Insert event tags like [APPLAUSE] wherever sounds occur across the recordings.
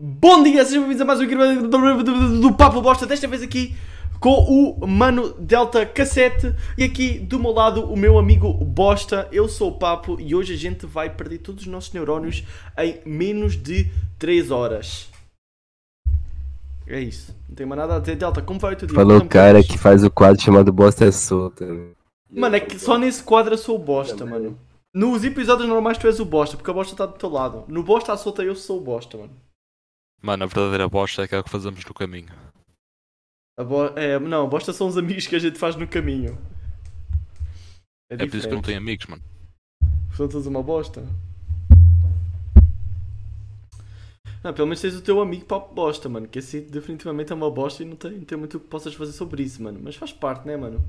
Bom dia, sejam bem-vindos a mais um incrível do, Papo Bosta, desta vez aqui com o Mano Delta Cassete e aqui do meu lado o meu amigo Bosta, eu sou o Papo e hoje a gente vai perder todos os nossos neurónios em menos de 3 horas. É isso, não tem mais nada a dizer. Delta, como vai o teu dia? Falou o cara que faz o quadro chamado Bosta é Solta. né? Mano, é que só nesse quadro eu sou o Bosta, mano. Nos episódios normais tu és o Bosta, porque a Bosta está do teu lado. No Bosta à solta eu sou o Bosta, mano. Mano, a verdadeira bosta é aquela que fazemos no caminho. A bo... é, não, a Bosta são os amigos que a gente faz no caminho. É por isso que não tenho amigos, mano. São todos uma bosta. Não, pelo menos tens o teu amigo papo bosta, mano. Que esse definitivamente é uma bosta e não tem, não tem muito o que possas fazer sobre isso, mano. Mas faz parte, né, mano?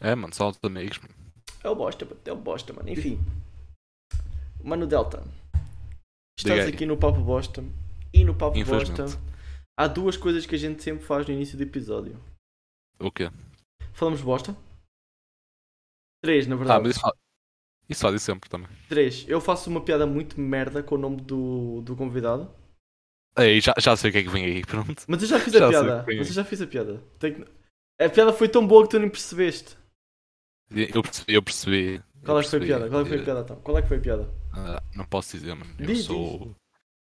É, mano, só os amigos, mano. É o bosta, mano. É o bosta, mano. Enfim. Mano Delta. Estás aqui no papo bosta. E no papo bosta. Há duas coisas que a gente sempre faz no início do episódio. O quê? Falamos bosta? Três, na Ah, verdade. mas isso, isso fazem sempre também. Três. Eu faço uma piada muito merda com o nome do, do convidado. Ei, já, já sei o que é que vem aí, [LAUGHS] pronto. Mas eu já fiz a Já piada. Mas eu já fiz a piada. Tenho que- A piada foi tão boa que tu nem percebeste. Eu percebi. Eu percebi Qual é que foi a piada? Qual é que foi a piada então? Qual é que foi a piada? ah, não posso dizer, mano. Eu Diz, sou.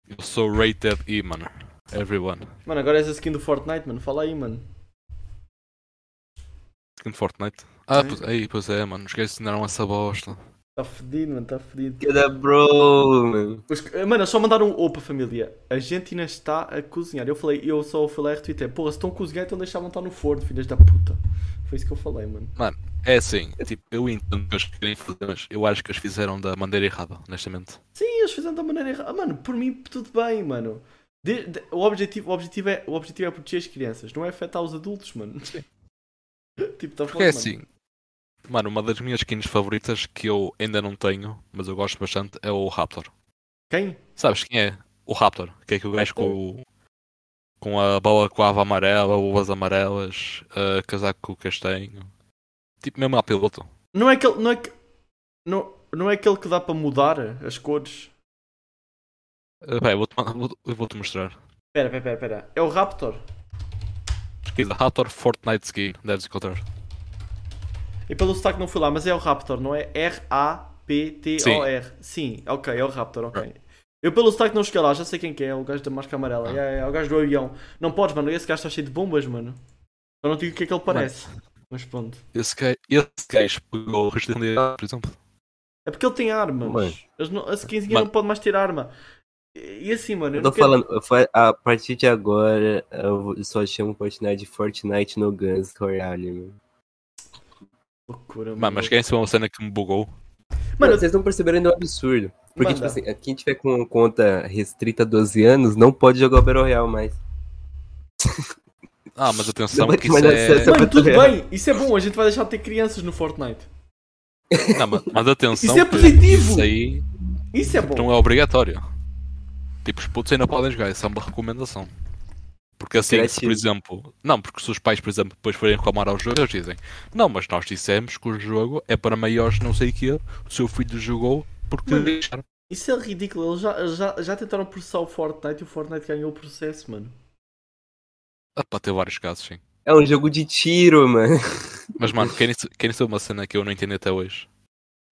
Eu sou rated E, mano. Everyone. Mano, agora és a skin do Fortnite, mano. Fala aí, mano. Skin de Fortnite. Ah, Sim. pois, aí, pois é, mano. Os gajos ensinaram essa bosta. Tá fedido, mano. Tá fedido. Que da bro, mano. Os- Mano, eles só mandaram um opa, família. A gente ainda está a cozinhar. Eu falei, eu só falei retweetei. Porra, se estão a cozinhar, então deixavam estar no forno, filhas da puta. Foi isso que eu falei, mano. É assim, tipo, eu entendo que eles querem fazer, mas eu acho que eles fizeram da maneira errada, honestamente. Sim, eles fizeram da maneira errada. Mano, por mim, tudo bem, mano. De- de- o, objetivo, o, objetivo é, o objetivo é proteger as crianças, não é afetar os adultos, mano. [LAUGHS] tipo, tá Porque é foda, assim, mano, uma das minhas skins favoritas que eu ainda não tenho, mas eu gosto bastante, é o Raptor. Quem? Sabes quem é? O Raptor, que é aquele gajo com, o- com a bola com a ava amarela, uvas amarelas, uh, casaco castanho. Tipo mesmo a piloto. Não é aquele. Não é, que- não, não é aquele que dá para mudar as cores? Uh, bem, eu vou-te vou- vou-te mostrar. Pera, pera, pera, pera. É o Raptor. Pesquisa Raptor Fortnite Ski, deves encontrar. E pelo sotaque não fui lá, mas é o Raptor, não é? R-A-P-T-O-R. Sim. ok, é o Raptor, ok. Eu pelo sotaque não cheguei lá, já sei quem que é, é o gajo da máscara amarela. Ah. É, é, é o gajo do avião. Não podes, mano, esse gajo está cheio de bombas, mano. Eu não digo o que é que ele parece. Mas pronto. Esse gajo, esse gajo pegou o Resident Evil, por exemplo. É porque ele tem armas. Mano. A skinzinha Mano. não pode mais ter arma. E assim, mano, eu Eu não tô quero- falando, foi- a partir de agora, eu só chamo Fortnite de Fortnite no Guns Royale, mano. Loucura, Mano, mas quem é uma cena que me bugou? Mano, vocês não perceberam ainda o absurdo. Porque, Manda. tipo assim, quem tiver com conta restrita a 12 anos não pode jogar o Battle Royale mais. Ah, mas atenção, Não vai que ter mais isso é... Mano, tudo bem, isso é bom, a gente vai deixar de ter crianças no Fortnite. Não, mas, mas atenção, Isso é positivo! Isso aí Isso é bom. não é obrigatório. Tipo, os putos ainda podem jogar, isso é uma recomendação. Porque assim, se, por exemplo, não, porque se os pais, por exemplo, depois forem reclamar ao jogo, eles dizem: Não, mas nós dissemos que o jogo é para maiores, não sei o que, o seu filho jogou porque Mano. deixaram. Isso é ridículo, eles já, já, já tentaram processar o Fortnite e o Fortnite ganhou o processo, mano. Ah, ter vários casos, sim. É um jogo de tiro, mano. Mas, mano, querem, querem saber uma cena que eu não entendi até hoje?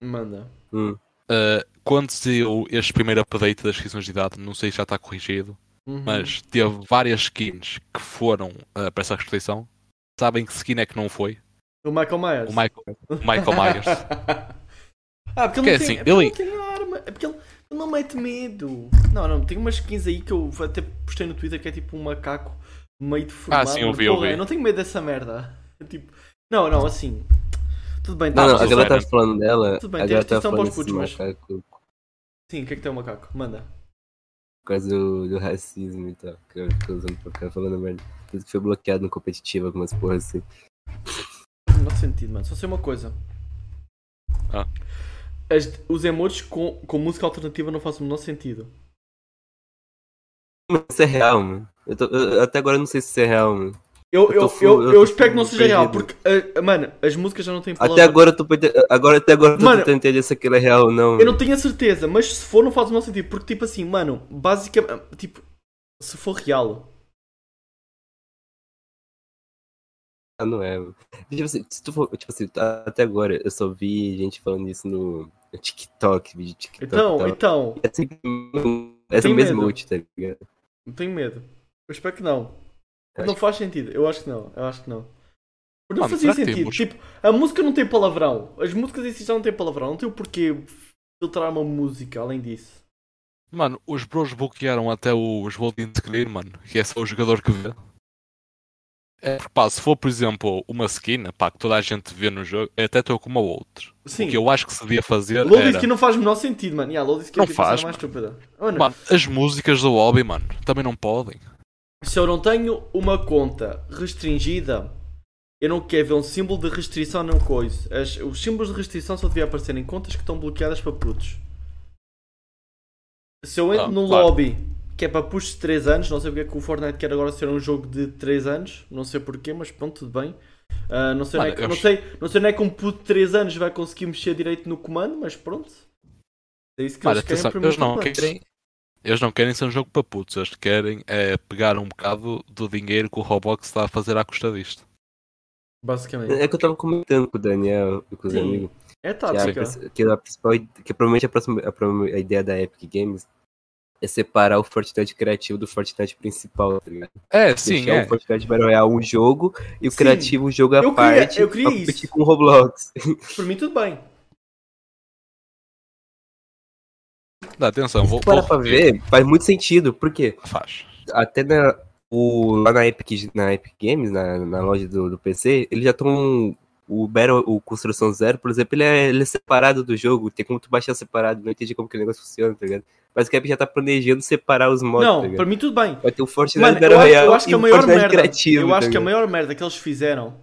Manda. Hum. Ah, quando saiu este primeiro update das restrições de idade, não sei se já está corrigido, Uhum. mas teve várias skins que foram ah, para essa restrição. Sabem que skin é que não foi? O Michael Myers. O Michael, o Michael Myers. [LAUGHS] ah, porque ele Que não, é tem, assim, é porque ele- ele não tem arma. É porque ele, ele não mete medo. Não, não, tem umas skins aí que eu até postei no Twitter que é tipo um macaco meio deformado. Ah, sim, eu vi, eu vi. não tenho medo dessa merda. É Tipo, não, não, assim. Tudo bem, tá. Não, não, a é, tá falando dela. Tudo bem, a tem galera tá falando desse macaco Sim, o que é que tem o macaco? Manda. Causa do, do racismo e tal. Que eu fico usando pra ficar falando merda. Tudo que foi bloqueado no competitivo, algumas porras assim. Não faz sentido, mano. Só sei uma coisa. Ah. As- os emotes com, com música alternativa não fazem o menor sentido. Mas Isso é real, mano. Eu tô- eu- até agora eu não sei se isso é real, mano. Eu, Eu eu, eu, eu espero que não seja real, porque, ah, mano, as músicas já não têm palavra. Até agora eu tô perde- agora Até agora Mano, tentando entender se aquilo é real ou não. Eu não tenho a certeza, mas se for não faz o menor sentido, porque tipo assim, mano, basicamente, tipo, Se for real. Ah, não é. Tipo assim, se tu for, tipo assim, tá- até agora eu só vi gente falando isso no, TikTok, vídeo de TikTok. Então, então, É sempre essa mesma ult, tá ligado? não tenho medo. Eu espero que não. Não faz sentido. Eu acho que não. Eu acho que não. Porque não Mano, fazia que sentido. temos? Tipo, a música não tem palavrão. As músicas em si já não têm palavrão. Não tem o porquê filtrar uma música além disso. Mano, os bros bloquearam até os Golden Screen, mano, que é só o jogador que vê. É porque, pá, se for, por exemplo, uma skin, pá, que toda a gente vê no jogo, eu até estou com uma ou outra. Sim. O que eu acho que se devia fazer Load era... skin não faz o menor sentido, mano. Yeah, Não é a faz, mais estúpida. Mano, Mano, as músicas do hobby, mano, também não podem. Se eu não tenho uma conta restringida, eu não quero ver um símbolo de restrição não coisa. As- os símbolos de restrição só devia aparecer em contas que estão bloqueadas para putos. Se eu entro Ah, num claro. lobby que é para putos de 3 anos, não sei porque é que o Fortnite quer agora ser um jogo de 3 anos, não sei porquê, mas pronto, tudo bem. Ah, não, sei Mano, é que, eu não, sei, não sei não é que um puto de 3 anos vai conseguir mexer direito no comando, mas pronto. É isso que Mano, eles querem atenção, eles não querem... Eles não querem ser um jogo para putos, eles querem é pegar um bocado do dinheiro que o Roblox está a fazer à custa disto. Basicamente. É que eu tava comentando com o Daniel e com os Sim. amigos. É Que, a, tática. que a principal, que provavelmente a, próxima, a, a ideia da Epic Games é separar o Fortnite criativo do Fortnite principal, tá ligado? É, sim, Deixar é. o Fortnite Battle Royale um jogo e o Sim. criativo um jogo à Eu queria- parte eu queria competir isso. com o Roblox. Por mim, tudo bem. Dá atenção, vou, Para vou pra ver, faz muito sentido, porque Faz. até na, o, lá na Epic, na Epic Games, na, na loja do, do PC, eles já estão. O Battle, o Construção Zero, por exemplo, ele é, ele é separado do jogo, tem como tu baixar separado, não entendi como que o negócio funciona, tá ligado? Mas que a Epic já tá planejando separar os modos, não, tá para mim tudo bem. Vai ter o Fortnite Mano, Battle eu acho, Royale eu acho que e a o maior merda, eu tá acho que a ligado? maior merda que eles fizeram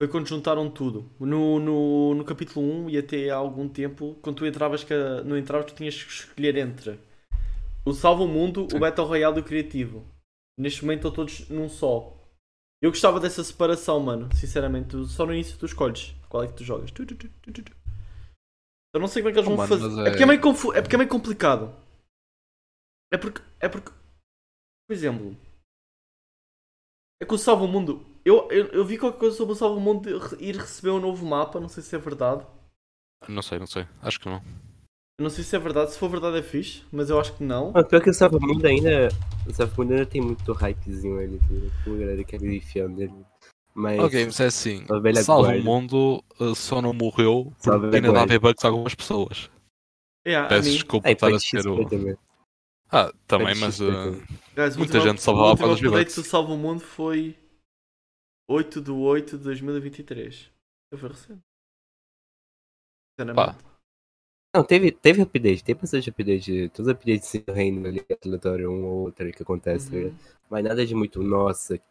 foi quando juntaram tudo. No, no, no capítulo 1 e até há algum tempo, quando tu entravas, que, não entravas, tu tinhas que escolher entre o Salva o Mundo, o Battle Royale e o Criativo. Neste momento estão todos num só. Eu gostava dessa separação, mano. Sinceramente, Tu- só no início tu escolhes qual é que tu jogas. Tu, tu. Eu não sei como é que eles Oh, vão mano, fazer. É... é- porque é meio confu... é porque é meio complicado. É porque. É porque. Por exemplo. É que o Salva o Mundo. Eu, eu, eu vi qualquer coisa sobre o Salva o Mundo ir receber um novo mapa. Não sei se é verdade. Não sei, não sei. Acho que não. Eu não sei se é verdade. Se for verdade é fixe. Mas eu acho que não. Mano, pior que o Salva Mundo ainda. O Salva Mundo ainda tem muito hypezinho ali? Tem uma galera que é enfiar nele. Mas. Ok, mas é assim. A velha Salva guarda. o mundo uh, só não morreu porque a ainda dá a guarda. ver bugs a algumas pessoas. É, a Peço mim. desculpa Ah, e estar a ser o. também. Ah, também, mas. Uh. Guys, o Muita gente salvava O último para os update V-Bucks. do Salva o Mundo foi 8 de 8 de 2023. Eu foi recente. Sinceramente. Não, teve, teve update, tem bastante update. Todos os updates do reino ali, aleatório, um ou outro que acontece, tá Uhum. Mas nada de muito, nossa, que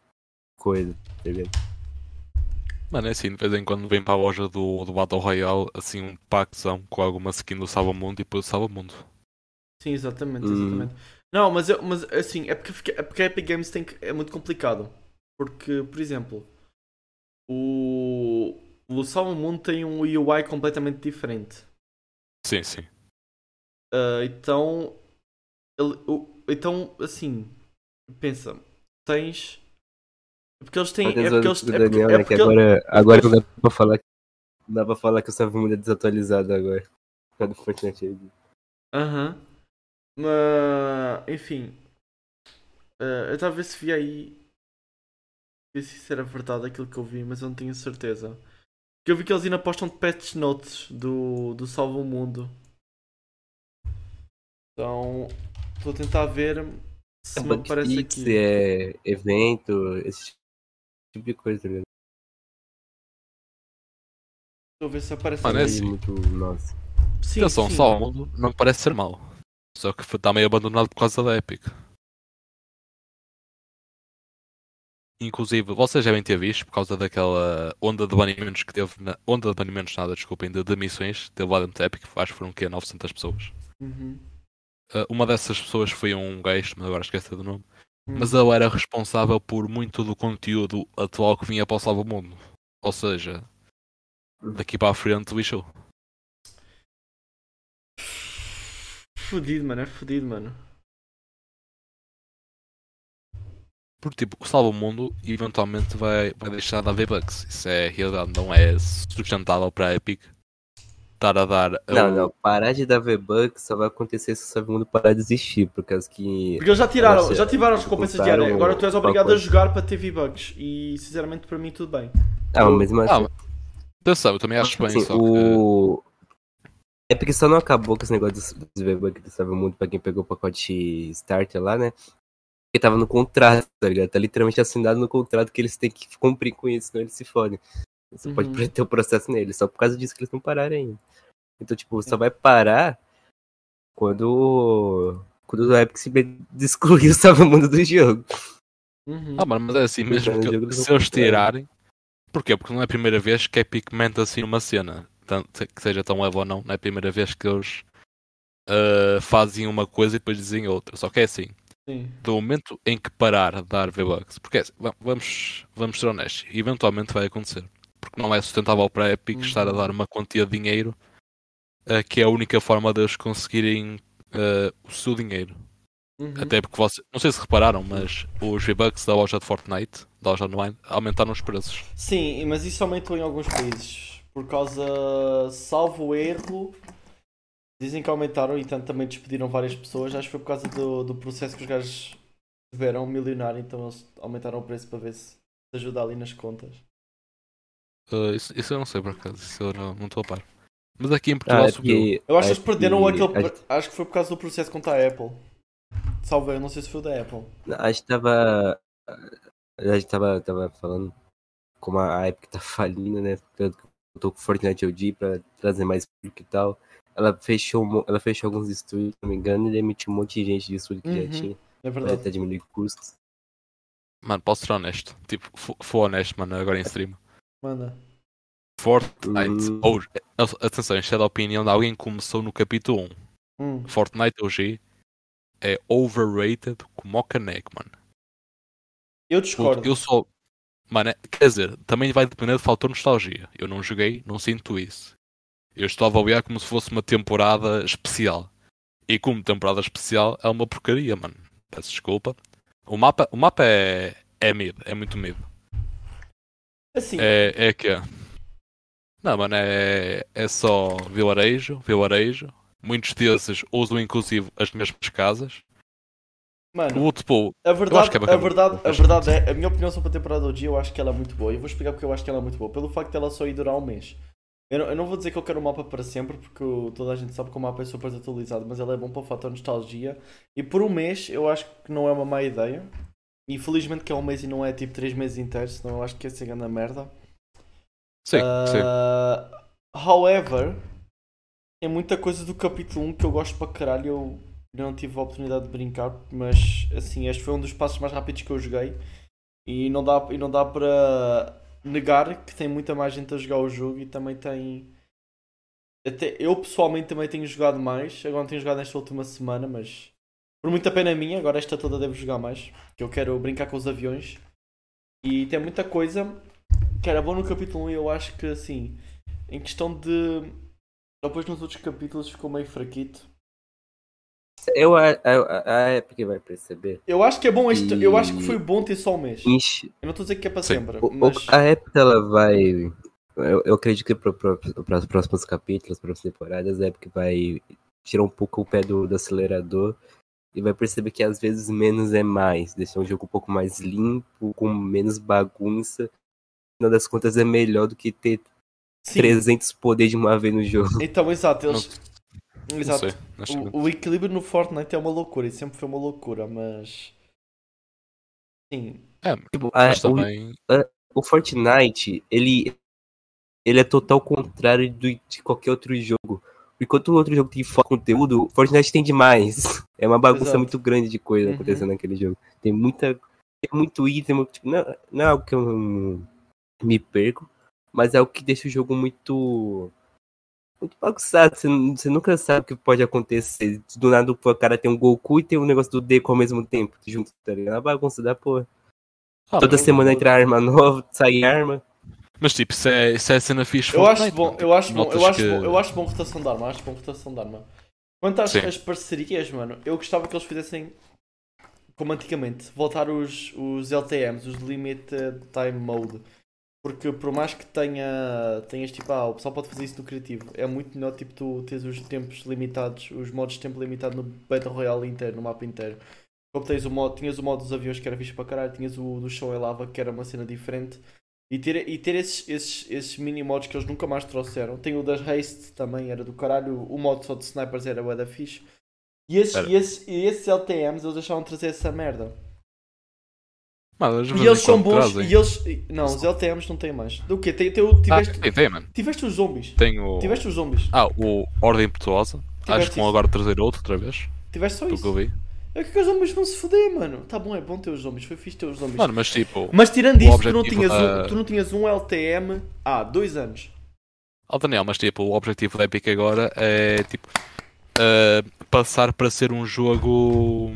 coisa, tá ligado? Mano, é assim, de vez em quando vem para a loja do, do Battle Royale assim um packzão com alguma skin do Salva Mundo e depois Salva Mundo. Sim, exatamente, Hum. exatamente. Não, mas, eu, mas assim, é porque, é porque a Epic Games tem que, é muito complicado. Porque, por exemplo, o, o Salva Mundo tem um UI completamente diferente. Sim, sim. Ah, então, ele, o- então, assim, pensa, tens. Porque eles têm. Mas É as porque outras eles. do É porque, Daniel, é né, que porque- agora, agora não dá pra falar que. Dá pra falar que o Salva Mundo é desatualizado agora. Por causa do Fortnite aí. Aham. Mas, enfim. Eh, eu estava a ver se vi aí. Ver se isso era verdade aquilo que eu vi, mas eu não tenho certeza. Porque eu vi que eles ainda postam patch notes do, do Salva o Mundo. Então. Estou a tentar ver se É me aparece aqui. é evento, esse tipo de coisa, tá ligado? Estou a ver se aparece assim. muito, nossa. Sim, Atenção, sim. Salva Mundo não parece ser mau. Só que está meio abandonado por causa da Epic. Inclusive, vocês devem ter visto por causa daquela onda de banimentos que teve na. Onda de banimentos, nada, desculpem, de demissões que teve lá dentro da Epic, acho que foram o quê? 900 pessoas. Uhum. Uh, uma dessas pessoas foi um gajo, mas agora esqueci do nome. Uhum. Mas ele era responsável por muito do conteúdo atual que vinha para o Salva Mundo. Ou seja, daqui para a frente lixou. Fudido, mano, é fudido, mano. Porque, tipo, o salva o mundo e eventualmente vai, vai deixar de haver bugs. Isso é realidade, não é sustentável para a Epic estar a dar. Não, não, parar de dar V-Bucks só vai acontecer se o Salve Mundo parar de existir, por causa que. Porque eles já tiraram, Nossa, já tiveram as recompensas diárias. Agora tu és obrigado a jogar para ter V-Bucks. E sinceramente para mim tudo bem. Ah, mas assim. Ah, Atenção, eu também acho bem, assim, só que. o. É porque só não acabou com esse negócio dos, V-Bucks do Salve Mundo pra quem pegou o pacote Starter lá, né? Porque tava no contrato, tá ligado? Tá literalmente assinado no contrato que eles têm que cumprir com isso, senão eles se fodem. Você Uhum. pode ter o processo neles, só por causa disso que eles não pararam ainda. Então, tipo, só vai parar quando. Quando o Epic se excluir o Salve Mundo do jogo. Uhum. Ah, mano, mas é assim, mesmo Então, o que [LAUGHS] jogo se eles tirarem. Porquê? Porque não é a primeira vez que a Epic mente assim numa cena. Tanto que seja tão leve ou não, não é a primeira vez que eles ah, fazem uma coisa e depois dizem outra. Só que é assim, Sim. do momento em que parar de dar V-Bucks, porque é assim, va- vamos, vamos ser honestos, eventualmente vai acontecer. Porque não é sustentável para a Epic Uhum. estar a dar uma quantia de dinheiro ah, que é a única forma deles conseguirem ah, o seu dinheiro. Uhum. Até porque vocês, não sei se repararam, mas os V-Bucks da loja de Fortnite, da loja online, aumentaram os preços. Sim, mas isso aumentou em alguns países. Por causa, salvo o erro, dizem que aumentaram e tanto também despediram várias pessoas. Acho que foi por causa do, do processo que os gajos tiveram milionário, então eles aumentaram o preço para ver se ajuda ali nas contas. Ah, isso, isso eu não sei por acaso, isso eu não não estou a par. Mas aqui em Portugal Ah, subiu. Eu acho que é eles perderam aquele. acho- Acho que foi por causa do processo contra a Apple. Salvo, eu não sei se foi o da Apple. Acho que tava. A gente tava, tava falando como a Epic tá [LAUGHS] falindo, né? Tanto que eu tô com Fortnite OG pra trazer mais público e tal. Ela fechou, ela fechou alguns estúdios, se não me engano, e demitiu um monte de gente de estúdio que Uhum. já tinha. É verdade. até diminuir custos. Mano, posso ser honesto. Tipo, fui honesto, mano, agora em stream. Manda. Fortnite. Hum. ou- atenção, isto é da opinião de alguém que começou no capítulo 1. Hum. Fortnite OG é overrated como o caneco, mano. Eu Puto, discordo. Eu sou. Mano, é- quer dizer, também vai depender de fator nostalgia. Eu não joguei, não sinto isso. Eu estou a avaliar como se fosse uma temporada especial. E como temporada especial é uma porcaria, mano. Peço desculpa. O mapa, o mapa é, é mid, é muito mid. Assim, É, é que é. Não, mano, é, é só vilarejo, vilarejo. Muitos desses usam inclusive as mesmas casas. mano, O tipo, a verdade, é a verdade, a verdade é, a minha opinião sobre a temporada OG, eu acho que ela é muito boa. E vou explicar porque eu acho que ela é muito boa. Pelo facto de ela só ir durar um mês. Eu não, eu não vou dizer que eu quero o mapa para sempre, porque toda a gente sabe que o mapa é super atualizado, mas ele é bom para o fator nostalgia. E por um mês, eu acho que não é uma má ideia. E felizmente que é um mês e não é tipo 3 meses inteiros, senão eu acho que ia ser grande merda. sim, sim. Uh, however, é muita coisa do capítulo 1 que eu gosto para caralho. Eu não tive a oportunidade de brincar, mas assim, este foi um dos passos mais rápidos que eu joguei. E não dá, e não dá para negar que tem muita mais gente a jogar o jogo e também tem. Até, eu pessoalmente também tenho jogado mais. Agora não tenho jogado nesta última semana, mas por muita pena minha, agora esta toda devo jogar mais. Que eu quero brincar com os aviões. E tem muita coisa que era bom no capítulo 1 e eu acho que assim, em questão de. Depois nos outros capítulos ficou meio fraquito. Eu, a, a, a Epic vai perceber. Eu acho que é bom este. Eu acho que E- foi bom ter só um mês. Enche, Eu não estou a dizer que é para Sim. sempre, O- mas. A Epic ela vai. Eu, eu acredito que para os próximos capítulos, para as temporadas, a Epic vai tirar um pouco o pé do, do acelerador e vai perceber que às vezes menos é mais. Deixar um jogo um pouco mais limpo, com menos bagunça. No final das contas, é melhor do que ter Sim. 300 poder de uma vez no jogo. Então, exato, eles. Exato. sei. O, o equilíbrio no Fortnite é uma loucura e sempre foi uma loucura, mas. Sim. É, Tipo, a- mas o, também. o Fortnite, ele, ele é total contrário do, de qualquer outro jogo. Enquanto o outro jogo tem conteúdo, o Fortnite tem demais. [LAUGHS] É uma bagunça Exato. muito grande de coisa Uhum. acontecendo naquele jogo. Tem muita. Tem muito item, tipo, não, não é algo que eu me perco, mas é algo que deixa o jogo muito. Muito bagunçado. Você, você nunca sabe o que pode acontecer. Do nada o cara tem um Goku e tem um negócio do Deco ao mesmo tempo, junto, tá ligado? É uma bagunça da porra. Ah, Toda mas- semana entra arma nova, [LAUGHS] sai arma. Mas tipo, isso é, isso é a cena fixe. Eu acho bom, eu acho bom, eu acho que- bom, eu acho bom rotação de arma, acho bom rotação de arma. Quanto às às parcerias, mano, eu gostava que eles fizessem como antigamente, voltar os, os LTMs, os Limited Time Mode. Porque por mais que tenha, tenhas tipo, ah, o pessoal pode fazer isso no criativo, é muito melhor tipo tu tens os tempos limitados, os modos de tempo limitado no Battle Royale inteiro, no mapa inteiro. Como tens o modo, tinhas o modo dos aviões que era fixe para caralho, tinhas o do show em lava que era uma cena diferente. E ter, e ter esses, esses, esses mini mods que eles nunca mais trouxeram. Tem o das Haste também, era do caralho. O modo só de snipers era o da fixe. E esses, e esses, e esses LTMs eles deixaram de trazer essa merda. Mano, E eles são bons. E eles. Não, os LTMs não têm mais. Do quê? Tem, tem, Ah, tiveste, tem, tem, mano. tiveste os zombies. Tenho. Tiveste os zombies. Ah, o Ordem Impetuosa. Acho que vão isso. agora trazer outro outra vez. Tiveste só Do que isso. eu vi. É que os zombies vão se foder, mano. Tá bom, é bom ter os zombies. Foi fixe ter os zombies. Mano, mas tipo. Mas tirando isso, tu não, tinhas da- um, tu não tinhas um LTM há dois anos. Ó Daniel, mas tipo, o objetivo da Epic agora é tipo. eh, passar para ser um jogo.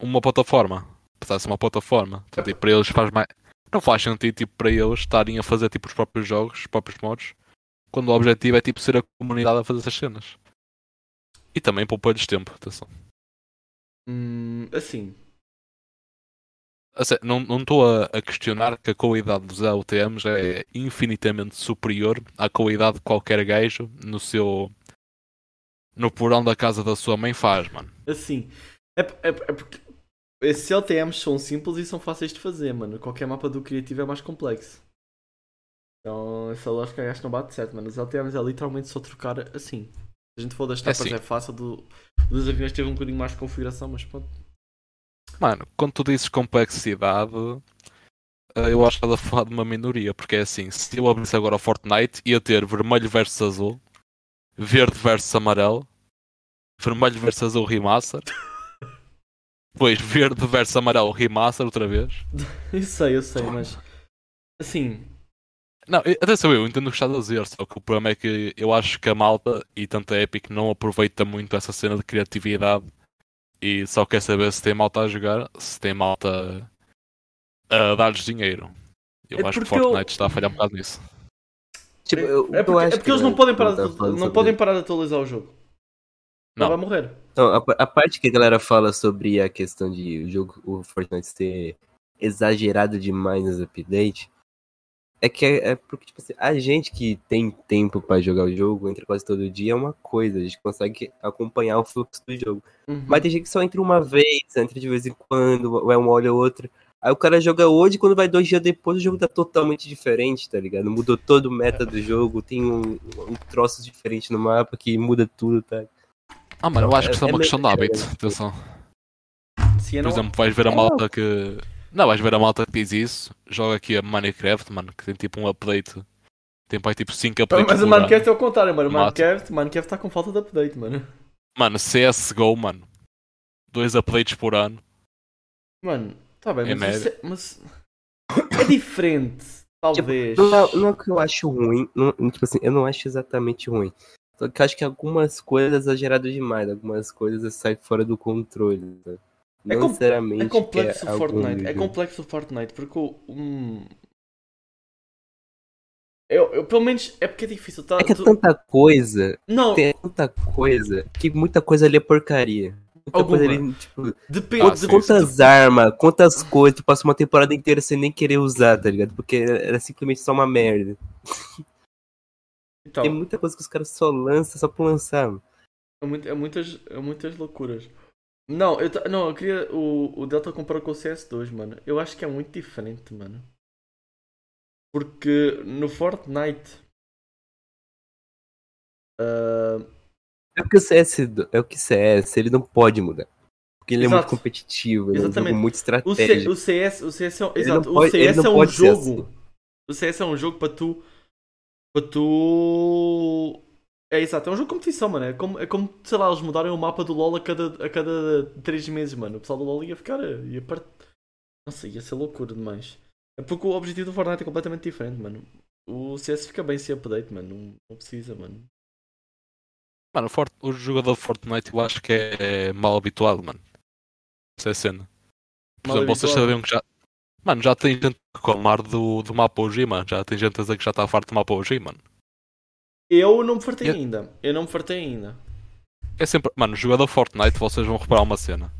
Uma plataforma. Passar a ser uma plataforma. Então, tipo, para eles faz mais. Não faz sentido tipo, para eles estarem a fazer tipo, os próprios jogos, os próprios modos. Quando o objetivo é tipo ser a comunidade a fazer essas cenas. E também poupar-lhes tempo, atenção. Hum, assim. A sé- Não não estou a, a questionar que a qualidade dos LTMs é infinitamente superior à qualidade de qualquer gajo no seu. no porão da casa da sua mãe faz, mano. Assim. É, é, é porque esses LTMs são simples e são fáceis de fazer, mano. Qualquer mapa do criativo é mais complexo. Então essa lógica acho que não bate certo, mano. Os LTMs é literalmente só trocar assim. Se a gente for das tapas assim. é fácil, do, dos aviões teve um bocadinho mais de configuração, mas pronto. Mano, quando tu dizes complexidade, eh, eu acho que estás [LAUGHS] a falar de uma minoria, porque é assim, se eu abrisse agora o Fortnite, ia ter vermelho versus azul, verde versus amarelo, vermelho versus azul remaster, depois verde versus amarelo remaster outra vez. [LAUGHS] Eu sei, eu sei, mas. Assim. Não, atenção, eu entendo o que estás a dizer, só que o problema é que eu acho que a malta e tanto a Epic não aproveita muito essa cena de criatividade e só quer saber se tem malta a jogar, se tem malta a dar-lhes dinheiro. Eu É acho que porque eu- Fortnite está a falhar um bocado nisso. Tipo, eu, É eu porque, acho é porque eles não podem parar, de, não podem parar de atualizar o jogo. Não Não. vai morrer. Então, a, a parte que a galera fala sobre a questão de o jogo, o Fortnite ser exagerado demais nos updates, é que é, é porque, tipo assim, a gente que tem tempo pra jogar o jogo, entra quase todo dia, é uma coisa, a gente consegue acompanhar o fluxo do jogo. Uhum. Mas tem gente que só entra uma vez, entra de vez em quando, vai uma hora ou outra. Aí o cara joga hoje, quando vai dois dias depois, o jogo tá totalmente diferente, tá ligado? Mudou todo o meta do jogo, tem um, um troço diferente no mapa que muda tudo, tá? Ah, mano, eu acho que isso é É- uma meio- questão de hábito. Atenção. Por não- exemplo, vais ver a É, malta que. Não, vais ver a malta que diz isso, joga aqui a Minecraft, mano, que tem tipo um update. Tem pai tipo 5 updates. Mas o. Minecraft é o contrário, mano. O. Minecraft, Minecraft está com falta de update, mano. Mano, CSGO, mano. Dois updates por ano. Mano, tá bem, É mas, isso é, mas é diferente, talvez. Não é, não é que eu acho ruim, não- tipo assim, eu não acho exatamente ruim. Só que acho que algumas coisas exageradas demais, algumas coisas saem fora do controle. Tá? É Não necessariamente. É complexo o Fortnite. É complexo o Fortnite porque o. hum, eu, eu, pelo menos é porque é difícil. Tá, É que é tu- tanta coisa, Não, tem tanta coisa, que muita coisa ali é porcaria. Muita Alguma. coisa ali, tipo, depende. Ah, de- quantas armas, quantas coisas, tu passa uma temporada inteira sem nem querer usar, tá ligado? Porque era simplesmente só uma merda. [LAUGHS] Então, Tem muita coisa que os caras só lançam só por lançar. é, muito- é muitas, é muitas loucuras. Não, eu, não, eu queria. O, o Delta comparou com o CS2, mano. Eu acho que é muito diferente, mano. Porque no Fortnite. ah, É porque o CS, é o que CS, ele não pode mudar. Porque ele é Exato. muito competitivo, ele é um Exatamente. jogo muito O, C, estratégico. o CS, o CS é um, exato, pode- o CS é um pode ser assim. jogo. O CS é um jogo para tu para tu é exato, é um jogo de competição, mano. É como, é como sei lá, eles mudarem o mapa do LoL a cada a cada 3 meses, mano. O pessoal do LoL ia ficar ia part... Nossa, ia ser loucura demais. É porque o objetivo do Fortnite é completamente diferente, mano. O CS fica bem sem update, mano. Não, não precisa, mano. Mano, o, Fort- o jogador de Fortnite eu acho que é mal habituado, mano. Essa é a cena. Por Mal exemplo, vocês habituado. sabiam que já. Mano, já tem gente a reclamar do, do mapa OG, mano. Já tem gente a dizer que já está farto do mapa OG, mano. Eu não me fartei Eu- ainda. Eu não me fartei ainda. É sempre. Mano, jogador Fortnite, vocês vão reparar uma cena.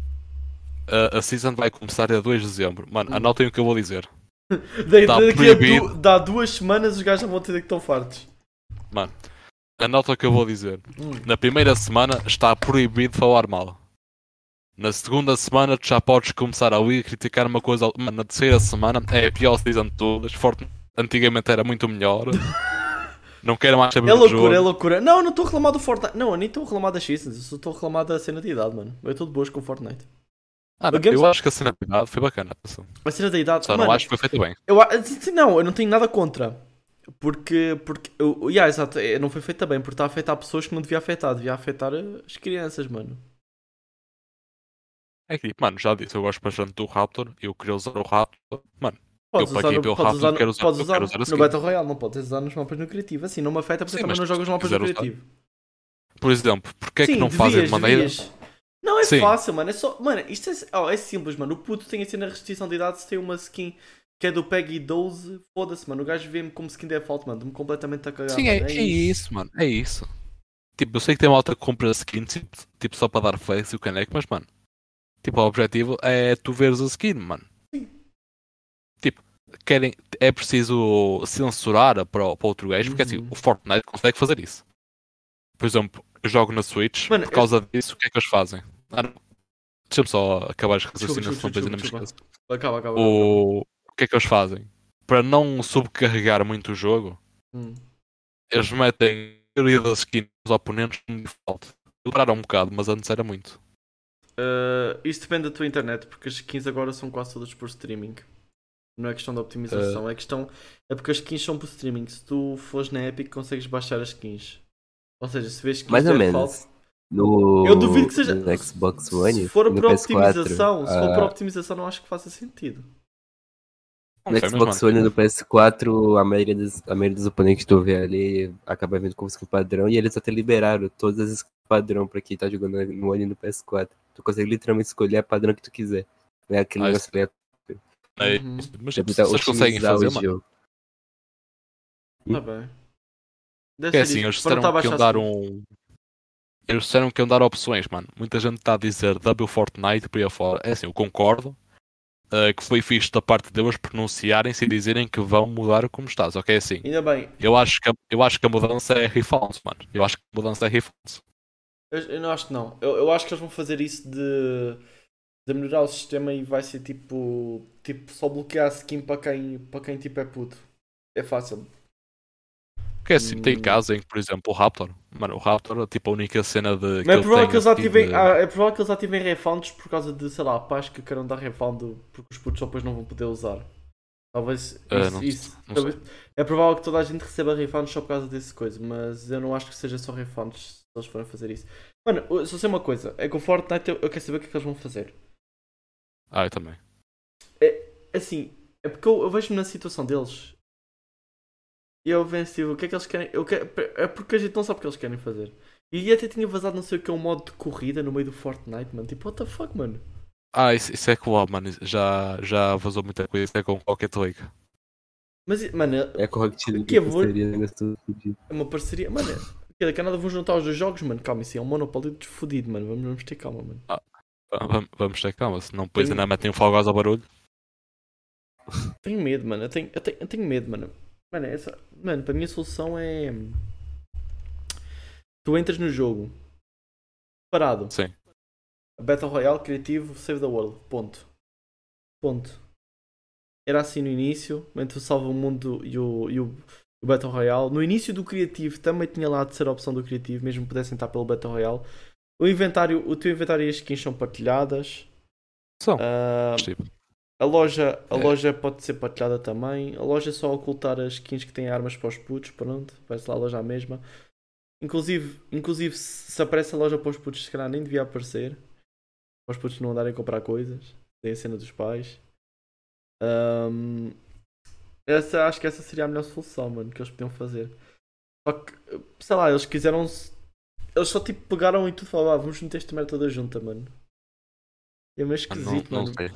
A, a season vai começar a 2 de dezembro. Mano, anotem o que eu vou dizer. [LAUGHS] Da- Tá daqui a proibido. du- dá duas semanas os gajos já vão ter que estão fartos. Mano, anota o que eu vou dizer. Hum. Na primeira semana está proibido falar mal. Na segunda semana tu já podes começar a ouvir criticar uma coisa. Na terceira semana é a pior season de todas. Fortnite antigamente era muito melhor. [LAUGHS] Não quero mais saber É loucura, é jogo. loucura. Não, eu não estou a reclamar do Fortnite. Não, eu nem estou a reclamar das seasons. Eu só estou a reclamar da cena de idade, mano. Eu estou de boas com o Fortnite. Ah, não, Games- eu acho que a cena de idade foi bacana. Só A cena da idade. não mano, acho que foi feita bem. Eu, não, eu não tenho nada contra. Porque, porque eu, yeah, exato, é, não foi feita bem, porque está a afetar pessoas que não devia afetar, devia afetar eh, as crianças, mano. É que, mano, já disse, eu gosto bastante do Raptor. Eu queria usar o Raptor. Mano, Podes Eu usar, paguei pelo rápido, usar, quero usar- podes usar quero usar a no. Battle Royale, não podes usar nos mapas no criativo, assim não me afeta porque Sim, também não se mapas no criativo. por exemplo, porque é que não fazem de devias, maneira. devias. Não é Sim. fácil, mano, é só, mano, isto é, oh, é simples, mano, o puto tem assim na restrição de idade se tem uma skin que é do Peggy 12, foda-se, mano, o gajo vê-me como skin default, mano, me completamente a cagar. Sim, é, mano, é isso, mano. É isso. Tipo, eu sei que tem malta que compra skin tipo, tipo, só para dar flex e o caneco, mas mano, tipo, o objetivo é tu veres a skin, mano. Tipo, querem, é preciso censurar para, o- para outro gajo, porque assim, Uhum. o Fortnite consegue fazer isso. Por exemplo, eu jogo na Switch, Mano, por causa disso, o que é que eles fazem? Ah. Deixa-me só acabar as desculpa, depois ainda me esqueço. Acaba, acaba. O... o que é que eles fazem? Para não subcarregar muito o jogo, Hum. eles metem a maioria das skins dos oponentes no default. Pararam um bocado, mas antes era muito. Uh, isso depende da tua internet, porque as skins agora são quase todas por streaming. Não é questão de optimização, é questão. É porque as skins são por streaming. Se tu fores na Epic, consegues baixar as skins. Ou seja, se vês skins Mais ou menos. No, Eu duvido que seja. no Xbox One. Se for por PS4, optimização, se for por optimização, não acho que faça sentido. No sei, Xbox One e no PS4, a maioria, dos, a maioria dos oponentes que tu vê ali acaba vindo como skin padrão e eles até liberaram todas as skins padrão pra quem tá jogando no One e no PS4. Tu consegue literalmente escolher a padrão que tu quiser. Não é aquele Ah, negócio que é é Uhum. isso. Mas pra tipo, se eles conseguem fazer, mano. Tá bem. Deve é assim, eles disseram tá que iam dar skins. um. Eles disseram que iam dar opções, mano. Muita gente está a dizer W Fortnite por aí afora. É assim, eu concordo. eh, que foi fixe da parte deles pronunciarem-se e dizerem que vão mudar como estás, ok? É Assim, Ainda bem. eu acho que, a- eu acho que a mudança é refunds, mano. Eu acho que a mudança é refunds. Eu, eu não acho que não. Eu, eu acho que eles vão fazer isso de, de melhorar o sistema e vai ser tipo. Tipo, só bloquear a skin para quem, para quem tipo é puto. É fácil. Porque assim, tem Hum. casos em que, por exemplo, o Raptor, mano, o Raptor, tipo, a única cena de. Mas é provável que eles ativem, de- ah, é provável que eles ativem refunds por causa de, sei lá, pais que queiram dar refund porque os putos só depois não vão poder usar. Talvez isso, não- isso- não talvez- é provável que toda a gente receba refunds só por causa desse coisa, mas eu não acho que seja só refunds eles forem fazer isso. Mano, só sei uma coisa, é que o Fortnite eu, eu quero saber o que é que eles vão fazer. Ah, eu também. Assim, é porque eu, eu vejo-me na situação deles e eu venho tipo, o que é que eles querem. Eu quero, é porque a gente não sabe o que eles querem fazer. E até tinha vazado não sei o que é um modo de corrida no meio do Fortnite, mano. Tipo, what the fuck, mano? Ah, isso, isso é cool, mano. Já, já vazou muita coisa. Isso é com qualquer liga. Mas, mano, é É com Rocket League Que vou- fodido. uma parceria. Mano, é- daqui a nada vão juntar os dois jogos, mano. Calma, isso é um monopólio desfodido, mano. Vamos, vamos ter calma, mano. Va- Vamos, vamos ter calma, senão depois Tenho- ainda metem um Fall Guys ao barulho. [LAUGHS] Tenho medo, mano. Eu tenho, eu tenho, eu tenho medo, mano. Mano, essa, mano, para mim a solução é. Tu entras no jogo parado. Sim. Battle Royale, criativo, Save the World. Ponto. Ponto. Era assim no início, mas tu salva o mundo e o, e o, o Battle Royale. No início do criativo também tinha lá a terceira opção do criativo, mesmo pudessem estar pelo Battle Royale. O inventário, o teu inventário e as skins são partilhadas. São. Tipo, a loja, a É. loja pode ser partilhada também. A loja é só ocultar as skins que têm armas para os putos, pronto. Vai-se lá a loja à mesma. Inclusive, inclusive se aparece a loja para os putos, se calhar nem devia aparecer. Para os putos não andarem a comprar coisas. Tem a cena dos pais. Ahm, essa, acho que essa seria a melhor solução, mano, que eles podiam fazer. Só que, sei lá, eles quiseram. Eles só tipo pegaram e tudo falaram, ah, vamos meter esta merda toda junta, mano. É meio não, esquisito, não mano. sei.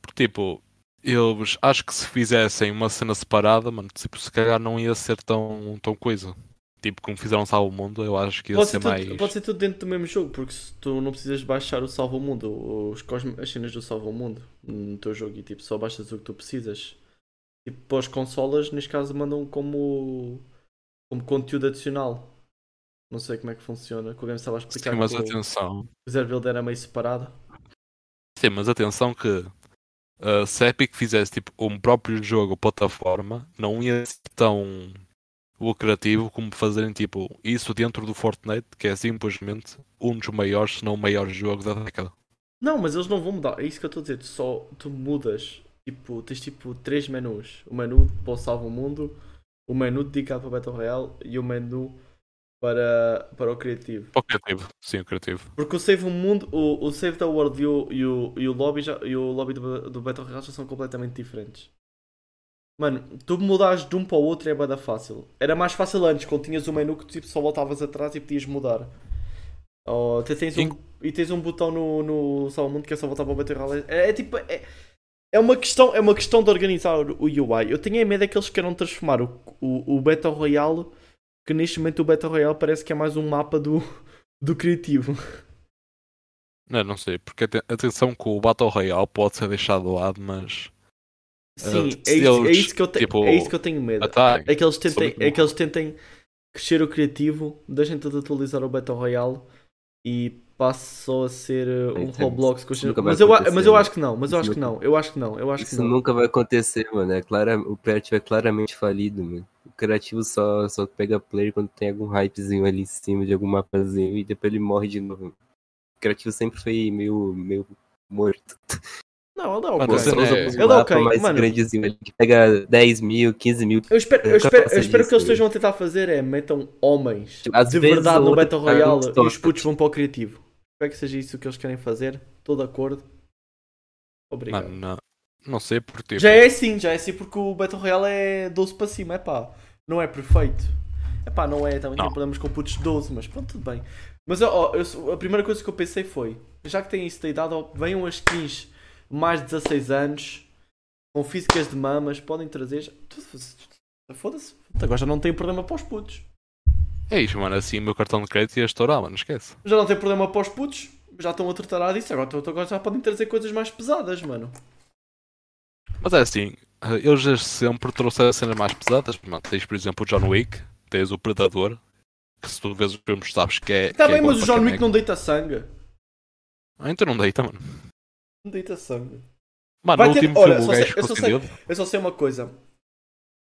Porque, tipo, eles acho que se fizessem uma cena separada, mano, tipo, se calhar não ia ser tão, tão coisa. tipo, como fizeram Salvo o Mundo, eu acho que ia Pode ser ser, mais. tudo, pode ser tudo dentro do mesmo jogo, porque se tu não precisas baixar o Salva o Mundo, os cosmo- as cenas do Salva o Mundo no teu jogo e tipo, só baixas o que tu precisas. Tipo, para as consolas, neste caso, mandam como, como conteúdo adicional. Não sei como é que funciona, que o game estava a explicar Sim, mas atenção. o Zero Build era meio separado. Sim, mas atenção que uh, se a Epic fizesse tipo um próprio jogo plataforma, não ia ser tão lucrativo como fazerem tipo isso dentro do Fortnite, que é simplesmente um dos maiores, se não o maior jogo da década. Não, mas eles não vão mudar. É isso que eu estou a dizer. Só tu mudas. Tipo, tens tipo três menus. O menu para o Salva o Mundo, o menu dedicado para o Battle Royale e o menu para, para o criativo. Para o criativo, sim, o criativo. Porque o Save o Mundo, o, o Save the World e o, e o, e o lobby, já, e o lobby do, do Battle Royale já são completamente diferentes. Mano, tu mudares de um para o outro é bada fácil. Era mais fácil antes, quando tinhas o menu que tu tipo, só voltavas atrás e podias mudar. Até tens um, e tens um botão no, no Salva o Mundo que é só voltar para o Battle Royale. É, é tipo. É, é, uma questão, é uma questão de organizar o UI. Eu tenho a medo é que eles queiram transformar o, o, o Battle Royale, que neste momento o Battle Royale parece que é mais um mapa do, [LAUGHS] do criativo. Não, não sei, porque aten- atenção que o Battle Royale pode ser deixado de lado, mas Sim, Uh, é, isso, é, eles, isso que eu te- tipo, é isso que eu tenho medo. É que eles tentem, é que eles tentem crescer o criativo, deixem de atualizar o Battle Royale e passe só a ser uh, um Roblox com isso mas, eu, mas eu acho que não, mas eu Isso acho que nunca- não, eu acho que não, eu acho que Isso não. nunca vai acontecer, mano. É clara... O Pet é claramente falido, mano. O criativo só, só pega player quando tem algum hypezinho ali em cima de algum mapazinho e depois ele morre de novo. O criativo sempre foi meio, meio morto. Não, ele é usa é- os Ele é mais mano. grandezinho ali, que pega 10 mil, 15 mil. Eu espero, eu espero, eu espero que eles estejam a tentar fazer é metam homens às de verdade no Battle Royale e os putos vão para o criativo. Espero que seja isso que eles querem fazer. Estou de acordo. Obrigado. Mano, não, não sei porque tipo, Já é assim, já é assim porque o Battle Royale é 12 para cima, é pá. Não é perfeito. É pá, não é, também tem Não. problemas com putos de 12, mas pronto, tudo bem. Mas ó, eu- a primeira coisa que eu pensei foi, já que tem isso da idade, ó, venham as skins mais de 16 anos, com físicas de mamas, podem trazer. Foda-se. Agora já não tem problema para os putos. É isso, mano. Assim o meu cartão de crédito ia estourar, mano. Esquece. Já não tem problema para os putos, já estão a tratar disso, agora, agora já podem trazer coisas mais pesadas, mano. Mas é assim, eles desde sempre trouxeram cenas mais pesadas. Mano, tens, por exemplo, o John Wick, tens o Predador, que se tu vês os filmes sabes que é. Tá que é bem, igual mas o John Wick caneco. não deita sangue. Ah, então não deita, mano. Não deita sangue. Mano, Vai no ter- último olha, filme o gajo eu só sei-. Eu só sei uma coisa.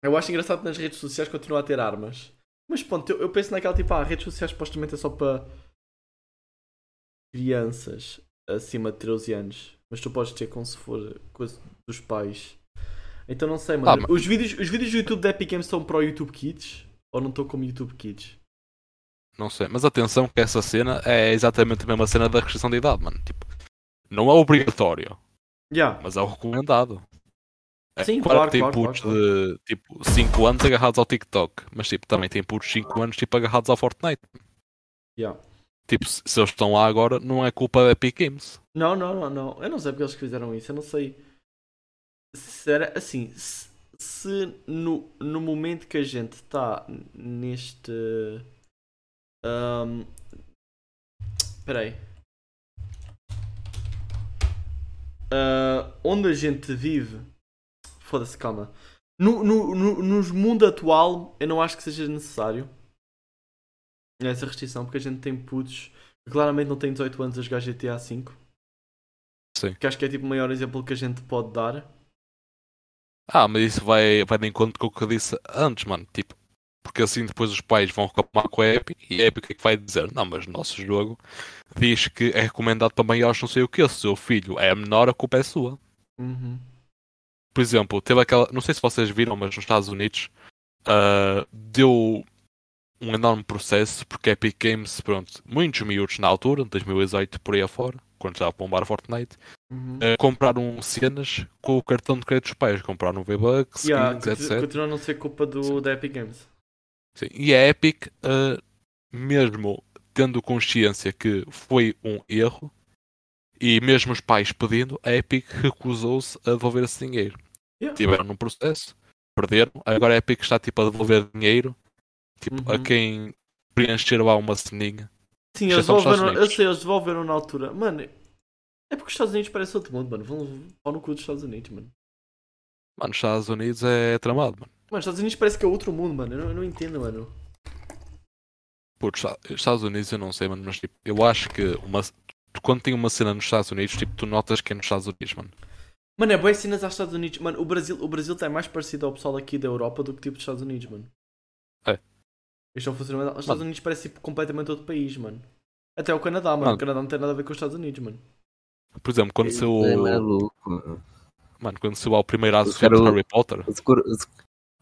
Eu acho engraçado que nas redes sociais continua a ter armas. Mas pronto, eu, eu penso naquela tipo, ah, redes sociais supostamente é só para crianças acima de 13 anos. Mas tu podes ter como se for coisa dos pais. Então não sei, mano. Ah, mas- os, vídeos, os vídeos do YouTube da Epic Games estão para o YouTube Kids? Ou não estão como YouTube Kids? Não sei, mas atenção que essa cena é exatamente a mesma cena da restrição de idade, mano. Tipo, não é obrigatório, Já. mas é o recomendado. É Sim, claro claro, tem claro, putos claro, de tipo 5 anos agarrados ao TikTok, mas tipo, também tem putos de 5 anos tipo agarrados ao Fortnite. Já. Tipo, se, se eles estão lá agora, não é culpa da Epic Games. Não, não, não, não. Eu não sei porque eles fizeram isso. Eu não sei. Se era assim. Se, se no, no momento que a gente está neste. ahm, Espera aí. Ah, onde a gente vive. Foda-se, calma. No, no, no, nos mundo atual, eu não acho que seja necessário essa restrição, porque a gente tem putos que claramente não têm 18 anos a jogar GTA V. Sim. Que acho que é tipo o maior exemplo que a gente pode dar. Ah, mas isso vai, vai de encontro com o que eu disse antes, mano. Tipo, porque assim depois os pais vão reclamar com a Epic e a Epic é que vai dizer: Não, mas nosso jogo diz que é recomendado para maiores, não sei o que. Se o seu filho é menor, a culpa é sua. Uhum. Por exemplo, teve aquela. Não sei se vocês viram, mas nos Estados Unidos ah, deu um enorme processo porque a Epic Games, pronto, muitos miúdos na altura, 2018 por aí afora, quando estava a bombar Fortnite, Uhum. ah, compraram cenas com o cartão de crédito dos pais. Compraram V-Bucks, Yeah, etc. continua a não ser culpa do, da Epic Games. Sim, E a Epic, uh, mesmo tendo consciência que foi um erro, e mesmo os pais pedindo, a Epic recusou-se a devolver esse dinheiro. Yeah. Tiveram num processo, perderam, agora a Epic está tipo a devolver dinheiro Tipo, Uhum. a quem preencher lá uma ceninha. Sim, é eles devolveram, eu sei, eles devolveram na altura. Mano, é porque os Estados Unidos parece outro mundo, mano. Vão pau no cu dos Estados Unidos, mano. Mano, os Estados Unidos é tramado, mano. Mano, os Estados Unidos parece que é outro mundo, mano. Eu não, eu não entendo, mano. Putz, Esta- Estados Unidos eu não sei, mano, mas tipo, eu acho que uma, quando tem uma cena nos Estados Unidos, tipo, tu notas que é nos Estados Unidos, mano. Mano, é boas cenas aos Estados Unidos. Mano, o Brasil, o Brasil está mais parecido ao pessoal aqui da Europa do que tipo dos Estados Unidos, mano. É. Isto é um funcionamento. Os Estados Mano. Unidos parece tipo, completamente outro país, mano. Até o Canadá, mano. Mano. O Canadá não tem nada a ver com os Estados Unidos, mano. Por exemplo, quando saiu. É maluco, mano. Mano, quando saiu ao primeiro Os do filme de cara- Harry Potter. Os, os,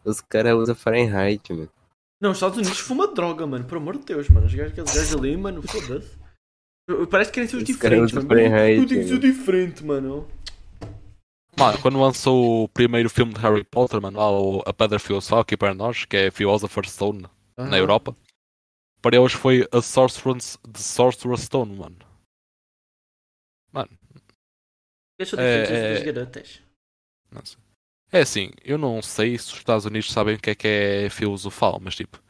os caras usam Fahrenheit, mano. Não, os Estados Unidos fuma droga, mano. Por amor de Deus, mano. Os gajos, aqueles gajos ali, mano, foda-se. Parece que querem ser os Esse diferentes, cara é mano. Eu tenho que ser diferente, mano. Mano, quando lançou o primeiro filme de Harry Potter, mano, lá o- a Pedra Filosófica para nós, que é Philosopher's Stone na. Europa, para eles foi a Sorcerer's, the Sorcerer's Stone, mano. Mano, são É, diferentes é- garotas. não sei. É assim, eu não sei se os Estados Unidos sabem o que é que é filosofal, mas tipo,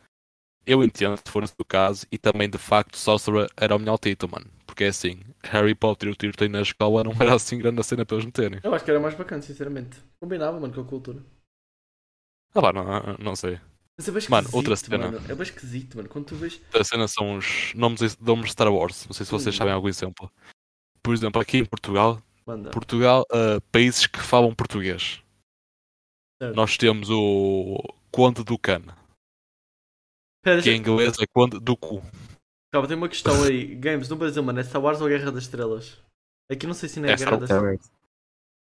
eu entendo se for esse o caso, e também de facto Sorcerer era o melhor título, mano. Porque é assim, Harry Potter e o tiroteio na escola não era assim grande a cena para eles meterem. Eu acho que era mais bacana, sinceramente. Combinava, mano, com a cultura. Ah pá, não, não sei. Mas é bem Mano, outra cena. mano. É bem esquisito, mano. Quando tu vês. A cena são os nomes, nomes de Star Wars. Não sei se vocês Hum. sabem algum exemplo. Por exemplo, aqui em Portugal, Manda. Portugal, ah, países que falam português. Certo. Nós temos o Conde do Cana, que em inglês é Conde do Cu. Calma, tem uma questão aí. Games no Brasil, mano. É Star Wars ou Guerra das Estrelas? Aqui não sei se não é, É Guerra das Estrelas.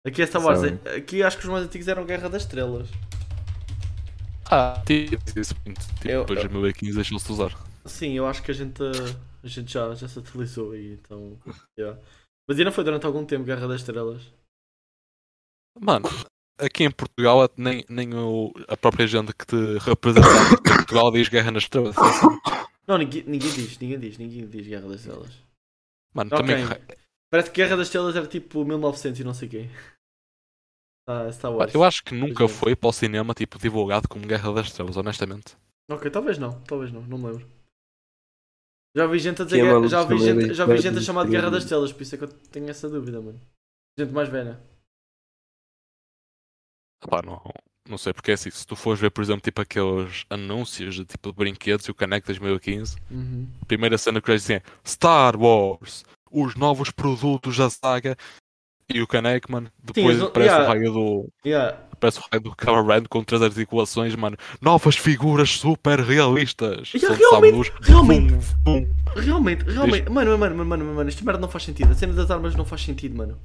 Aqui é Star Wars. É- Aqui acho que os mais antigos eram Guerra das Estrelas. Ah, tipo, tipo, Eu- depois de 2015 deixou-se de usar. Sim, eu acho que a gente, a gente já, já se atualizou aí, então. yeah. Mas ainda foi durante algum tempo Guerra das Estrelas. Mano, aqui em Portugal nem, nem o, a própria gente que te representa em Portugal diz guerra nas estrelas. [LAUGHS] Não, ninguém, ninguém diz, ninguém diz, ninguém diz Guerra das Estrelas. Mano, Ok. também Parece que Guerra das Estrelas era tipo 1900 e não sei o quê. Ah, Star Wars. Eu acho que nunca é. foi para o cinema tipo, divulgado como Guerra das Estrelas, honestamente. Ok, talvez não, talvez não, não me lembro. Já vi gente a dizer Que é já vi gente, da já vi gente a das chamar de Guerra das Estrelas. Por isso é que eu tenho essa dúvida, mano. Gente mais velha. Pá, não, não sei, porque é assim, se tu fores ver, por exemplo, tipo aqueles anúncios de tipo de brinquedos e o Caneco 2015, Uhum. a primeira cena que eles dizem é Star Wars, os novos produtos da saga. E o Caneco, mano, depois eles- parece yeah. o raio do. Yeah. Parece o raio do Cameron com três articulações, mano. Novas figuras super realistas. Yeah, realmente, realmente. Realmente, realmente, mano, mano, mano, mano, mano, esta merda não faz sentido. A cena das armas não faz sentido, mano.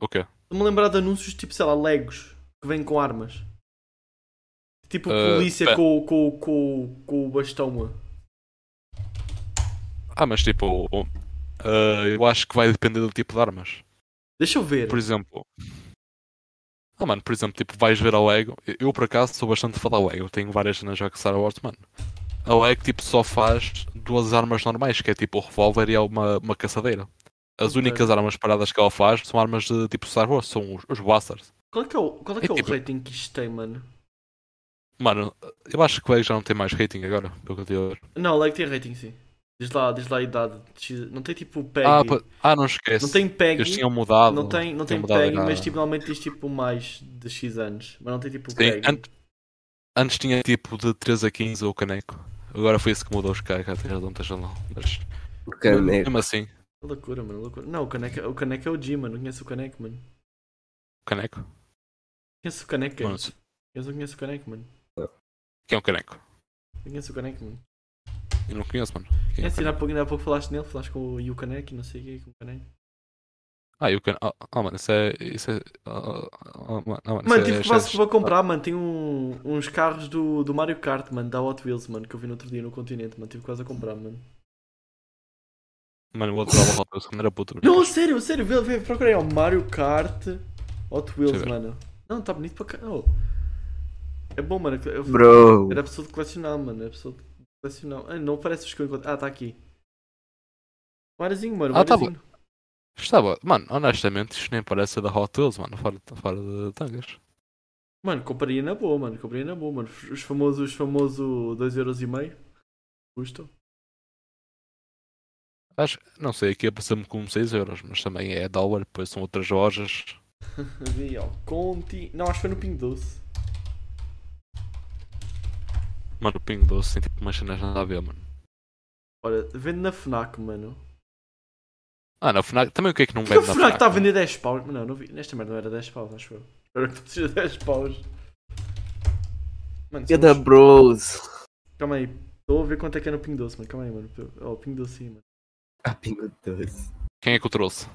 O quê? Estou-me a lembrar de anúncios tipo, sei lá, Legos que vêm com armas. Tipo Uh, polícia pera. com, com, com, com o bastão. Ah, mas tipo, ah, eu acho que vai depender do tipo de armas. Deixa eu ver. Por exemplo. Ah, mano, por exemplo, tipo, vais ver a Lego. Eu, por acaso, sou bastante fã da Lego. Tenho várias cenas já que Star Wars, mano. A Lego, tipo, só faz duas armas normais, que é tipo o revólver e é uma, uma caçadeira. As Ok. únicas armas paradas que ela faz são armas de tipo Star Wars, são os, os blasters. Qual é que é o, qual é, que é É o tipo- rating que isto tem, mano? Mano, eu acho que o Lego já não tem mais rating agora, pelo que eu. Não, o Lego tem rating, sim. Diz lá, diz lá a idade. Não tem tipo PEG. Ah, pa- ah, não esquece. não tem PEG. Eles tinham mudado. Não tem, não tem PEG, mas tipo, normalmente diz tipo mais de X anos. Mas não tem tipo Sim, PEG. an- antes tinha tipo de 3 a 15 o caneco. Agora foi isso que mudou os caras, tens razão, tens razão. Mas O caneco. mesmo assim, Que loucura, mano, loucura. Não, o Caneco, o Caneco é o G, mano. Não conheço o Caneco, mano. o caneco? Conheço o Caneco, mano. se- Eu não conheço o Caneco, mano. quem é o caneco? Eu conheço o Caneco, mano. Eu não conheço, mano. Quem É é assim, há pouco, ainda há pouco falaste nele, falaste com o Yukanek e não sei o que com o Caneco. Ah, e caneco. Ah, ah, mano, isso é. Isso é. Ah, ah, mano, não, mano, Mano, isso tive é- quase que é- vou comprar, mano. Tem um- uns carros do, do Mario Kart, mano, da Hot Wheels, mano, que eu vi no outro dia no continente, mano. Tive quase a comprar, mano. Mano, outro dava Hot Wheels quando era puto. Não, sério, sério, vê, vê, procurei, ó, Mario Kart Hot Wheels, eu mano. Não, tá bonito pra cá. Oh. É bom, mano. Eu, Bro. era pessoa de colecionar, mano. Era pessoa de colecionar. Ah, não parece os que eu encontro. Ah, tá aqui. Mariozinho, mano. Ah, tá. Estava. Mano, honestamente, isto nem parece ser da Hot Wheels, mano. Fora, fora de tangas. Mano, compraria na boa, mano. Compraria na boa, mano. Os famosos, os famosos 2,5€. Custam. Acho, não sei, aqui apareceu-me como 6 euros, mas também é dólar, depois são outras lojas. [LAUGHS] Real. Conti. Não, acho que foi no Ping Doce. Mano, o Pingo Doce tem tipo umas cenas nada a ver, mano. Olha, vende na Fnac, mano. Ah, na FNAC, também o que é que não vende a na Fnac está a mano? vender 10 paus. Não, não vi. Nesta merda não era 10 paus, acho eu. Espero que não seja 10 paus. Mano, the somos- bros. calma aí. Estou a ver quanto é que é no Ping Doce, mano. Calma aí, mano. Ó, o Ping Doce sim, mano. A pingo doce. Quem é que o trouxe?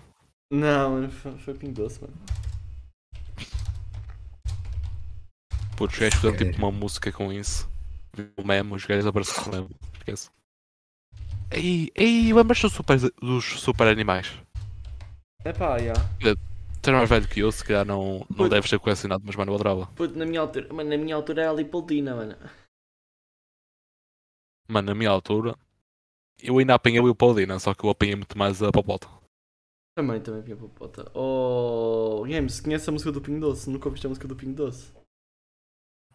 Não, mano. Foi, foi Ping Doce, mano. Gajos fizeram Ok. tipo uma música com isso. O meme, os gajos com o meme. Esquece. Ei, ei, lembras-te dos super, dos super animais? É pá, já. Tu és mais velho que eu, se calhar não, não Puto. deves ter colecionado, mas mano, eu adorava. Puto, na minha altura, mano, na minha altura era a Lipoldina, mano. Mano, na minha altura, eu ainda apanhei o Paulina, só que eu apanhei muito mais a Popota. Também, também pinha popota. Oh, Games, conhece a música do Ping Doce? Nunca ouviste a música do Ping Doce?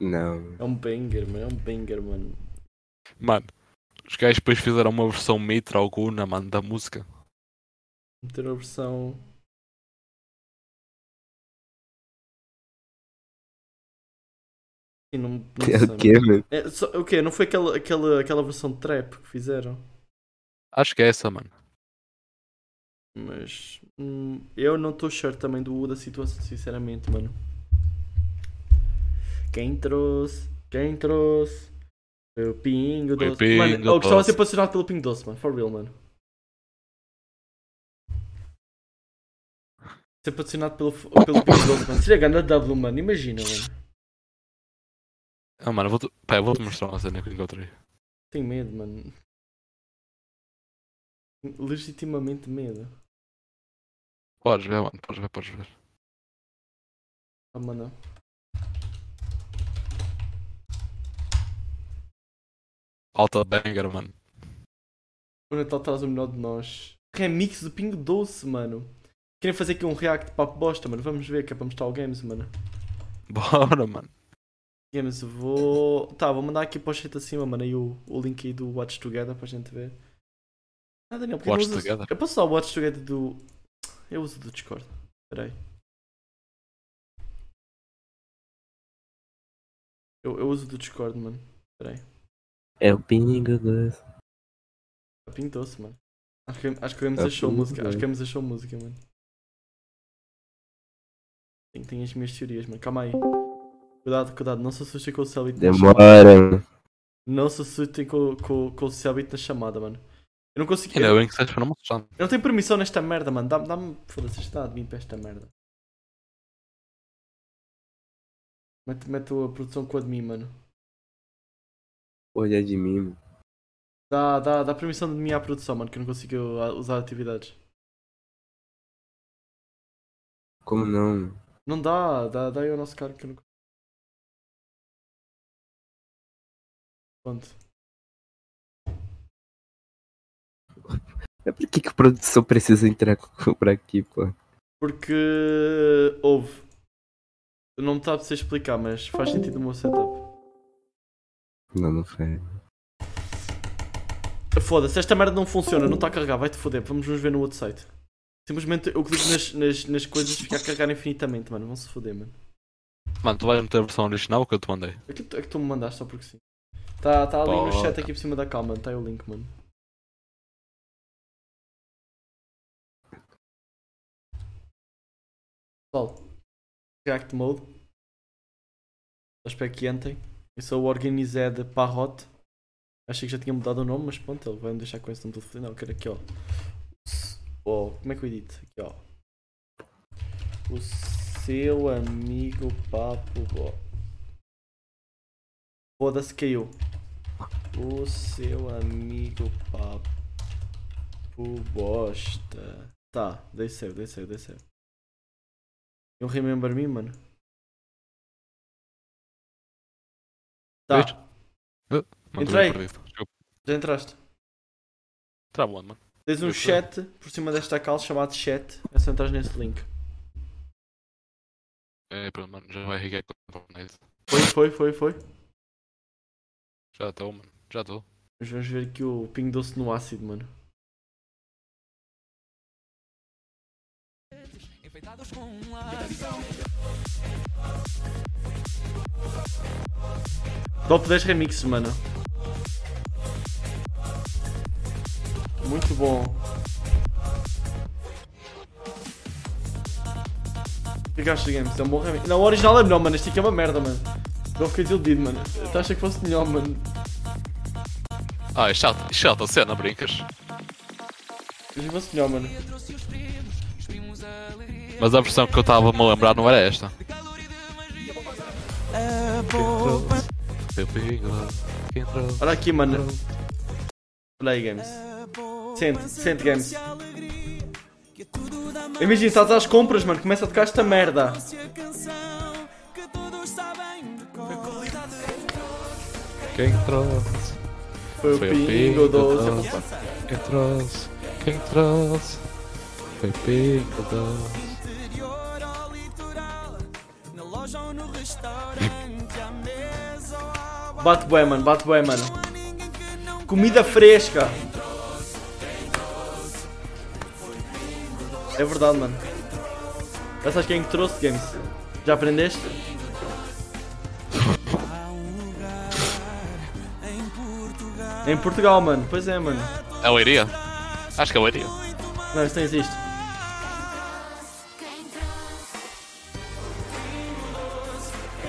Não. É um banger, mano. É um banger, mano. Mano, os gajos depois fizeram uma versão Mitra alguna, mano, da música. Meter a versão. Sim, não, não sei, É o quê, mano? É, só- o quê? Não foi aquela, aquela, aquela versão de trap que fizeram? Acho que é essa, mano. Mas hum, eu não estou certo também do da situação, sinceramente, mano. Quem trouxe? Quem trouxe? Foi o Pingo Doce. Mano, Pingo eu gostava de ser patrocinado pelo Pingo Doce, mano. For real, mano. Ser patrocinado pelo, pelo Pingo Doce, mano. Seria grande W, mano. Imagina, mano. Ah, mano, eu vou-te pá, eu vou-te mostrar uma cena que eu encontrei. Tenho medo, mano. Legitimamente medo. Podes ver, mano, podes ver, podes ver. Ah, mano. Alta banger, mano. O Natal traz o melhor de nós. Remix do Pingo Doce, mano. Querem fazer aqui um react papo bosta, mano. Vamos ver que é para mostrar o Games, mano. Bora, mano. Games, vou. Tá, vou mandar aqui para o chat acima, mano. Aí o, o link aí do Watch Together para a gente ver. Ah, Daniel, porque Watch não usas... Together? Eu posso usar o Watch Together do. Eu uso do Discord. Espera aí. Eu, eu uso do Discord, mano. Espera aí. É o pingo doce. Pintou-se, mano. Acho que, acho que o Games É achou música. Acho que o Games achou música, mano. Tenho, tenho as minhas teorias, mano. Calma aí. Cuidado, cuidado. Não se assustem com o Cellbit na chamada. Demora. Não se assustem com, com, com o Cellbit na chamada, mano. Eu não consigo. Ainda bem que estás para não mostrar. eu não tenho permissão nesta merda, mano. Dá-me. Dá Foda-se, isto está a vir para esta merda. Mete, mete a produção com a de mim, mano. Olha de mim. mano. Dá, dá, dá permissão de mim à produção, mano, que eu não consigo usar atividades. Como não? Não dá, dá, dá aí ao nosso cara que eu não. Pronto. É por que, que a produção precisa entrar [LAUGHS] por aqui, pô? Porque houve. Não me sabe se explicar, mas faz sentido o meu setup. Não, não foi. Foda-se, esta merda não funciona, não está a carregar, vai-te foder, vamos nos ver no outro site. Simplesmente eu clico nas, nas, nas coisas e fica a carregar infinitamente, mano. Vão-se foder, mano. Mano, tu vais meter a versão original que eu te mandei. É que, tu- é que tu me mandaste só porque sim. Está tá ali no chat aqui por cima da calma, está aí o link, mano. Pessoal, React Mode. Só espero que entrem. Eu sou o Organized Parrot. Achei que já tinha mudado o nome, mas pronto, ele vai me deixar com esse nome todo feliz. Não, eu quero aqui, ó. ó. Como é que eu edito? Aqui, ó. O seu amigo Papo Bó. Foda-se, caiu. O seu amigo Papo Bosta. Tá, dei save, dei save, dei save. Eu remember me, mano. Tá? Mano, tô Entrei. já entraste. Tá bom, mano. Tens um Eu chat por cima desta cal chamado chat. É só entrar nesse link. É, pronto, mano, já vai regar com. Foi, foi, foi, foi. Já estou, mano. Já estou. Mas vamos ver aqui o Pingo Doce no ácido, mano. Top 10 remixes, mano. Muito bom. O que é que achas, Games? É um bom remix. Não, o original é melhor, mano. Este aqui é uma merda, mano. Não fiquei desiludido, mano. Eu achei que fosse melhor, mano. Ah, é chato, é chato a cena, brincas. Achei que fosse melhor, mano. Mas a versão que eu estava a me lembrar não era esta. Olha aqui, mano. Olha aí, Games. Sente, sente, Games. Imagina, estás às compras, mano. Começa a tocar esta merda. Quem trouxe? Foi o Foi o Pingo Pingo Doce. Quem trouxe? Quem trouxe? Foi Pico Doce. Bate bué, mano. Bate bué, mano. Comida fresca. É verdade, mano. Já sabes quem é que trouxe, Games? Já aprendeste? Em Portugal, mano. Pois é, mano. É o Iria? Acho que é o Iria. Não, isto não existe.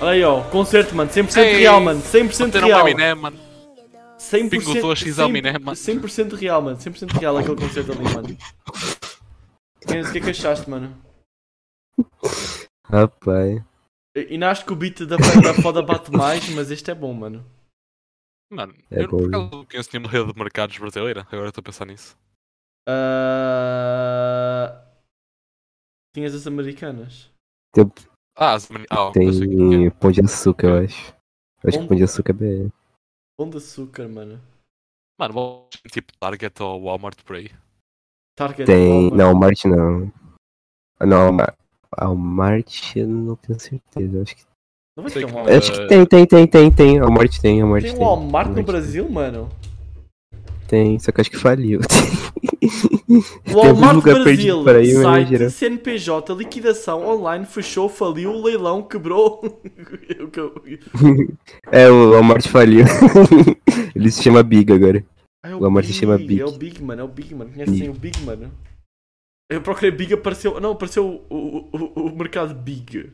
Olha aí, ó. Concerto, mano. 100% Ei, real, mano. 100% Ter um real. Eminem, mano. 100%, Pingo Doce e Eminem, mano. 100% real, mano. 100% real aquele concerto ali, mano. O que é que achaste, mano? Rapaz. E e acho que o beat da da foda bate mais, mas este é bom, mano. Mano, É eu por bom. não conheço nenhuma rede de mercados brasileira. Agora estou a pensar nisso. Ah, Tinhas as americanas. Ah, as meni- ah quem é. Tem pão de açúcar, eu acho. Eu acho Pão- que pão de açúcar é bem. Pão de açúcar, mano. Mano, vou tipo Target ou Walmart por aí. Target. Tem. Walmart. Não, Marte não. Ah, Não, Mar- Walmart eu não tenho certeza. eu Acho que, Não vai ter um Walmart. acho que tem, tem, tem, tem, tem. Walmart tem, Walmart Tem tem. Walmart no Walmart Brasil, mano? Tem, só que acho que faliu. [LAUGHS] O Walmart Brasil, aí, site. CNPJ, liquidação online, fechou, faliu, leilão, quebrou. [LAUGHS] [LAUGHS] É, o Walmart faliu. Ele se chama Big agora. Ah, é O Walmart se chama Big. É o Big, mano, é o Big, mano. Conhecem o Big, mano? Eu procurei Big, apareceu. Não, apareceu o, o, o, o mercado Big.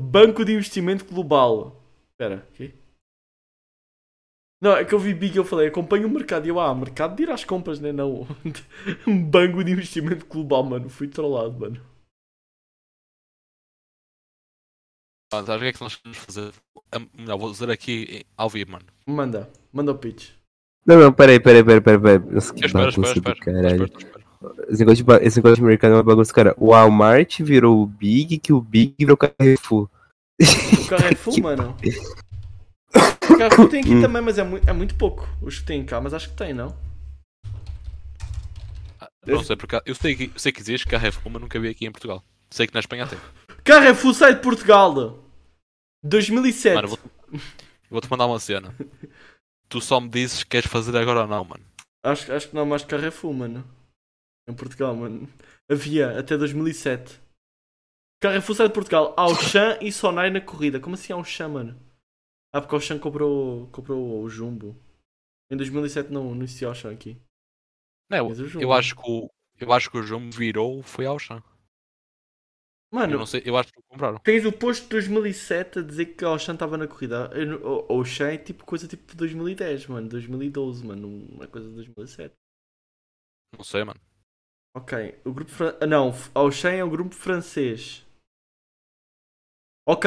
Banco de Investimento Global. Espera, ok? Não, é que eu vi Big e eu falei, acompanho o mercado. E eu, ah, mercado de ir às compras, né? Não. [LAUGHS] um banco de investimento global, mano. Fui trollado, mano. Mano, sabes o que é que nós vamos fazer? Ah, Melhor, vou dizer aqui ao vivo, mano. Manda, manda o pitch. Não, não, peraí, peraí, peraí, peraí. peraí. Nossa, que Eu espero, espero, bagunça do espero. caralho. espero, espero. Esse negócio, de, esse negócio de mercado é uma bagunça, cara. O Walmart virou o Big, que o Big virou o Carrefour. O Carrefour, [LAUGHS] mano. [COUGHS] O Carrefour tem aqui Hum. também, mas é, muito é muito pouco. Os que tem cá, mas acho que tem, não? Ah, Não sei porque eu sei que, sei que existe Carrefour, mas nunca vi aqui em Portugal. Sei que na Espanha tem. Carrefour sai de Portugal. 2007. Mano, eu vou- vou-te mandar uma cena. Tu só me dizes se queres fazer agora ou não, mano. Acho, acho que não há mais Carrefour, mano. Em Portugal, mano. Havia até 2007. Carrefour sai de Portugal. Auchan e Sonai na corrida. Como assim Auchan, mano? Ah, porque Auchan comprou, comprou o Jumbo. Em 2007 não, não existia Auchan aqui. Não, Mas o eu, Jumbo. eu acho que o eu acho que o João virou foi ao. Eu Mano, não sei, eu acho que compraram. tens o posto de 2007 a dizer que Auchan estava na corrida. Eu O Auchan é tipo coisa tipo de 2010, mano. 2012, mano. Uma coisa de 2007. Não sei, mano. Ok, o grupo fran... ah, Não, Auchan é o grupo francês. Ok,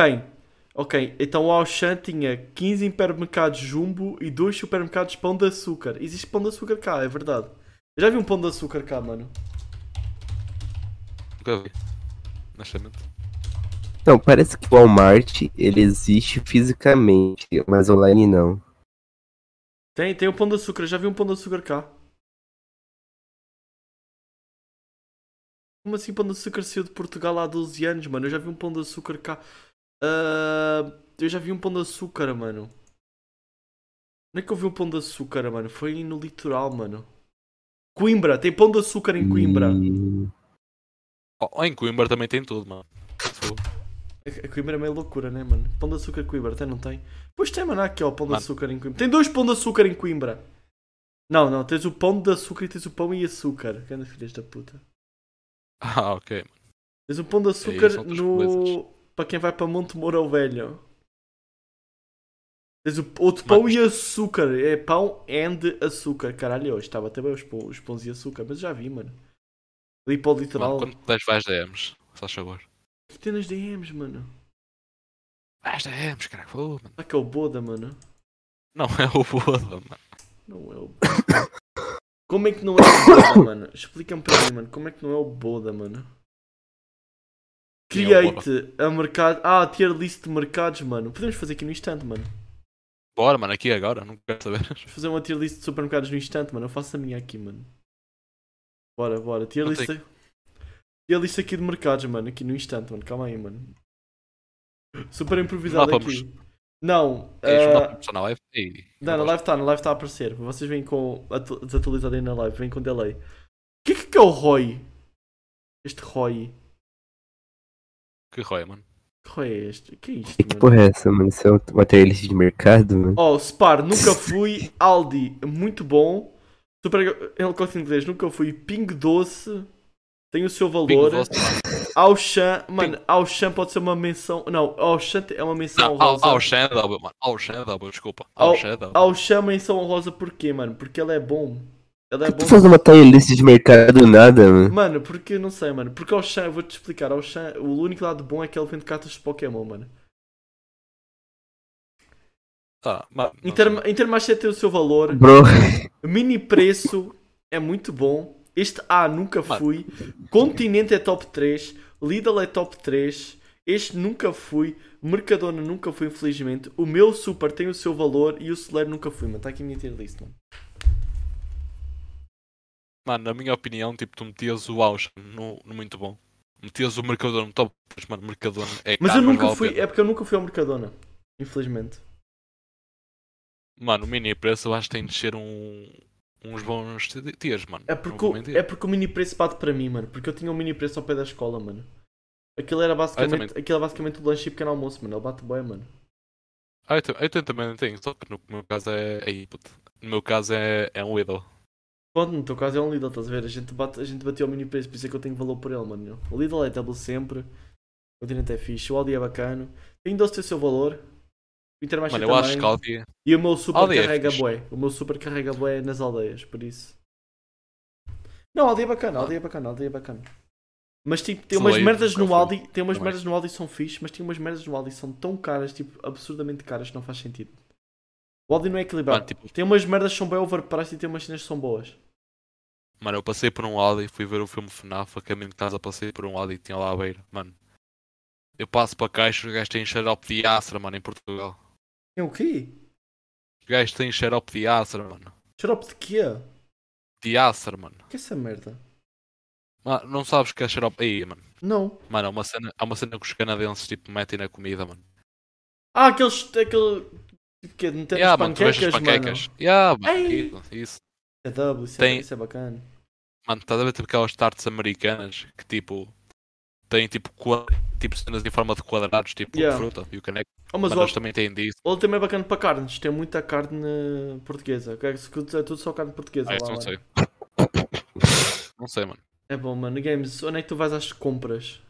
ok. Então o Auchan tinha 15 hipermercados Jumbo e 2 supermercados Pão de Açúcar. Existe Pão de Açúcar cá, é verdade. Eu já vi um Pão de Açúcar cá, mano. Nunca vi. Honestamente. Não, parece que o Walmart, ele existe fisicamente, mas online não. Tem, tem o Pão de Açúcar, eu já vi um Pão de Açúcar cá. Como assim pão de açúcar saiu de Portugal há 12 anos, mano? Eu já vi um pão de açúcar cá. Ah, eu já vi um pão de açúcar, mano. Onde é que eu vi um pão de açúcar, mano? Foi no litoral, mano. Coimbra, tem pão de açúcar em Coimbra. Hum, Oh, em Coimbra também tem tudo, mano. A Coimbra é meio loucura, né, mano? Pão de açúcar Coimbra, tem, não tem? Pois tem, mano, há aqui, ó, pão de Mano. açúcar em Coimbra. Tem dois pão de açúcar em Coimbra. Não, não, tens o pão de açúcar e tens o pão e açúcar. Ganda filhas da puta. Ah, ok. mano. Tens o pão de açúcar outras no. coisas. Para quem vai para Monte Moura o Velho. Tens o outro pão Mano, e açúcar. É pão and açúcar. Caralho, hoje estava até bem os, pão, os pães e açúcar, mas já vi, mano. Ali para o litoral. Mano, quando puderes vais DMs, só favor. que tem nas DMs, mano? Vais DMs, caralho. fogo, mano. Será que é o Boda, mano? Não é o Boda, mano. Não é o [COUGHS] Como é que não é o Boda, mano? Explica-me para mim, mano. Como é que não é o Boda, mano? É Create a mercado. Ah, tier list de mercados, mano. Podemos fazer aqui no instante, mano. Bora, mano, aqui agora, não quero saber. Vamos fazer uma tier list de supermercados no instante, mano. Eu faço a minha aqui, mano. Bora, bora. Tier Não list. Tier list aqui de mercados, mano. Aqui no instante, mano. Calma aí, mano. Super improvisado Não, aqui. Não, Queres ah, mandar para na live? Ei, Não, na live está, na live está a aparecer. Vocês vêm com. atu- desatualizado aí na live, vêm com delay. O que é que é o Roy? Este Roy. Que roia, mano. Que Roy é este? Que é isto, que mano? porra é essa, mano? Isso é um materialista de mercado, mano? Oh, Spar, nunca fui. Aldi, muito bom. Super Helicóptero inglês, nunca fui. Ping Doce, tem o seu valor. mano. Auchan, mano, Auchan pode ser uma menção. Não, Auchan é uma menção Não, ao, honrosa. ao Shadow, mano. Ao Shadow, desculpa. Ao- Ao Shadow. Auchan menção honrosa porquê, mano? Porque ele é bom. Ele é Tu bom. faz uma materialista de mercado do nada, mano? Mano, porque não sei, mano. Porque Auchan, eu vou-te explicar. Auchan, o único lado bom é que ele vende cartas de Pokémon, mano. Tá, mano. sei. Intermarché tem o seu valor. Bro, Mini preço é muito bom. Este A nunca Mano. fui. Continente é top 3. Lidl é top 3. Este nunca fui. Mercadona nunca fui, infelizmente. O meu Super tem o seu valor e o Celeiro nunca fui, mano. Está aqui a minha tier list, mano. Mano, na minha opinião, tipo, tu metias o Auchan no, no muito bom. Metias o Mercador no top, mas, mano, Mercador é Mas eu nunca vale a fui. É porque eu nunca fui ao Mercadona. Infelizmente. Mano, o mini preço eu acho que tem de ser um, uns bons tiers, mano. É porque, o, é porque o mini preço bate para mim, mano. Porque eu tinha um mini preço ao pé da escola, mano. Aquilo era basicamente, aquilo era basicamente o lanche e pequeno almoço, mano. Ele bate bem, mano. Ah, eu, eu ta- também tenho, só que no meu caso é. Aí, puto. No meu caso é, é um Lidl. Pronto, no teu caso é um Lidl, estás a ver? A gente, bate, a gente bateu ao mini preço, por isso é que eu tenho valor por ele, mano. O Lidl é double sempre. O Continente é fixe. O Aldi é bacana. Tem doce tem o seu valor. O Intermarché Mano, eu também. acho que Aldi. E o meu super Aldi é carrega fixe. bué. O meu super carrega bué nas aldeias, por isso. Não, Aldi é bacana, Aldi é bacana, Aldi é bacana. Mas tipo, tem umas merdas no. Aldi, tem umas Também. merdas no Aldi que são fixe, mas tem umas merdas no Aldi que são tão caras, tipo, absurdamente caras que não faz sentido. O Aldi não é equilibrado. Mano, tipo, Tem umas merdas que são bem overpriced e tem umas cenas que são boas. Mano, eu passei por um Aldi, fui ver o filme FNAF, a caminho de casa passei por um Aldi e tinha lá à beira. Mano, eu passo para caixa, os gajos têm xarope de Astra, mano, em Portugal. É o quê? Os gajos têm xarope de Astra, mano. Xarope de quê? De Astra, mano. O que é essa merda? Mano, não sabes que é xarope? Aí, mano. Não. Mano, é uma cena, é uma cena que os canadenses, tipo, metem na comida, mano. Ah, aqueles. aquele. Que é de meter Yeah, nas mano, tu as panquecas, mano. panquecas. Yeah, mano, isso, isso. É W, isso, Tem- é, isso é bacana. Mano, estás a ver tipo aquelas tartes americanas que tipo têm tipo, tipo cenas em forma de quadrados, tipo Yeah. fruta e o caneco. Oh, mas Mano, o também têm disso. Ele também é bacana para carnes, tem muita carne portuguesa. É é tudo só carne portuguesa Ah, lá, não mano. sei. Não sei, mano. É bom, mano. Games, onde é que tu vais às compras?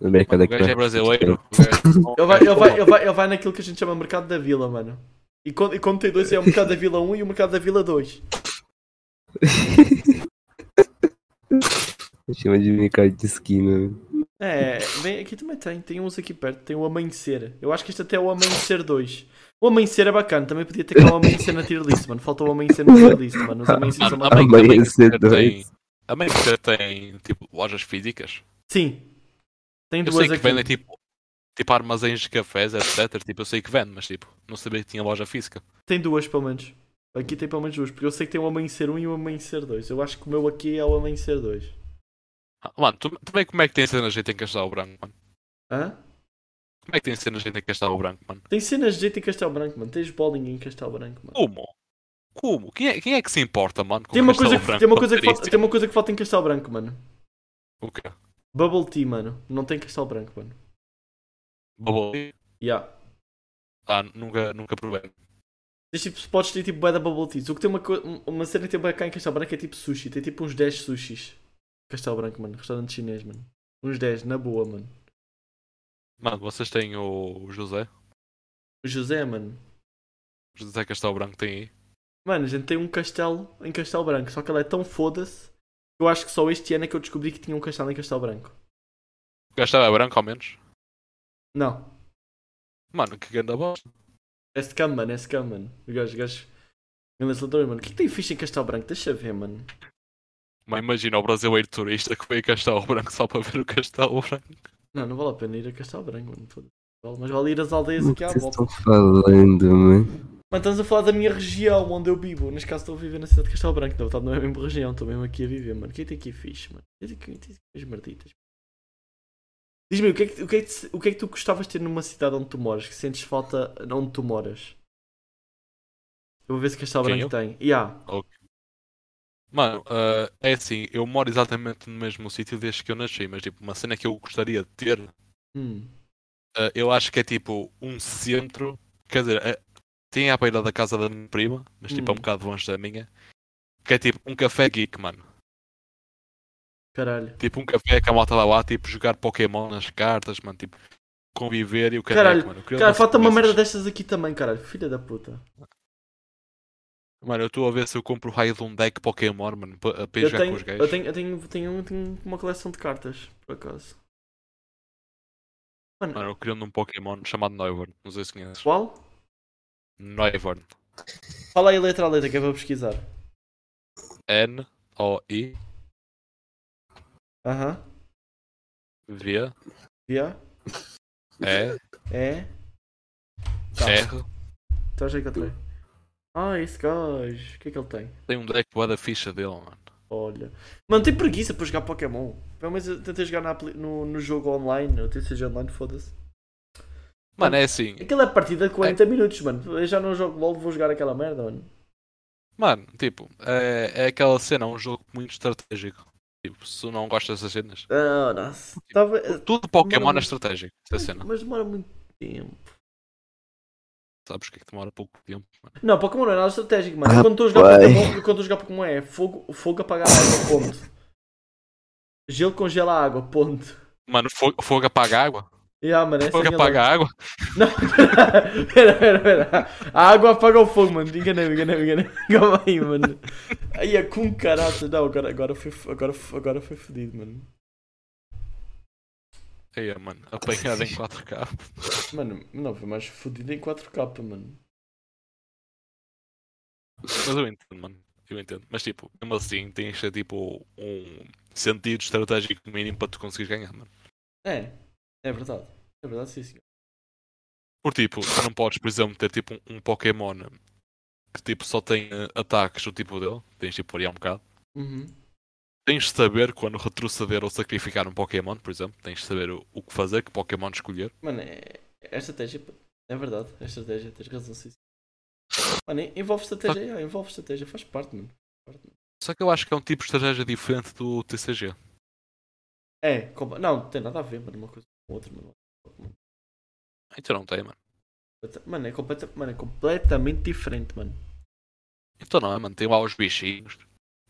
no mercado Mano, o aqui. gajo é brasileiro. o [LAUGHS] Ele vai, ele, vai, ele, vai, ele vai naquilo que a gente chama mercado da vila, mano. E quando, e quando tem dois é o mercado da vila 1 e o mercado da vila 2. Chama de mercado de esquina. É, vem, aqui também tem. Tem uns aqui perto. Tem o Amanhecer. Eu acho que este até é o Amanhecer 2. O Amanhecer é bacana. Também podia ter cá o Amanhecer na tier list, mano. Falta o Amanhecer na tier list, mano. Os Amanhecer são Mano, mais... a mãe- a mãe Amanhecer tem- tipo lojas físicas. Sim. Tem Eu duas sei que aqui. vendem tipo, tipo armazéns de cafés, etc. Tipo, eu sei que vende, mas tipo, não sabia que tinha loja física. Tem duas, pelo menos. Aqui tem pelo menos duas, porque eu sei que tem o Amanhecer 1 e o Amanhecer 2. Eu acho que o meu aqui é o Amanhecer 2. Ah, Mano, tu, também como é que tem cenas de jeito em Castelo Branco, mano? Hã? Como é que tem cenas de jeito em Castelo Branco, mano? Tem cenas de jeito em Castelo Branco, mano. Tens bowling em Castelo Branco, mano. Como? Como? Quem é, quem é que se importa, mano? Tem uma, Castelo coisa que, Branco tem, uma coisa que falta, tem uma coisa que falta em Castelo Branco, mano. O quê? Bubble Tea, mano. Não tem Castelo Branco, mano. Bubble? Yeah. Ah, nunca, nunca provei. Tens tipo spots de tipo bué da Bubble Teas. O que tem uma, uma cena que tem bué cá em Castelo Branco é tipo sushi. Tem tipo uns 10 sushis. Castelo Branco, mano. Restaurante chinês, mano. Uns 10, na boa, mano. Mano, vocês têm o José? O José, mano. O José Castelo Branco tem aí? Mano, a gente tem um castelo em Castelo Branco. Só que ele é tão foda-se. que Eu acho que só este ano é que eu descobri que tinha um castelo em Castelo Branco. O Castelo é branco, ao menos? Não. Mano, que grande bosta. É scam, mano. É scam, mano. O gajo, o gajo. Grandes ladrões, mano. O que é que tem fixe em Castelo Branco? Deixa ver, mano. Mas imagina o brasileiro turista que veio a Castelo Branco só para ver o Castelo Branco. Não, não vale a pena ir a Castelo Branco, mano. Mas vale ir às aldeias aqui que à volta. estão falando, mano? Mano, estamos a falar da minha região onde eu vivo. Neste caso estou a viver na cidade de Castelo Branco. Na verdade não é a mesma região, estou mesmo aqui a viver, mano. Quem tem aqui fixe, mano? Quem tem aqui, tem aqui as merditas? Diz-me, o que, é que, o, que é que, o que é que tu gostavas de ter numa cidade onde tu moras? Que sentes falta onde tu moras? Eu vou ver se Castelo Quem, Branco eu? tem. Yeah. Mano, ah, é assim, eu moro exatamente no mesmo sítio desde que eu nasci, mas tipo, uma cena que eu gostaria de ter, Hum. ah, eu acho que é tipo um centro, quer dizer, é- tem à beira da casa da minha prima, mas tipo é um Hum. bocado longe da minha, que é tipo um café geek, mano. Caralho. Tipo um café que a malta vai lá, tipo, jogar Pokémon nas cartas, mano, tipo, conviver e o Caralho. Eu queria Cara, falta uma merda destas aqui também, caralho. Filha da puta. Mano, eu estou a ver se eu compro o raio de um deck Pokémon, mano, para Eu jogar com tenho, os gajos. eu, tenho, eu, tenho, tenho, tenho uma coleção de cartas, por acaso. Mano, Mano, eu queria um Pokémon chamado Noivern, não sei se conheces. qual? Noivern. Fala aí letra a letra que é para pesquisar. N-O-I Aham. V Yeah. E É. Tá. R Então já encontrei. Ah, esse gajo. O que é que ele tem? tem um deck boa da ficha dele, mano. Olha. Mano, tem preguiça para jogar Pokémon. Pelo menos eu tentei jogar na no, no jogo online. Eu tentei jogar online, foda-se. Mano, é assim. Aquilo é partida de 40 minutos, mano. Eu já não jogo LOL, vou jogar aquela merda, mano. Mano, tipo, é, é aquela cena, é um jogo muito estratégico. Tipo, se tu não gostas dessas cenas. Ah, nossa. Tava... Tudo Pokémon demora é estratégico, essa cena. Mas demora muito tempo. Sabes o que é que demora pouco tempo, mano? Não, Pokémon não é nada estratégico, mano. Ah, quando estou a jogar. Pokémon, quando estou a jogar Pokémon é fogo, fogo apagar água, ponto. Gelo congela a água, ponto. Mano, fogo, fogo apaga água? Yeah, mano, essa é a Fogo minha apaga água? [LAUGHS] Não, pera, pera, pera. A água apaga o fogo, mano. Enganei-me, enganei-me, enganei-me. [LAUGHS] Calma aí, mano. Aí é com caralho. Não, agora, agora, foi, agora, agora foi fodido, mano. Aí, mano, apanhado em 4K. [LAUGHS] Mano, não, foi mais fodido em 4K, mano. Mas eu entendo, mano. Eu entendo. Mas tipo, mesmo assim, tens de ter tipo um sentido estratégico mínimo para tu conseguires ganhar, mano. É, é verdade. É verdade, sim, senhor. Por tipo, tu não podes, por exemplo, ter tipo um, um Pokémon que tipo só tem eh, ataques do tipo dele. Tens tipo variar um bocado. Uhum. Tens de saber quando retroceder ou sacrificar um Pokémon, por exemplo. Tens de saber o, o que fazer, que Pokémon escolher. Mano, é, é estratégia. É verdade, é estratégia. Tens razão, sim. Mano, envolve estratégia, yeah, envolve estratégia. Faz parte, mano. Faz parte, mano. Só que eu acho que é um tipo de estratégia diferente do TCG. É, compa- não, não tem nada a ver, mano. Uma coisa com outra, mano. Então não tem, mano. Mano, é, completa, mano, é completamente diferente, mano. Então não é, mano. Tem lá os bichinhos.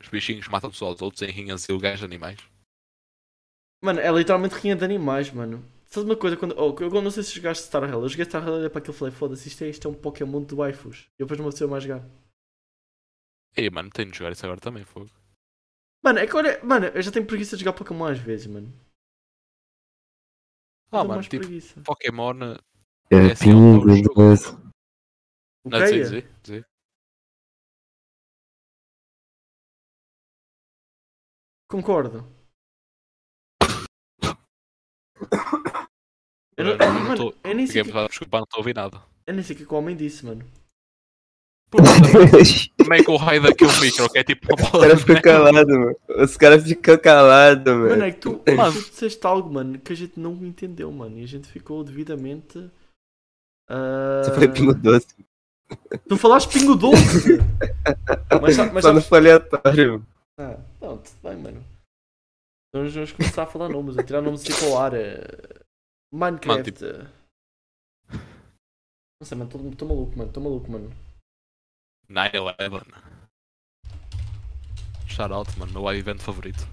Os bichinhos matam-se aos outros em rinhas ilegais de animais. Mano, é literalmente rinha de animais, mano. Sabe uma coisa, quando, oh, eu não sei se jogaste Star Rail, eu joguei Star Rail e para aquilo falei, foda-se, isto é, isto é um Pokémon de waifus. E depois não apeteceu mais jogar. Ei, mano, tenho de jogar isso agora também, fogo. Mano, é que olha, mano, eu já tenho preguiça de jogar Pokémon às vezes, mano. Ah, mano, mais tipo, preguiça. Pokémon. eh, É É assim, um jogo. Não, é? sim, sim. Concordo. Eu, não, Eu não mano, tô- eu nem sei que, desculpa, não estou a ouvir nada. eu nem sei o que é que o homem disse, mano. Pô, também- Também com o raio daquele micro, que é tipo uma Os caras ficam calados, mano. Os caras ficam calados, Mano, mano. é que tu, Mano. tu disseste algo, mano, que a gente não entendeu, mano. E a gente ficou devidamente. ah, Você foi pingo doce. Tu falaste pingo doce! [LAUGHS] mas, mas Só não aleatório. mano. Ah, não, tudo bem, mano. Então nós vamos começar a falar nomes, a tirar nomes assim para o ar. eh, Minecraft. eh. Não sei, mano, tô, tô maluco, mano, tô maluco, mano. 9-11. Shout out, mano, meu evento favorito.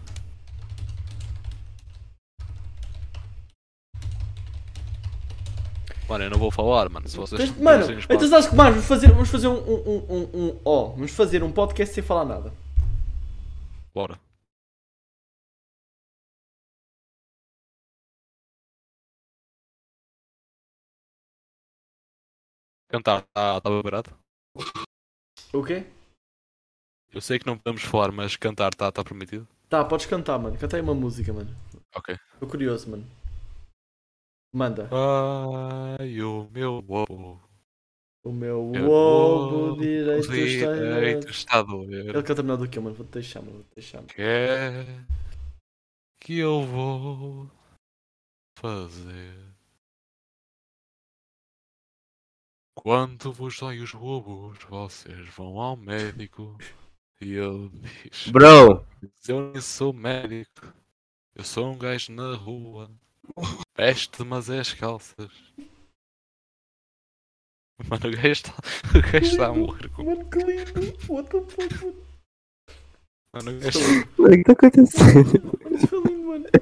Mano, eu não vou falar, mano. Se vocês. Tens- Mano, então sabes que mais? Vamos fazer, vamos fazer um, um, um, um, ó, vamos fazer um podcast sem falar nada. Bora. Cantar está tá liberado? O quê? Eu sei que não podemos falar, mas cantar está tá permitido? Tá, podes cantar, mano. Canta aí uma música, mano. Ok. Tô curioso, mano. Manda. Ai, o meu ovo. O meu Eu ovo vou direito. Direito está a doer. Ele canta melhor do que eu, mano. Vou-te deixar, mano. Vou-te deixar. mano. Quer que eu vou fazer? Quando vos dói os lobos, vocês vão ao médico e ele diz: Bro, Eu nem sou médico, eu sou um gajo na rua, veste mas é as calças. [LAUGHS] Mano, o gajo está, o gajo está a morrer. com- Mano, que lindo. What the fuck, mano. Mano, o gajo o que tá acontecendo? Mano, isso foi lindo, mano. [LAUGHS]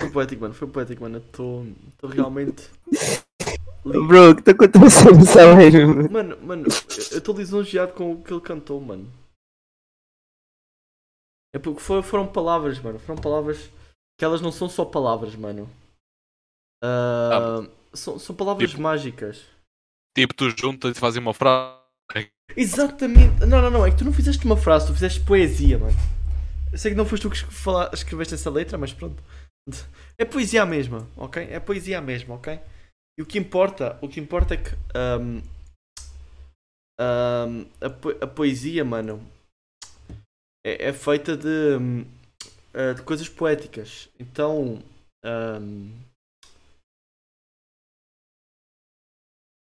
Foi poético, mano. Foi poético, mano. Estou realmente. Bro, o que tá acontecendo live, mano? Mano, mano, eu estou lisonjeado com o que ele cantou, mano. É porque foi- foram palavras, mano. Foram palavras que elas não são só palavras, mano. Ah, são, são palavras Tipo- mágicas. Tipo, tu juntas e fazes uma frase. Exatamente. Não, não, não. É que tu não fizeste uma frase, tu fizeste poesia, mano. Eu sei que não foste tu que escreveste essa letra, mas pronto. É poesia mesmo, ok? É poesia mesmo, ok? E o que importa, o que importa é que ahm, ahm, a, po- a poesia, mano, é, é feita de, hum, ah, de coisas poéticas. Então, ahm,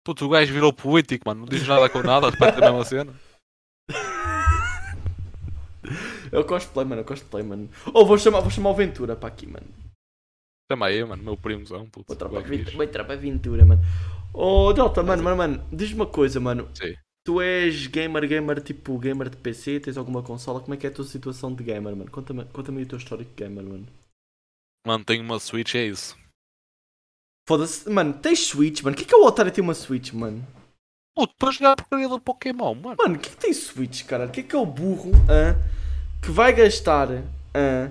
Puto, o gajo virou político, mano. Não diz nada com nada, repete a mesma cena. [LAUGHS] é o cosplay, mano, é o cosplay, mano. Ou vou chamar, vou chamar o Ventura para aqui, mano. Chama aí, mano, meu primozão, puto. Fixe. Vou entrar para aventura, mano. Oh, Delta, mano, mano, mano, diz-me uma coisa, mano. Sim. Tu és gamer, gamer, tipo gamer de PC, tens alguma consola? Como é que é a tua situação de gamer, mano? Conta-me conta o teu histórico de gamer, mano. Mano, tenho uma Switch, é isso. Foda-se, mano, tens Switch, mano. O que é que é o otário ter uma Switch, mano? Puto, para jogar a porcaria do Pokémon, mano. Mano, o que é que tem Switch, cara? O que é que é o burro hã, que vai gastar hã,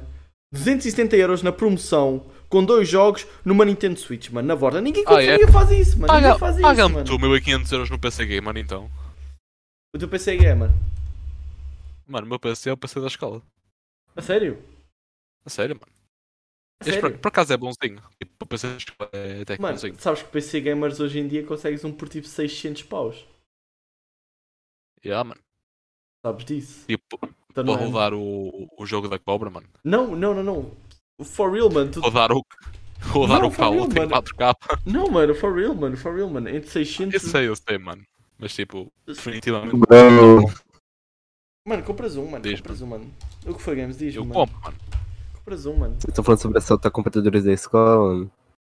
270 euros na promoção com dois jogos numa Nintendo Switch, mano? Na borda. Ninguém, Ah, é? faz isso, mano. Paga- Ninguém faz isso, Paga-me mano. tu 1500 euros no PC Gamer, então. O teu PC é gamer. Mano, o meu PC é o PC da escola. A sério? A sério, mano. A Este por, sério? por acaso é bonzinho. Tipo, o PC da escola é até que Mano, bonzinho. sabes que PC gamers hoje em dia consegues um por tipo 600 paus. Yeah, mano. Sabes disso? Tipo, Então, vou não, é- rodar o, o jogo da cobra, mano. não, não, não, não. For real, mano. Tu... Vou dar o. Vou dar Não, o for real, Paulo em mano. 4K. Não, mano, for real, mano, for real, mano. Entre 600. Eu sei, eu sei, mano. Mas tipo, definitivamente. Mano, compras um, mano. Diz, compras um, mano. O que foi games? Diz, Eu mano. compro, mano. Compras um, mano. estão falando sobre assaltar computadores da escola, mano?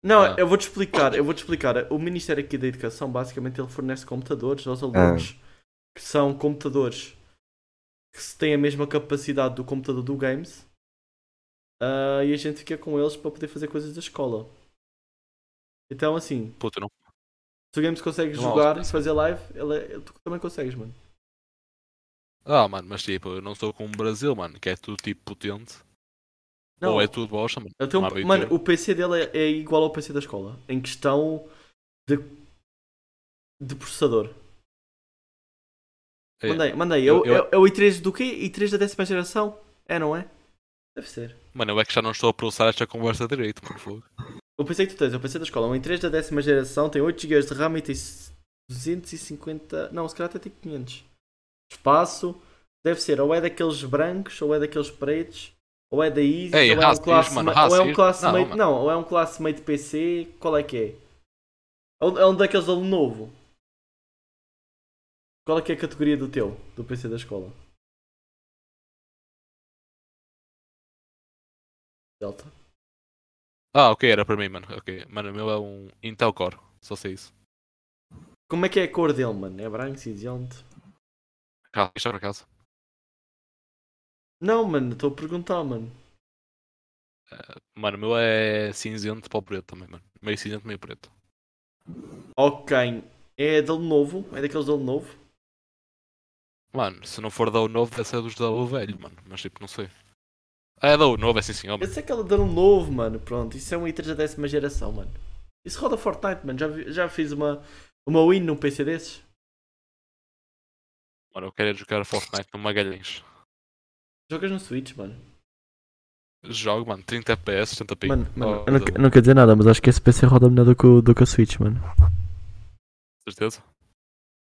Não, Ah. eu vou-te explicar, eu vou-te explicar. O Ministério aqui da Educação, basicamente, ele fornece computadores aos alunos que são computadores que têm a mesma capacidade do computador do Games ah, e a gente fica com eles para poder fazer coisas da escola. Então, assim, Puta, não. se o Games consegue Não, jogar e fazer live, ele é- tu também consegues, mano. Ah, mano, mas tipo, eu não sou como o Brasil, mano, que é tudo tipo potente. Não, Ou é tudo bosta, mano. tenho mano, o PC dele é, é igual ao PC da escola, em questão de, de processador. É. Mandei, mandei. Eu- Eu, eu- É o i3 do quê? i3 da décima geração? É, não é? Deve ser. Mano, eu é que já não estou a processar esta conversa direito, mano. fogo. O PC que tu tens, o PC da escola, um i3 da décima geração, tem 8 GB de RAM e tem 250. Não, se calhar até tem 500. Espaço. Deve ser ou é daqueles brancos ou é daqueles pretos. Ou é da Easy, Ei, ou, é um classe, mano, ma- ou é um classe Não, mano. Não, ou é um de PC. Qual é que é? É um, é um daqueles da Lenovo. Qual é que é a categoria do teu? Do PC da escola? Delta. Ah, ok, era para mim, mano. Ok, mano, o meu é um Intel Core. Só sei isso. Como é que é a cor dele, mano? É branco, cinzento? Ah, isto é para casa. Não, mano, estou a perguntar, mano. Mano, o meu é cinzento para o preto também, mano. Meio cinzento, meio preto. Ok. É da Lenovo? É daqueles da Lenovo? Mano, se não for da novo, deve ser dos da velho, mano. Mas tipo, não sei. Ah, é da U novo, é sim senhor. Eu sei que ela da Lenovo, mano. Pronto, isso é um i3 da décima geração, mano. Isso roda Fortnite, mano. Já, já fiz uma, uma win num PC desses? Mano, eu quero é jogar Fortnite no Magalhães. Jogas no Switch, mano. Jogo, mano, 30 FPS, 70 ping. Mano, mano, Oh, eu não, não quer dizer nada, mas acho que esse PC roda melhor do que, o- do que o Switch, mano. certeza?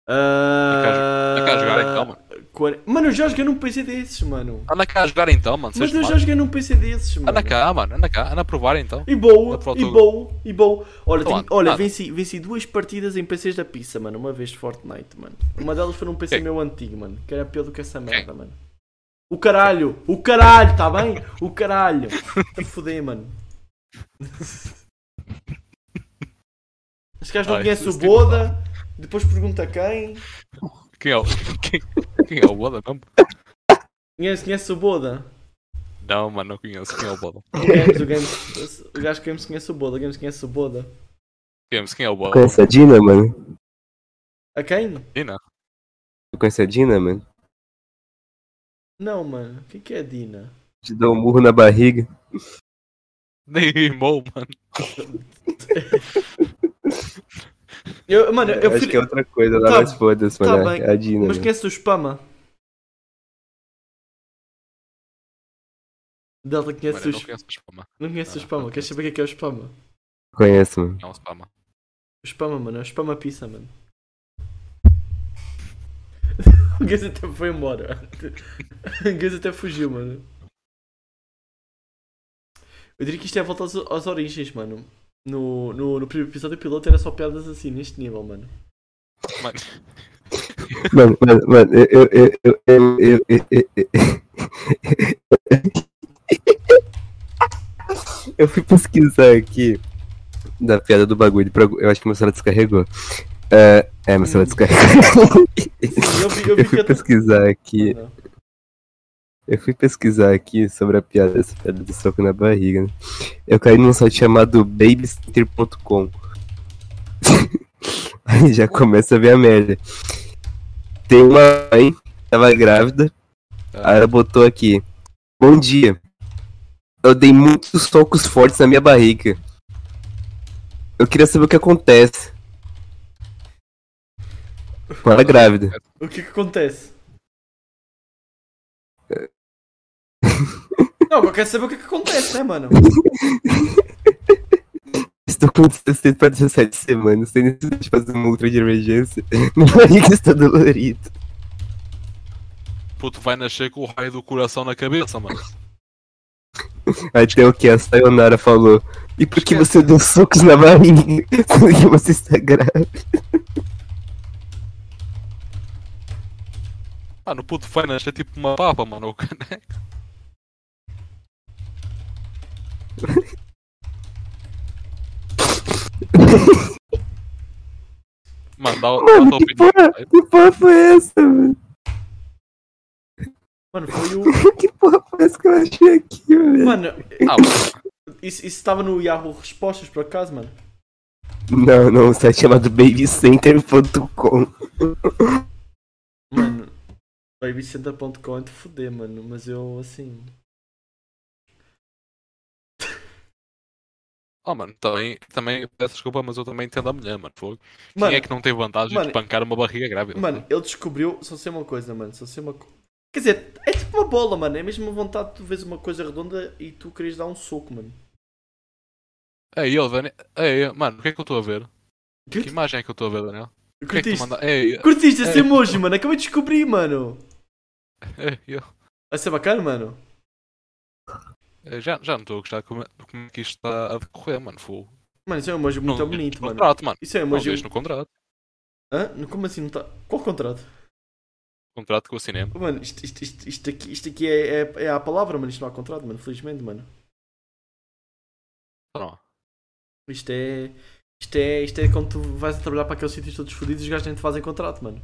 Anda cá a jogar então, mano. Quare- Mano, eu já joguei num PC desses, mano. Anda cá a jogar então, mano. Mas eu já joguei num PC desses, mano. Anda cá, mano, anda cá, anda a provar então. E boa, e boa, e boa. Olha, Então, tenho- olha venci, venci duas partidas em PCs da pizza, mano. Uma vez de Fortnite, mano. Uma delas foi num PC meu antigo, mano. Que era pior do que essa merda, mano. O caralho, o caralho, tá bem? O caralho. Te foder, mano. Este gajo não Ai, conhece o tipo- Boda. Depois pergunta quem. Quem é o. [LAUGHS] Quem, quem é o Boda? Não, Conhece, conhece o Boda. não, mano, não conheço. Quem é o Boda? O Games, o Games. O gajo que Games conhece o Boda. O Games conhece o Boda. Games, quem é o Boda? Conhece a Dina, mano? A quem? Dina? Tu conhece a Dina, mano? Não, mano. O que que é Dina? Te dou um murro na barriga. [LAUGHS] Nem rimou, mano. [LAUGHS] Eu, mano, eu, acho fui- que é outra coisa lá, Tá- mas foda-se, tá mano. bem, É a Dina. Mas conhece o Spama? Delta conhece Mano, eu o não Spama. conheço o Spama. Não conhece o Spama. Queres conheço. saber o que é que é o Spama? Conhece, mano. É um Spama. O Spama, mano. É o Spama Pizza, mano. [LAUGHS] o Gaze até foi embora. [LAUGHS] o Gaze até fugiu, mano. Eu diria que isto é a volta às, às origens, mano. No, no, no primeiro episódio piloto era só piadas assim, neste nível, mano. Mano, Mano, mano, mano, eu, eu, eu, eu, eu, eu, eu, eu, eu- eu fui pesquisar aqui da piada do bagulho. pra- Eu acho que meu celular descarregou. É, é meu celular descarregou. Sim, eu vi, eu vi Eu fui pesquisar aqui. Não. Eu fui pesquisar aqui sobre a piada, essa piada do soco na barriga. Né? Eu caí num site chamado babycenter.com. [LAUGHS] Aí já começa a ver a merda. Tem uma mãe, tava grávida, aí ela botou aqui: Bom dia. Eu dei muitos socos fortes na minha barriga. Eu queria saber o que acontece. Com ela grávida. O que que acontece? [LAUGHS] Não, eu quero saber o que que acontece, né, mano? [LAUGHS] Estou com 60 para 17 semanas, sem necessidade de fazer uma ultra de emergência. [LAUGHS] Minha barriga está dolorida. puto vai nascer com o raio do coração na cabeça, mano. Aí tem o que a Sayonara falou. E por que você deu socos na barriga? Sendo que você está grávida. Mano, o puto vai nascer tipo uma papa, mano. O caneco. Mano, dá, dá Mano, tua que opinião. porra, que porra foi essa, mano? Mano, foi o. [LAUGHS] Que porra foi essa que eu achei aqui, velho? Mano, Ah, mano, isso isso estava no Yahoo Respostas, por acaso, mano? Não, não, o site chamado babycenter.com. Mano, babycenter.com é de foder, mano. Mas eu, assim. Oh, mano, também, também peço desculpa, mas eu também entendo a mulher, mano. Fogo. Mano, Quem é que não tem vantagem mano, de espancar uma barriga grávida? mano, ele descobriu. Só sei uma coisa, mano. Só sei uma Quer dizer, é tipo uma bola, mano. É mesmo uma vontade de tu vês uma coisa redonda e tu querias dar um soco, mano. Ei, ele, Daniel. Ei, mano, o que é que eu estou a ver? Que? Que imagem é que eu estou a ver, Daniel? O que é que Curtiste? manda? Curtiste esse emoji, mano? Acabei de descobrir, mano. [LAUGHS] é, eu- Vai ser bacana, mano. É, já, já não estou a gostar como, é- como é que isto está a decorrer, mano. Fogo. Mano, isso é um emoji muito Não, bonito, no mano. contrato, mano. Isso é um Não emoji. vês no contrato. Hã? Como assim não tá? Qual contrato? Contrato com o cinema. Mano, isto, isto, isto, isto aqui, isto aqui é, é, é a palavra, mano. Isto não há contrato, mano. Felizmente, mano. Não. Isto é. Isto é, isto é quando tu vais a trabalhar para aqueles sítios todos fodidos e os gajos nem te fazem contrato, mano.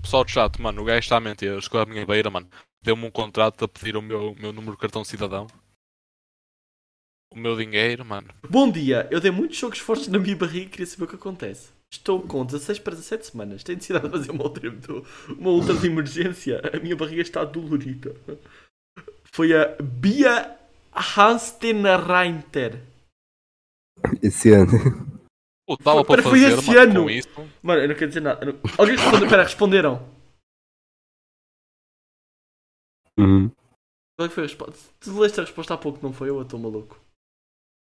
Pessoal de chat, mano, o gajo está a mentir. Escolhe a minha beira, mano. Deu-me um contrato a pedir o meu, meu número de cartão cidadão. O meu dinheiro, mano. Bom dia, eu dei muitos choques fortes na minha barriga e queria saber o que acontece. Estou com 16 para 17 semanas. Tenho necessidade de fazer uma ultra, uma ultra de emergência. A minha barriga está dolorida. Foi a Bia Hanstenreiter. Esse ano. Pô, dava para Pera, foi fazer, esse mano, ano. com isso. Mano, eu não quero dizer nada. Não- Alguém respondeu? Pera, responderam. Uhum. Qual é que foi a resposta? Tu leste a resposta há pouco, não foi? Eu estou maluco.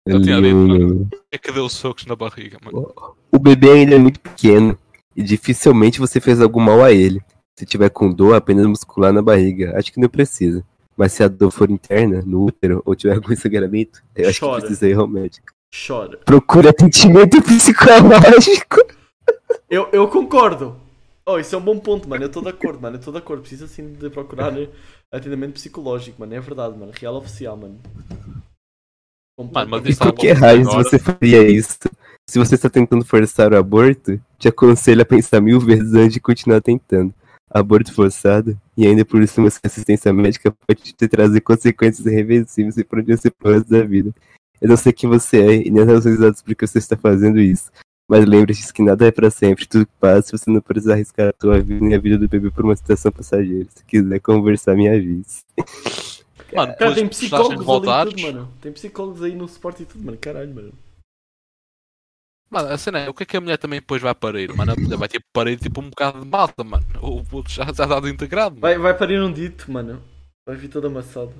Eu tinha Ali, dito. É que deu socos na barriga, mano. O bebê ainda é muito pequeno e dificilmente você fez algum mal a ele. Se tiver com dor apenas muscular na barriga, acho que não precisa. Mas se a dor for interna, no útero, ou tiver algum sangramento, eu acho Chora. que precisa ir ao médico. Chora. Procure atendimento [LAUGHS] psicológico. Eu, eu concordo. Oh, isso é um bom ponto, mano. Eu estou de acordo, mano. Eu estou de acordo. Precisa sim de procurar eh, atendimento psicológico, mano. É verdade, mano. Real oficial, mano. Mano, mas E isso por que raios você faria isso? Se você está tentando forçar o aborto, te aconselho a pensar mil vezes antes de continuar tentando. Aborto forçado, e ainda por cima sem assistência médica, pode te trazer consequências irreversíveis e você pro resto da vida. Eu não sei quem você é e nem as razões exatas por que você está fazendo isso. Mas lembre-se que nada é pra sempre, tudo passa, você não precisa arriscar a tua vida nem a vida do bebê por uma situação passageira. Se quiser conversar, me avise. Mano, Cara, tem psicólogos ali e voltares. tudo, mano. Tem psicólogos aí no suporte e tudo, mano. Caralho, mano. Mano, a cena é, o que é que a mulher também depois vai parir? Mano, a mulher vai tipo parir tipo um bocado de malta, mano. O puto já já está integrado, mano. Vai, vai parir um dito, mano. Vai vir todo amassado.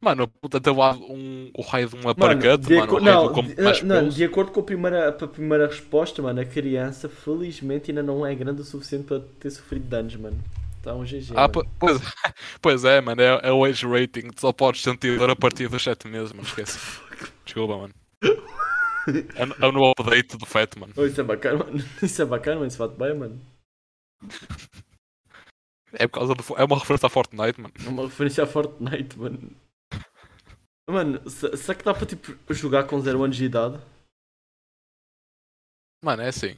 Mano, o lá um, o raio de um Mano, aparcate, de mano. O raio não, como de, mais não, de acordo com a primeira, a primeira resposta, mano, a criança felizmente ainda não é grande o suficiente para ter sofrido danos, mano. Está um GG. Ah, mano. po- pois, [LAUGHS] pois é, mano, é, é o age rating. Só podes sentir dor a partir dos 7 meses, mano. Esquece. Desculpa, mano. É, é no update do feto, mano. Oh, isso é bacana, mano. [LAUGHS] Isso é bacana, mano. Isso vai bem, mano. É por causa do. É uma referência a Fortnite, mano. É uma referência a Fortnite, mano. Mano, se- será que dá para tipo jogar com 0 anos de idade? Mano, é assim.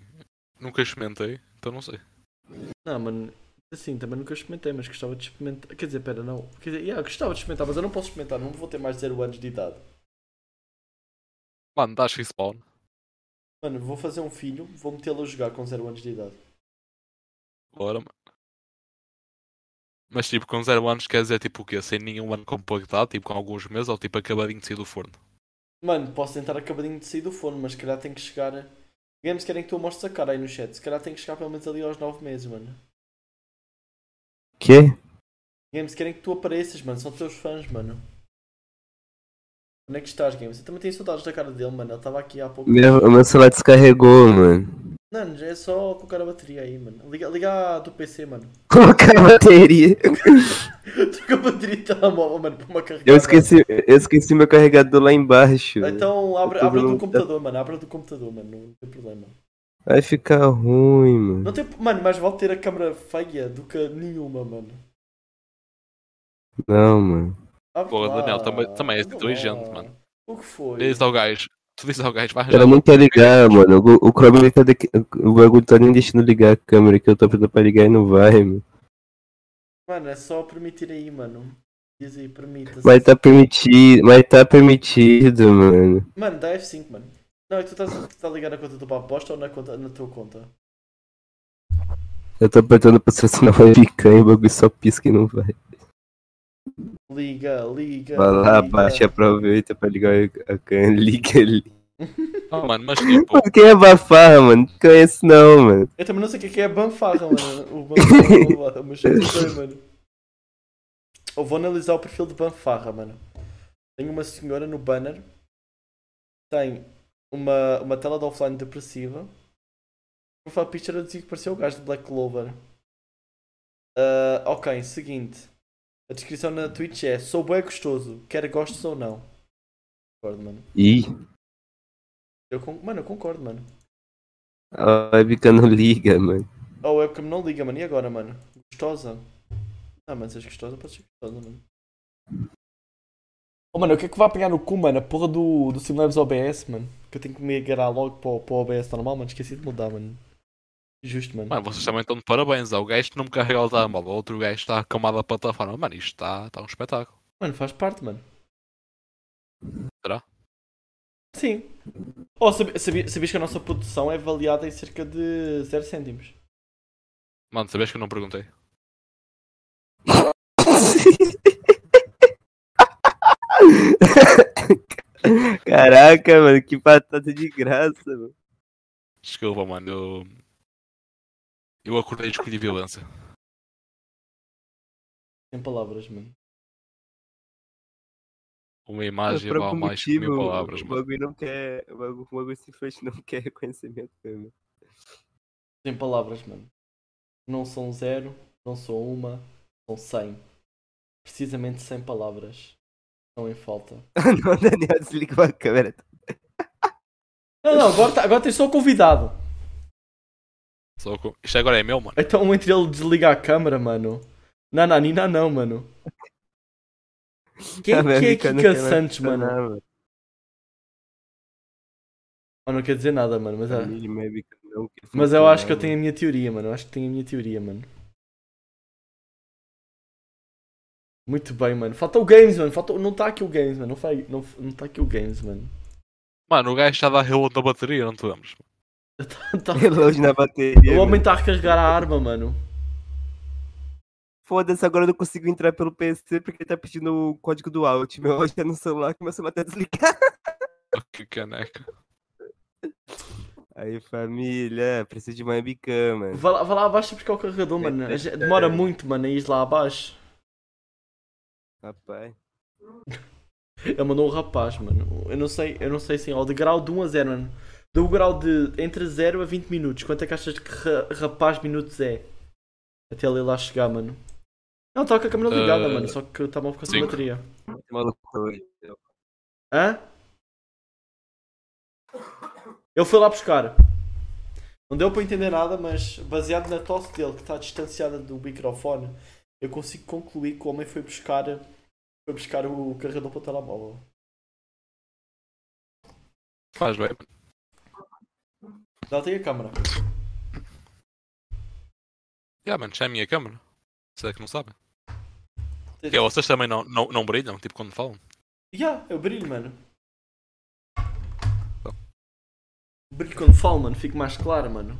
Nunca experimentei, então não sei. Não, mano. Assim, também nunca experimentei, mas gostava de experimentar. Quer dizer, pera, não. Quer dizer, yeah, gostava de experimentar, mas eu não posso experimentar, não vou ter mais de 0 anos de idade. Mano, dá respawn. Mano, vou fazer um filho, vou metê-lo a jogar com 0 anos de idade. Bora, mano. Mas tipo, com 0 anos quer dizer tipo o quê? Sem nenhum ano completado, tipo com alguns meses, ou tipo acabadinho de sair do forno. Mano, posso tentar acabadinho de sair do forno, mas se calhar tem que chegar. Digamos querem que tu mostres a cara aí no chat. Se calhar tem que chegar pelo menos ali aos 9 meses, mano. Quê? Games querem que tu apareças, mano. São teus fãs, mano. Onde é que estás, Games? Eu também tenho saudades da cara dele, mano. Ele estava aqui há pouco. Meu, o meu celular descarregou, mano. Não, é só colocar a bateria aí, mano. Liga, liga do PC, mano. [LAUGHS] Colocar a bateria. Troca a bateria de telemóvel, mano, para uma carregada. Eu esqueci, eu esqueci meu carregador lá embaixo. Então abre, abre do computador, mano. Abre do computador, mano. Não tem problema. Vai ficar ruim, mano. Não tem... Mano, mais vale ter a câmera feia do que nenhuma, mano. Não, mano. Abre Porra. Daniel, também- também és inteligente, mano. O que foi? Diz ao gajo. Ao gajo, vai não quer ligar, mano. O, o Chrome vai fazer. que- O bagulho tá nem deixando ligar a câmera que eu tô pedindo pra ligar e não vai, mano. Mano, é só permitir aí, mano. Diz aí, permita. Mas tá permitido, mas tá permitido, mano. Mano, dá F5, mano. Não, e tu tá ligado na conta do Paposta ou na, conta, na tua conta? Eu tô apertando pra selecionar o webcam e o bagulho só pisca e não vai. Liga, liga. Vai lá, liga. baixa, aproveita pra ligar a [LAUGHS] câmera. Liga ali. Não, mano, mas tipo, Mano, quem é Bafarra, mano? Não conheço não, mano. Eu também não sei o que é que é banfarra, mano. O banfarra, mas eu não sei, mano. Eu vou analisar o perfil de banfarra, mano. Tem uma senhora no banner. Tem uma, uma tela de offline depressiva. profile picture a dizer que pareceu o gajo de Black Clover. Ah, ok, seguinte. A descrição na Twitch é Sou bem gostoso, quer gostes ou não. Concordo, mano. Ih, Eu con- Mano, eu concordo, mano. a webcam não liga, mano. Oh, a webcam não liga, mano. E agora, mano? Gostosa? Ah, mano, se és gostosa, pode ser gostosa, mano. Oh, mano, o que é que vai apanhar no cu, mano? A porra do, do Simlabs OBS, mano. Que eu tenho que me agarrar logo para o, para o OBS normal, mano. Esqueci de mudar, mano. Justo, mano. Mano, vocês também estão de parabéns. Há o gajo que não me carrega o telemóvel, outro gajo está acamado a plataforma. Mano, isto está está um espetáculo. Mano, faz parte, mano. Será? Sim. Oh, sabi- sabi- sabias que a nossa produção é avaliada em cerca de 0 cêntimos? Mano, sabes que eu não perguntei? [LAUGHS] Caraca, mano, que batata de graça, mano. Desculpa, mano. Eu, eu acordei e escolhi violência. Sem palavras, mano. Uma imagem vale mais que mil palavras, o mano. bagulho não quer. O bagulho, o bagulho simplesmente não [LAUGHS] quer reconhecimento, mano. Sem palavras, mano. Não são zero, não são uma, são 100. Precisamente 100 palavras. Estão em falta. [LAUGHS] não, Daniel, desliga a câmera. Não, não, agora, tá- agora tem só o convidado. Só com... Isto agora é meu, mano. Então entre ele desligar a câmera, mano. Não, não, Nina não, mano. Quem [LAUGHS] que é Kika Santos, mano? Oh, não quer dizer nada, mano, mas, é. Mas eu acho que eu tenho a minha teoria, mano. Eu acho que tenho a minha teoria, mano. Muito bem, mano. Falta o Games, mano. Falta... Não está aqui o Games, mano. Não, vai... não... não tá aqui o Games, mano. Mano, o gajo está a dar reload na bateria, não te lembras? Tá-. [LAUGHS] Relógio na bateria. O homem está a recarregar a arma, mano. Foda-se, agora eu não consigo entrar pelo PC porque ele tá pedindo o código do Alt. Meu relógio tá no celular, que meu celular tá desligado. [LAUGHS] Que caneca. Aí, família, preciso de uma webcam, mano. Vai lá, vai lá abaixo buscar o carregador, mano. Gente- Demora muito, mano, a ir lá abaixo. Rapaz. [LAUGHS] Ele mandou um rapaz, mano. Eu não sei, eu não sei assim, ó, de grau de 1 a 0, mano. Do grau de entre 0 a 20 minutos. Quanto é que achas que ra- rapaz minutos é? Até ele lá chegar, mano. Não, estava com a câmera ligada, Uh, mano. Só que estava a ficar sem cinco. bateria. Hã? Ele foi lá buscar. Não deu para entender nada, mas baseado na tosse dele, que está distanciada do microfone, eu consigo concluir que o homem foi buscar, foi buscar o carregador para o telemóvel. Faz bem, mano. Já tem a câmera. Yeah, mano, já é a minha câmera. Será que não sabem? Que é, vocês também não, não, não brilham, tipo quando falam. Já, eu brilho, mano. Brilho quando falo, mano. Fico mais claro, mano.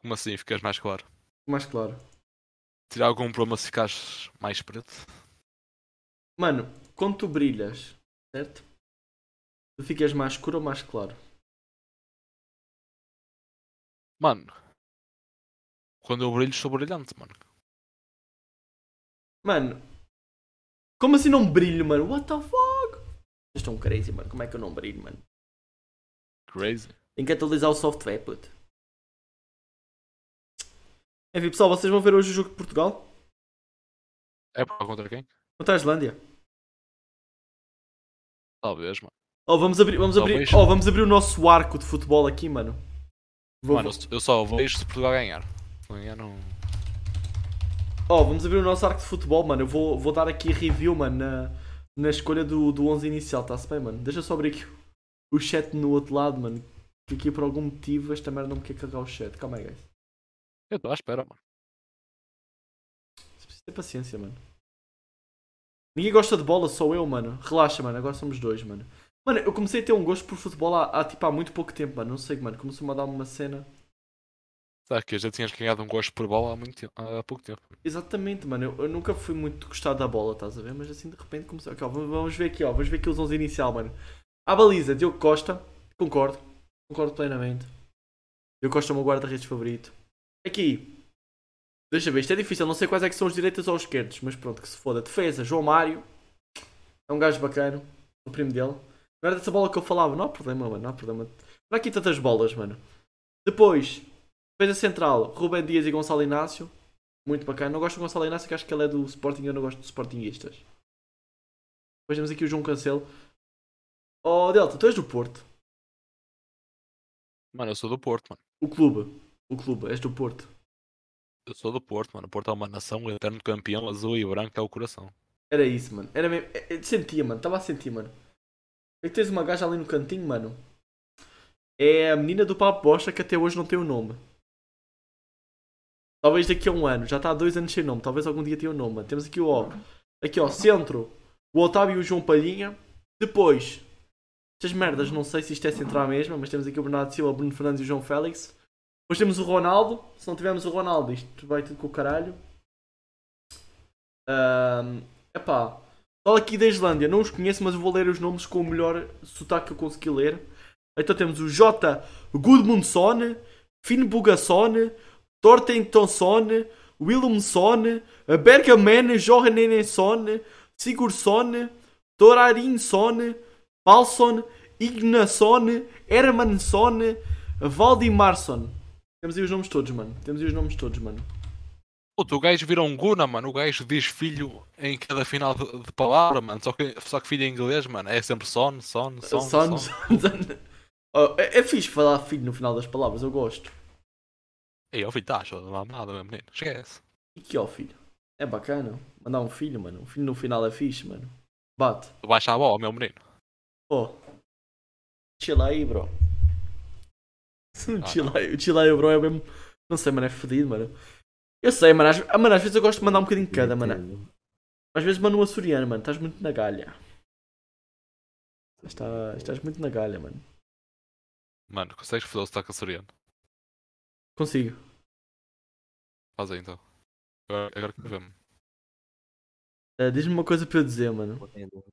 Como assim? Ficas mais claro. Mais claro. Tirar algum problema se ficares mais preto? Mano, quando tu brilhas, certo? Tu ficas mais escuro ou mais claro? Mano, quando eu brilho, sou brilhante, mano. Mano, como assim não brilho, mano? What the fuck? Vocês estão crazy, mano. Como é que eu não brilho, mano? Crazy. Tem que atualizar o software, puto. Enfim, pessoal, vocês vão ver hoje o jogo de Portugal? É para contra quem? Contra a Islândia. Talvez, mano. Oh, vamos abrir, vamos abrir, Talvez. oh, vamos abrir o nosso arco de futebol aqui, mano. Vou- Mano, eu- eu só vejo se Portugal ganhar. Se ganhar, não. Oh, vamos abrir o nosso arco de futebol, mano. Eu vou, vou dar aqui review, mano, na, na escolha do, do 11 inicial, tá-se bem, mano? Deixa eu só abrir aqui o chat no outro lado, mano. Que aqui por algum motivo esta merda não me quer carregar o chat. Calma aí, guys. Eu estou à espera, mano. Você precisa ter paciência, mano. Ninguém gosta de bola, só eu, mano. Relaxa, mano. Agora somos dois, mano. Mano, eu comecei a ter um gosto por futebol há, há, tipo, há muito pouco tempo, mano. Não sei, mano. Começou-me a dar uma cena. Sabe que já tinhas ganhado um gosto por bola há, muito tempo, há pouco tempo. Exatamente, mano. Eu, eu nunca fui muito gostado da bola, estás a ver? Mas assim de repente comecei. Ok, ó, vamos, ver aqui, ó. Vamos ver aqui os 11 inicial, mano. À baliza, Diogo Costa. Concordo. Concordo plenamente. Diogo Costa é o meu guarda-redes favorito. Aqui. Deixa ver, isto é difícil. Não sei quais é que são os direitos ou os esquerdos. Mas pronto, que se foda. Defesa, João Mário. É um gajo bacana. O primo dele. Não era dessa bola que eu falava. Não há problema, mano. Não há problema. Não há aqui tantas bolas, mano. Depois, defesa central, Rubem Dias e Gonçalo Inácio. Muito bacana. Não gosto do Gonçalo Inácio, que acho que ele é do Sporting eu não gosto de Sportingistas. Depois temos aqui o João Cancelo. Oh, Delta, tu és do Porto. Mano, eu sou do Porto, mano. O clube. O clube, és do Porto. Eu sou do Porto, mano. O Porto é uma nação, o eterno campeão, azul e branco é o coração. Era isso, mano. Era mesmo. é- é- Sentia, mano. Estava a sentir, mano. É que tens uma gaja ali no cantinho, mano. É a menina do Papo Bosta que até hoje não tem o nome. Talvez daqui a um ano. Já está há dois anos sem nome. Talvez algum dia tenha o nome. Temos aqui o. Aqui ó, centro. O Otávio e o João Palhinha. Depois. Estas merdas, não sei se isto é central mesmo, mas temos aqui o Bernardo Silva, o Bruno Fernandes e o João Félix. Depois temos o Ronaldo. Se não tivermos o Ronaldo, isto vai tudo com o caralho. Ahm, epá, fala aqui da Islândia, não os conheço, mas vou ler os nomes com o melhor sotaque que eu consegui ler. Então temos o J. Gudmundsson, Finn Bugason, Tortentonsson, Willumsson, Bergamen Johannensson, Sigurdsson, Torarinsson, Palsson, Ignason, Hermansson, Valdimarsson. Temos aí os nomes todos, mano. Temos aí os nomes todos, mano. Puto, o gajo vira um Guna, mano. O gajo diz filho em cada final de, de palavra, mano. Só que, só que filho em inglês, mano. É sempre son, son, son. Son, son. son. Oh, é, é fixe falar filho no final das palavras, eu gosto. Ei, ó filho, tá, não há nada, meu menino. Esquece. E que ó, filho? É bacana. Mandar um filho, mano. Um filho no final é fixe, mano. Bate. Baixa a bola, meu menino. Oh. Chill aí, bro. Ah, [LAUGHS] chill aí, bro, é mesmo. Não sei, mano, é fedido, mano. Eu sei, mano. Às, ah, mano, às vezes eu gosto de mandar um bocadinho de cada, mano. Às vezes mando um açoriano, mano. Estás muito na galha. Estás, estás muito na galha, mano. Mano, consegues fazer o sotaque açoriano? Consigo. Faz aí então. Agora, agora que vemos. Ah, Diz-me uma coisa para eu dizer, mano. Morrendo.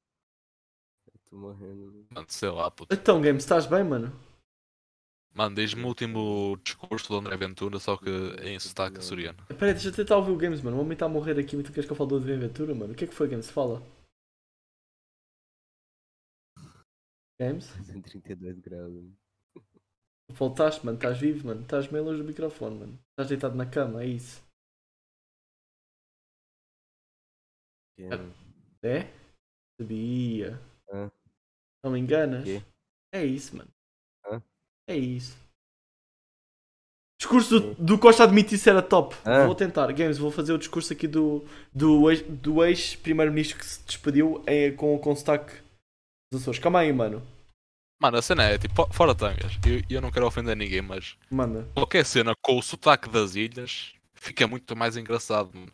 Eu tô morrendo. Mano, sei lá, puto. Então, Games, estás bem, mano? Mano, diz-me o último discurso do André Ventura, só que em sotaque açoriano. Peraí, deixa eu tentar ouvir o Games, mano. O homem está a morrer aqui, mas tu queres que eu fale do Advent Aventura, mano? O que é que foi, Games? Fala. Games? 32 graus. Voltaste, mano. Estás vivo, mano. Estás meio longe do microfone, mano. Estás deitado na cama, é isso. É? Sabia. Hã? Não me enganas? É isso, mano. É isso. Discurso do, do Costa admitir se era top. Hã? Vou tentar. Games, vou fazer o discurso aqui do, do, ex, do ex-primeiro-ministro que se despediu em- com, com sotaque dos Açores. Calma aí, mano. Mano, a cena é tipo, fora tangas. Eu, eu não quero ofender ninguém, mas Manda. qualquer cena com o sotaque das ilhas fica muito mais engraçado, mano.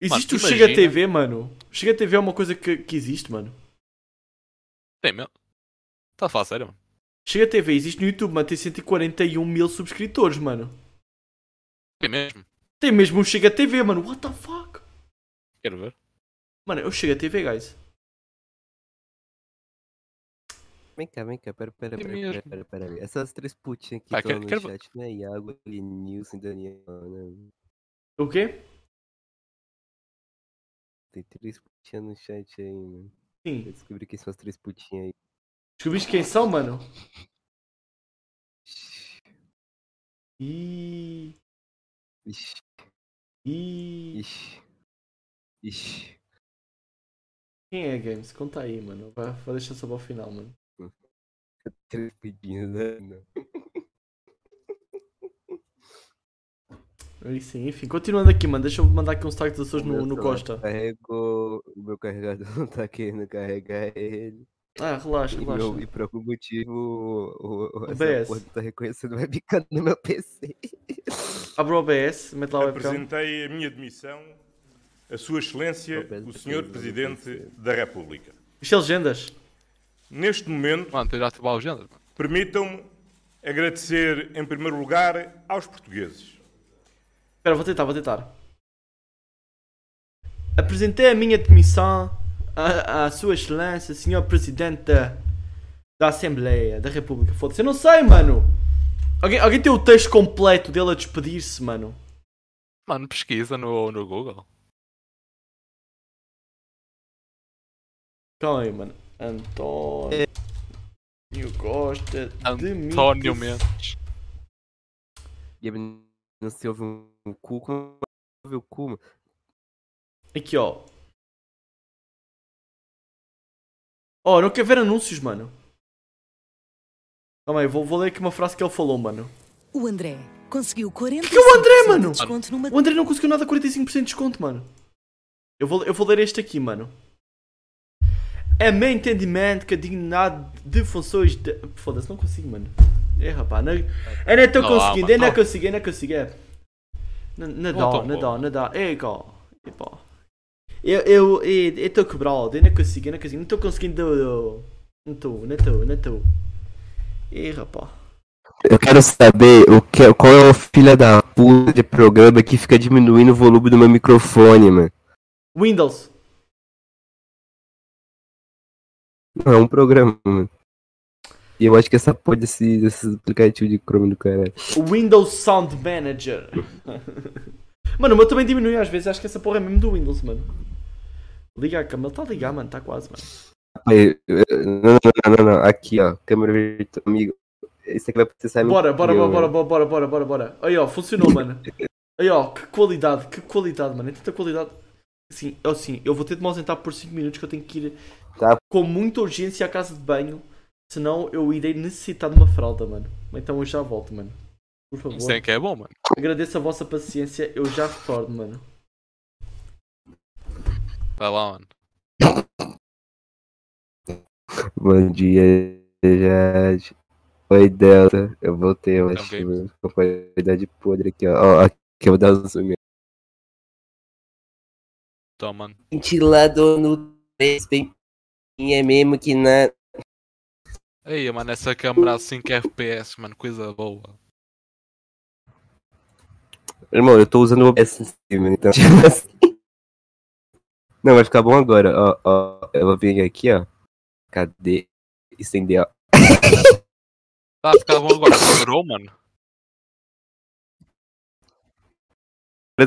Existe Mano, o Chega TV, mano. O Chega TV é uma coisa que, que existe, mano. Tem mesmo. Tá a falar sério, mano. Chega TV existe no YouTube, mano. Tem 141 mil subscritores, mano. Tem mesmo. Tem mesmo um Chega TV, mano. What the fuck? Quero ver. Mano, é o Chega TV, guys. Vem cá, vem cá, pera, pera, É pera, mesmo. pera, pera, pera. Essas três putinhas que Vai, estão quero- no quero- chat, não é Iago, Nilson, Daniel, né? O quê? Tem três putinhas no chat aí, mano. Sim. Eu descobri quem são as três putinhas aí. Descobriste quem são, mano? Ih. Ixi, Ih. ixi, ixi. Quem é, Games? Conta aí, mano. Vai deixar só para o final, mano. Três putinhas, né? Sim, enfim. Continuando aqui, mano. Deixa eu mandar aqui uns tags das pessoas no, no Costa. Carregou, o meu carregador não [LAUGHS] tá querendo carregar ele. Ah, relaxa, E, relaxa. meu, e por algum motivo, o, o, essa OBS. porra tá reconhecendo o webcam no meu PC. Abre o OBS, mete lá o webcam. Apresentei a minha demissão a Sua Excelência, o Senhor Presidente da República. Isto é legendas. Neste momento, Mano, tens já ativar o género, mano. permitam-me agradecer, em primeiro lugar, aos portugueses. Espera, vou tentar, vou tentar. Apresentei a minha demissão à, à Sua Excelência, Senhor Presidente da, da Assembleia da República. Foda-se, eu não sei, mano. Alguém, alguém tem o texto completo dele a despedir-se, mano? Mano, pesquisa no, no Google. Calma aí, mano. António de mim. António Mendes. E não se ouve um, cu, como ouve o cu, mano? Aqui, ó. Oh, não quer ver anúncios, mano. Calma aí, vou, vou ler aqui uma frase que ele falou, mano. O André conseguiu 40 Que é o André, mano? desconto numa O André não conseguiu nada 45% de desconto, mano. Eu vou, eu vou ler este aqui, mano. É meu entendimento que a dignidade de funções de... Foda-se, não consigo, mano. É, rapaz. Não... Eu não estou conseguindo, eu não consigo, eu não consigo. É. Não, não Não dá, não dá, não dá. É, cá. Eu eu eu estou quebrado, eu não consigo, eu não consigo. Não estou conseguindo. Não estou, não estou, não estou. É, rapaz. Eu quero saber o que, qual é o filho da puta de programa que fica diminuindo o volume do meu microfone, mano. Windows. Não, é um programa, mano. E eu acho que essa porra desse, desse aplicativo de Chrome do caralho. Windows Sound Manager. [LAUGHS] mano, o meu também diminui às vezes. Acho que essa porra é mesmo do Windows, mano. Liga a câmera. Ele está a ligar, mano. Está quase, mano. Não, não, não, não, não. Aqui, ó. Câmera virtual, amigo. Isso aqui vai processar Bora, bora, bora, mano. bora, bora, bora, bora, bora. Aí, ó. Funcionou, mano. Aí, ó. Que qualidade, que qualidade, mano. É tanta qualidade. Assim, eu, assim, eu vou ter de me ausentar por 5 minutos que eu tenho que ir Tá. com muita urgência à casa de banho. Senão eu irei necessitar de uma fralda, mano. Então eu já volto, mano. Por favor. Isso é que é bom, mano. Agradeço a vossa paciência. Eu já retorno, mano. Vai lá, mano. Bom dia, Jade. Oi, Delta. Eu voltei, eu acho. Ok. mano. Com a qualidade podre aqui, ó. Ó, aqui eu vou dar um zoom. Então, mano. Ventilador no 3, bem. É mesmo que na. Ei, mano, essa câmera a 5 FPS, mano, coisa boa. Irmão, eu tô usando o OBS em cima, então. [LAUGHS] Não, vai ficar bom agora. Ó, ó. Eu vou vir aqui, ó. Cadê? Estender, ó. [LAUGHS] Tá ficar bom agora, melhorou, mano.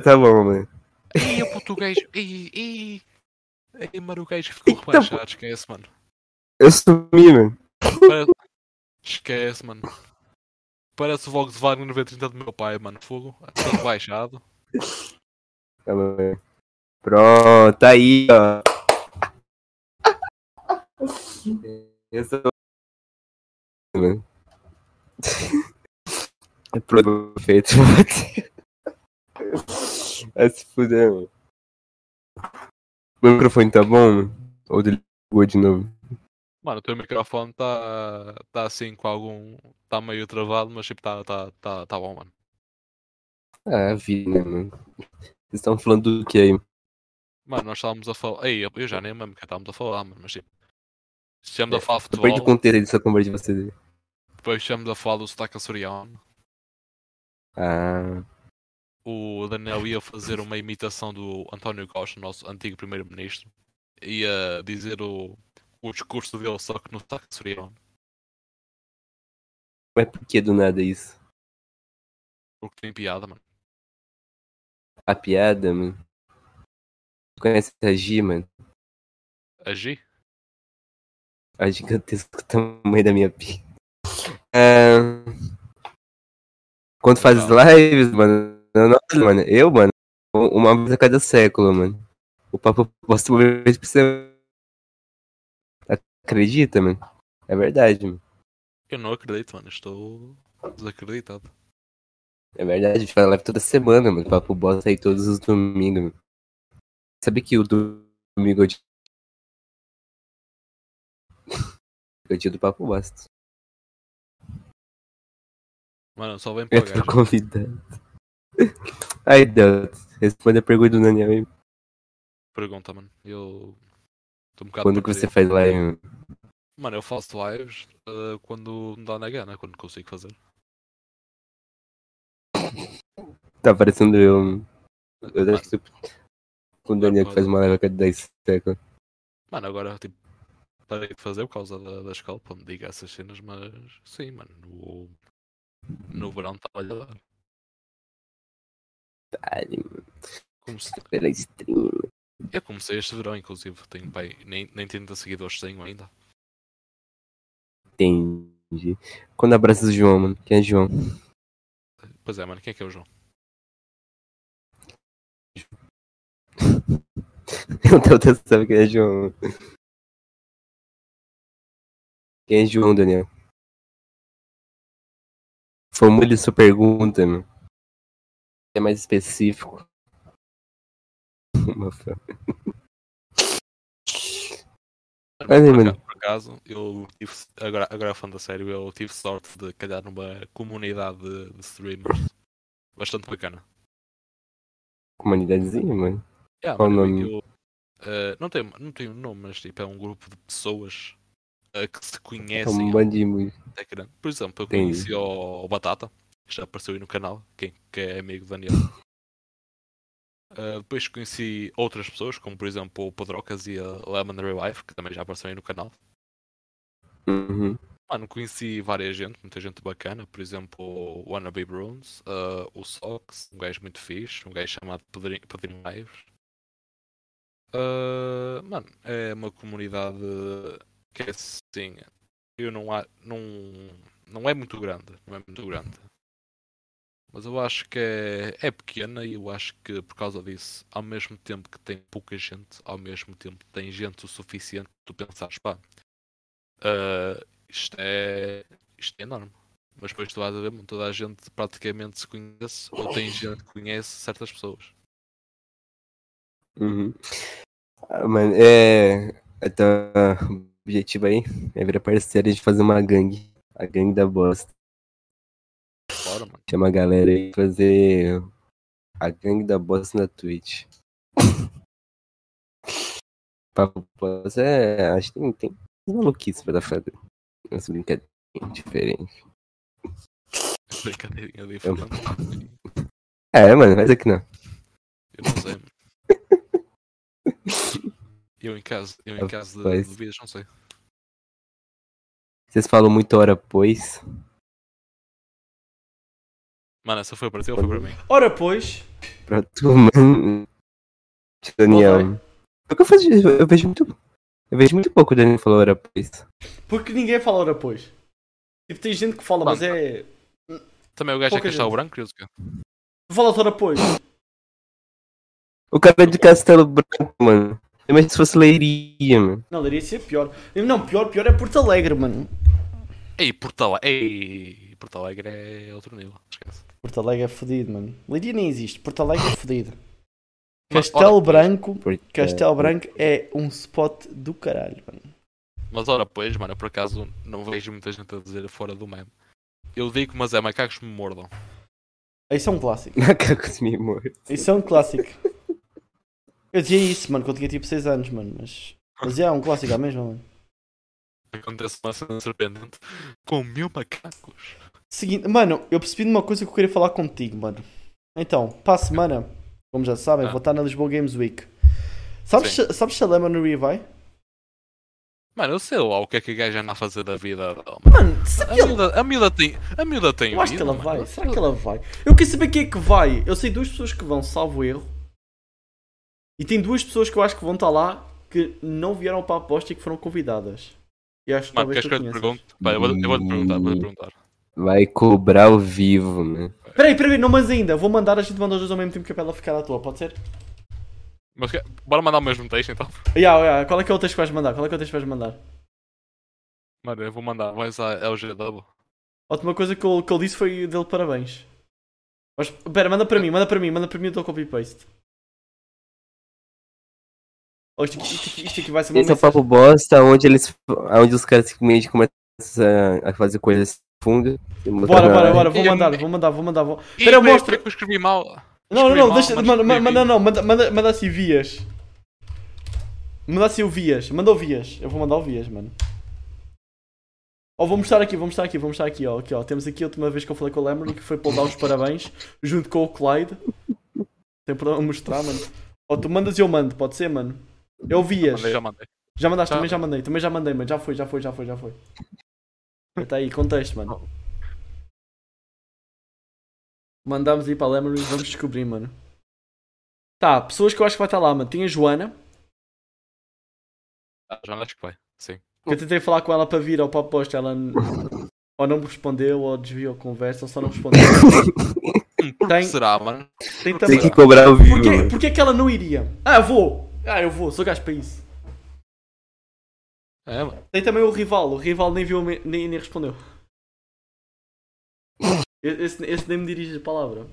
Tá bom, mano. Ei, o português. Ei, ei. Ei, mano, o gajo ficou rebaixado, esquece, mano. Eu sumi, mano. Parece... Esquece, mano. Parece o Volkswagen 930 do meu pai, mano. Fogo. Tá rebaixado. Tá bom, mano. Pronto, aí, ó. Eu sou. É produto feito. Vai se fuder, mano. Meu microfone tá bom, mano? Ou ele ligou de novo? Mano, o teu microfone tá. tá assim com algum. tá meio travado, mas tipo, tá, tá, tá, tá bom, mano. Ah, vi, né, mano? Vocês estão falando do que aí? Mano, nós estávamos a falar. Ei, eu eu já nem lembro que estávamos a falar, mano, mas tipo. Estamos a falar de Eu perdi o futebol, contexto aí dessa conversa de vocês. depois estamos a falar do sotaque açoriano. Ah, O Daniel ia fazer uma imitação do António Costa, nosso antigo primeiro-ministro. Ia dizer o, o discurso dele, só que no sotaque açoriano. mas por que do nada isso? Porque tem piada, mano. A piada, mano. Tu conhece a Gi, mano? Agir? A gigantesco tamanho da minha. Ah, quando faz Legal. lives, mano. Nossa, mano. Eu, mano. Uma vez a cada século, mano. O papo posta uma vez por semana. Acredita, mano? É verdade, mano. Eu não acredito, mano. Estou desacreditado. É verdade, a gente faz live toda semana, mano. O papo bosta aí todos os domingos, mano. Sabe que o domingo é o dia. [LAUGHS] É o dia do papo bosta. Mano, só vem [LAUGHS] Eu para tô convidado. [LAUGHS] Ai, Deus. Responde a pergunta do Daniel aí. Pergunta, mano. Eu. Estou um bocado Quando que você faz live? mano? Eu faço lives eh, quando me dá na gana, quando consigo fazer. Tá parecendo eu. mano. Eu acho que tu... o Daniel que faz uma live a cada 10 séculos. Mano, agora, tipo, parei de fazer por causa da, da escola, para me diga essas cenas, mas sim, mano, no, no verão estava a dar. Comecei, stream. eu comecei este verão, inclusive, tenho pai, nem, nem 30 seguidores tenho ainda. Entendi. Quando abraça o João, mano. Quem é João? Pois é, mano, quem é que é o João? Eu tô sabe quem é João. Quem é João, Daniel? Formule sua pergunta, meu. É mais específico. Uma fã. Mas, por, mano. por acaso, eu tive, agora, agora falando a sério, eu tive sorte de calhar numa comunidade de, de streamers bastante bacana. Comunidadezinha, mano. Yeah, Qual nome? eu, eh, não, tem, não tem um nome, mas tipo, é um grupo de pessoas eh, que se É conhecem. um bando de muito. Por exemplo, eu Entendi. conheci o, o Batata, que já apareceu aí no canal, quem, que é amigo do Daniel. Uh, [LAUGHS] depois conheci outras pessoas, como por exemplo o Podrocas e a Lemon Revive, que também já apareceu aí no canal. Uhum. Mano, conheci várias gente, muita gente bacana, por exemplo o Wannabe Bruns, uh, o Sox, um gajo muito fixe, um gajo chamado Pedrinho Lives. Uh, mano, é uma comunidade que é assim, eu não, há, não, não é muito grande, não é muito grande. Mas eu acho que é, é pequena e eu acho que por causa disso, ao mesmo tempo que tem pouca gente, ao mesmo tempo tem gente o suficiente tu pensares, pá, ah, isto, é, isto é enorme. Mas depois tu vais a ver, toda a gente praticamente se conhece ou tem gente que conhece certas pessoas. Uhum. Ah, mano, é. Então, o objetivo aí é virar parceiro de fazer uma gangue. A gangue da bosta. Bora, mano. Chama a galera aí pra fazer a gangue da bosta na Twitch. [LAUGHS] Papo bosta é. Acho que tem, tem maluquice pra dar fazer. Umas brincadeirinhas diferentes. [LAUGHS] Brincadeirinha diferente. É, mano, mas aqui não. Eu não sei, mano. Eu em casa, eu em casa de, Rapaz. de vidas, não sei. Vocês falam muito hora pois. Mano, essa foi para ti ou foi para mim? Ora, pois, Pra tu, mano. Daniel. Nunca faz Eu vejo muito. Eu vejo muito pouco o Daniel falou hora pois. porque ninguém fala ora, pois. Tipo, tem gente que fala, mas é. Também o gajo é Castelo. Branco, curioso que é. Fala ora, pois. O cara é de Castelo Branco, mano. Imagina se fosse Leiria, mano. Não, deveria ser pior. Não, pior, pior é Porto Alegre, mano. Ei, Porto Alegre. Ei, Porto Alegre é outro nível. Esquece. Porto Alegre é fodido, mano. Leiria nem existe. Porto Alegre é fodido. [LAUGHS] Castelo ora, Branco. Porque- Castelo Branco é um spot do caralho, mano. Mas ora, pois, mano, eu por acaso não vejo muita gente a dizer fora do meme. Eu digo, mas é macacos me mordam. Isso é um clássico. [LAUGHS] Macacos me morto. Isso é um clássico. [LAUGHS] Eu dizia isso, mano, quando tinha tipo 6 anos, mano. Mas, mas é um clássico, é mesmo, mano. Acontece uma cena surpreendente com mil macacos. Seguinte, mano, eu percebi de uma coisa que eu queria falar contigo, mano. Então, para a semana, como já sabem, Ah. vou estar na Lisboa Games Week. Sabes, Sim. sabes se a Lema no vai? Mano, eu sei lá o que é que a gaja anda a fazer da vida dela. mano. Mano, A que miúda, a miúda tem. A miúda tem Eu acho que vida, ela mano. vai. Será que ela vai? Eu quero saber quem é que vai. Eu sei duas pessoas que vão, salvo erro. E tem duas pessoas que eu acho que vão estar lá que não vieram para a aposta e que foram convidadas. E acho que Mano, queres que eu te pergunte? Vai, eu vou- eu vou-te perguntar, vou-te perguntar. Vai cobrar ao vivo, né? Peraí, peraí, não mas ainda. Vou mandar, a gente manda os dois ao mesmo tempo que é para ela ficar à toa, pode ser? Mas que- bora mandar o mesmo texto então. Yeah, yeah. Qual é que é o texto que vais mandar? Qual é que é o texto que vais mandar? Mano, eu vou mandar mais a LGW. A última coisa que ele disse foi dele parabéns. Mas, pera, manda para mim, manda para mim, manda para mim o teu copy-paste. Oh, isto, aqui, isto, aqui, isto aqui vai ser uma Esse é o mensagem. papo bosta, onde eles. Onde os caras simplesmente começam a fazer coisas fundas. Bora, bora, bora, vou mandar, vou mandar, vou mandar. Vou... Ih, Espera, eu mostro. eu escrevi mal. Não, não, não, deixa, manda, manda, não, manda, manda, manda assim vias. Manda assim o vias, manda o vias. Eu vou mandar o vias, mano. Ó, vou mostrar aqui, vou mostrar aqui, vou mostrar aqui, ó. Aqui, ó. Temos aqui a última vez que eu falei com o Lemony que foi para dar os parabéns junto com o Clyde. Tem problema mostrar, mano. Ó, tu mandas e eu mando, pode ser, mano? Eu vias. Mandei, já mandei. Já mandaste, Já. também já mandei, também já mandei, mano. Já foi, já foi, já foi, já foi. Está aí, contexto, mano. Mandamos aí para a Lemery, vamos descobrir, mano. Tá, pessoas que eu acho que vai estar lá, mano. Tem a Joana, Ah, já acho que vai. Sim. eu tentei falar com ela para vir ao Pop Post, ela Ou não me respondeu, ou desviou a conversa, ou só não respondeu. [LAUGHS] Tem- será, mano? Tem Tem também. que cobrar o vivo. Porquê, porquê que ela não iria? Ah, vou! Ah, eu vou, sou gajo para isso. É, mano. Tem também o rival, o rival nem viu, nem, nem respondeu. Esse, esse nem me dirige a palavra.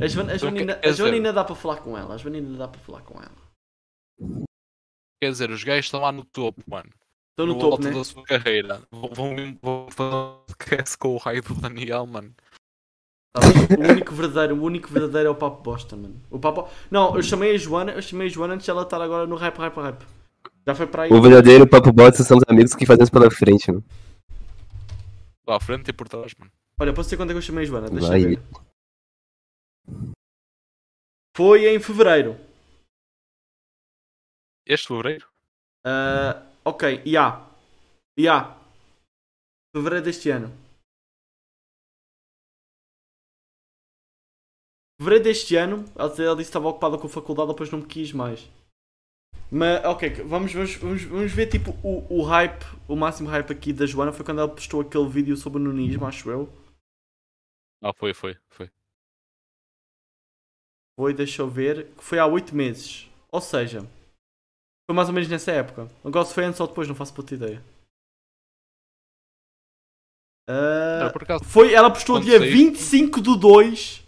A, Joana, a, Joanina, quer a dizer- Joanina dá para falar com ela, a Joanina dá para falar com ela. Quer dizer, os gajos estão lá no topo, mano. Estou no no topo, alto né? da sua carreira. Vão, vão, vão fazer um podcast com o raio do Daniel, mano. Tá? O único verdadeiro, o único verdadeiro é o Papo Bosta, mano. O Papo... Não, eu chamei a Joana, eu chamei a Joana antes de ela estar agora no rap, rap, rap. Já foi para aí. O verdadeiro papo bosta são os amigos que fazemos pela frente, mano. Lá à frente e por trás, mano. Olha, posso dizer quando é que eu chamei a Joana? Deixa Vai. eu ver. Foi em fevereiro. Este fevereiro? Ah, ok, ya. Ya. Fevereiro deste ano. Fevereiro deste ano, ela disse que estava ocupada com a faculdade, depois não me quis mais. Mas, ok, vamos, vamos, vamos, vamos ver tipo o, o hype, o máximo hype aqui da Joana foi quando ela postou aquele vídeo sobre o nunismo, acho eu. Ah, foi, foi, foi. Foi, deixa eu ver, que foi há 8 meses. Ou seja, foi mais ou menos nessa época. Agora se foi antes ou depois, não faço puta ideia. Ah, Era por acaso. Foi, ela postou dia saiu- 25 do 2.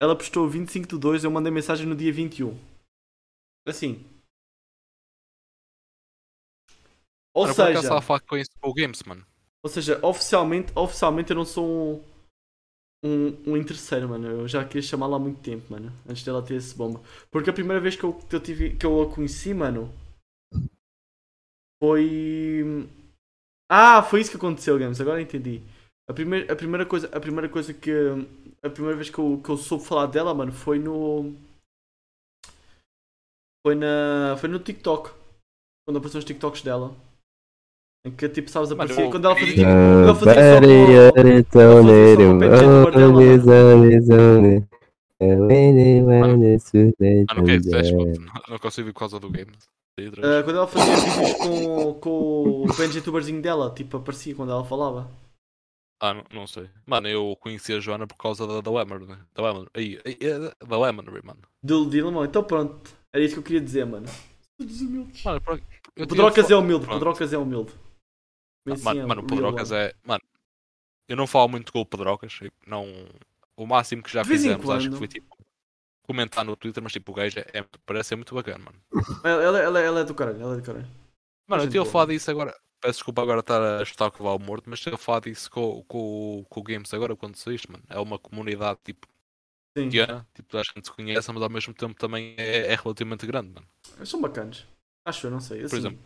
Ela postou 25 do 2, eu mandei mensagem no dia 21. Assim. Ou por acaso seja, com isso com o Games, mano. ou seja, oficialmente, oficialmente eu não sou um, um, um interesseiro, mano. Eu já queria chamá-la há muito tempo, mano. Antes dela ter esse bomba. Porque a primeira vez que eu, que eu, tive, que eu a conheci, mano, foi. Ah, foi isso que aconteceu, Games. Agora entendi. A primeira, a primeira coisa, a primeira coisa que. A primeira vez que eu, que eu soube falar dela, mano, foi no. Foi na. Foi no TikTok. Quando apareceram os TikToks dela. Em que tipo, sabes, Mano, aparecia. eu- Quando ela fazia tipo. Ah, Ela fazia só com- ela fazia só mano. Ah, não quero mano. Não consigo por causa do atrás. Ah, quando ela fazia vídeos com, com o Benji youtuberzinho dela, tipo, aparecia quando ela falava. Ah, não, não sei. Mano, eu conheci a Joana por causa da, da Wemer, né? Da Wemer. Aí, aí, é, da Wemer, mano. Do Dilma, então pronto. Era isso que eu queria dizer, mano. Todos humildes. Mano, eu O Pedrocas é humilde, o Pronto. Pedrocas é humilde. Ah, Assim, Mano, é mano, o Pedrocas é. Mano, eu não falo muito com o Pedrocas. eu Não, o máximo que já fizemos, acho que quando. foi tipo. Comentar no Twitter, mas tipo, o gajo é, é- parece ser muito bacana, mano. Ela, ela, ela, é do caralho, ela é do caralho. Mano, eu Gente tinha falado disso agora. Peço desculpa agora estar a chutar com o Val morto, mas tinha falado disso com, com, com o Games agora quando saíste, mano. É uma comunidade tipo Sim, pequena, tipo, a gente se conhece, mas ao mesmo tempo também é, é relativamente grande, mano. eles são bacanas. Acho eu, não sei. Assim, exemplo.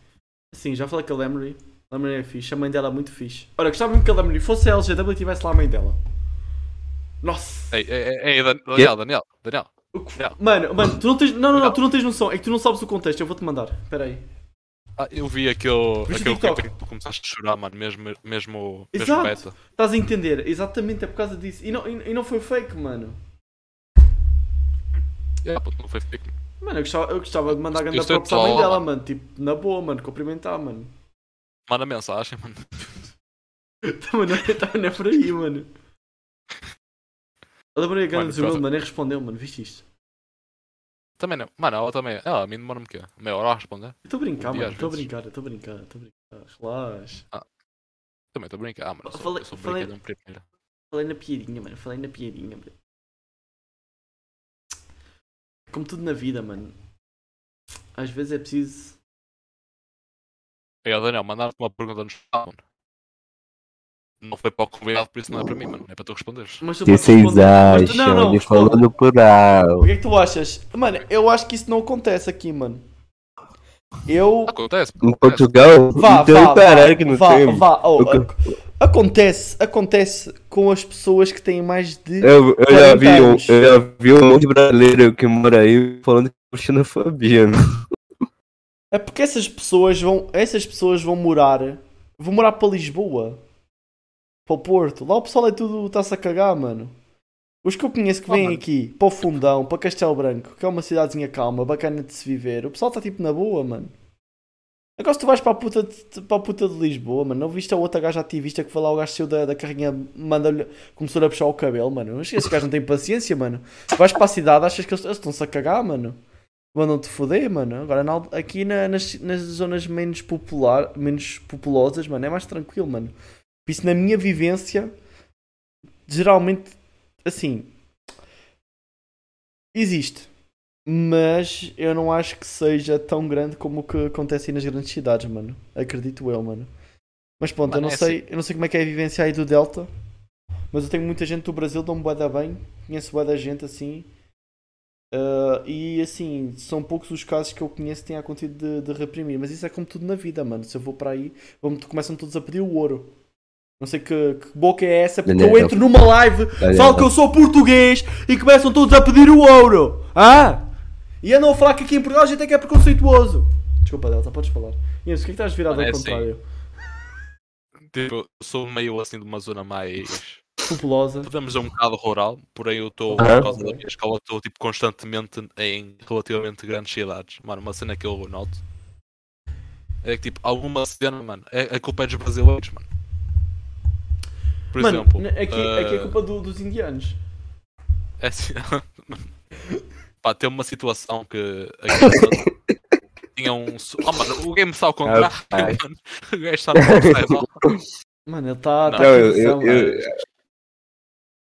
Assim, já falei com a Lemery. Lemery é fixe, a mãe dela é muito fixe. Olha, gostava muito que a Lemery fosse a LGW e tivesse lá a mãe dela. Nossa! Ei, ei, ei, ei, Dan- Daniel, Daniel, Daniel. Que-. Mano, mano, tu não tens. Não, não, não, Não. tu não tens noção. É que tu não sabes o contexto. Eu vou-te mandar. Espera aí. Ah, eu vi aquele, Viste aquele TikTok? clipe que tu começaste a chorar, mano, mesmo, mesmo, mesmo Exato. beta. Estás a entender? Exatamente, é por causa disso. E não, e, e não foi fake, mano. Yeah, puto, não foi fake. Mano, eu gostava, eu gostava de mandar Eu grande sei props à mãe dela, mano. Tipo, na boa, mano. Cumprimentar, mano. Manda mensagem, mano. [LAUGHS] Também não, também não é por aí, mano. A Lemery é grande Mano, mano. Nem respondeu, mano. Viste isto? Também não. Mano, ela também. Ela a mim demora-me o quê? Meia hora a responder? Eu Estou a brincar, Um mano. Estou a brincar, estou a brincar, estou a brincar. Relaxa. Também estou a brincar. Ah, mano, eu sou, Falei- eu sou falei- primeiro. Falei na piadinha, mano. Falei na piadinha, mano. Como tudo na vida, mano. Às vezes é preciso. Ei, ó, Daniel, mandaste uma pergunta no chat, mano. Não foi para o convidado, por isso não é para mim, mano. É para tu responderes. Mas tu O que podes vocês responder. Mas tu- acham? Ele responde. falando por alto. O que é que tu achas? Mano, eu acho que isso não acontece aqui, mano. Eu. Acontece. Em. Portugal? Vá, então vá, caralho vá, que não vá, tem. vá. Oh, ac- acontece, acontece com as pessoas que têm mais de. Eu, eu já 40 vi um, eu já vi um monte de brasileiro que mora aí falando que é xenofobia. né? É porque essas pessoas vão. Essas pessoas vão morar. Vão morar para Lisboa. Para o Porto. Lá o pessoal é tudo. Está-se a cagar, mano. Os que eu conheço que Oh, vêm mano. aqui para o Fundão, para Castelo Branco, que é uma cidadezinha calma, bacana de se viver, o pessoal está tipo na boa, mano. Agora se tu vais para a puta de, para a puta de Lisboa, mano, não viste a outra gaja ativista que foi lá o gajo seu da, da carrinha, manda começou a puxar o cabelo, mano. Esse gajo não tem paciência, mano. Tu vais para a cidade, achas que eles, eles estão-se a cagar, mano. Mandam-te foder, mano. Agora na- aqui na- nas, nas zonas menos, popular, menos populosas, mano, é mais tranquilo, mano. Isso, na minha vivência, geralmente, assim, existe. Mas eu não acho que seja tão grande como o que acontece aí nas grandes cidades, mano. Acredito eu, mano. Mas pronto, eu Mano, não é sei, eu não sei como é que é a vivência aí do Delta. Mas eu tenho muita gente do Brasil, dão-me bué da bem. Conheço bué da gente assim. Ah, e assim, são poucos os casos que eu conheço que têm acontecido de, de reprimir. Mas isso é como tudo na vida, mano. Se eu vou para aí, vão começam todos a pedir o ouro. Não sei que, que boca é essa, porque eu Daniel. entro numa live, falo que eu sou português e começam todos a pedir o ouro. Ah! E andam a falar que aqui em Portugal a gente é que é preconceituoso. Desculpa, Delta, podes falar. Inês, o que é que estás virado Mano, ao é assim. contrário? Tipo, eu sou meio assim de uma zona mais. Populosa. Podemos dizer um bocado rural, porém eu estou, Aham. por causa da minha escola, estou tipo, constantemente em relativamente grandes cidades. Mano, uma cena que eu noto é que tipo, alguma cena, mano, é, a culpa é dos brasileiros, mano. Por Mano, exemplo, aqui, aqui é eh, culpa do- dos indianos. [LAUGHS] É assim. Pá, tem uma situação que aqui tinha um. Oh, mano, o game está ao contrário, Ai. mano. O gajo está no. [LAUGHS] Mano, ele está. Tá Não, aqui eu,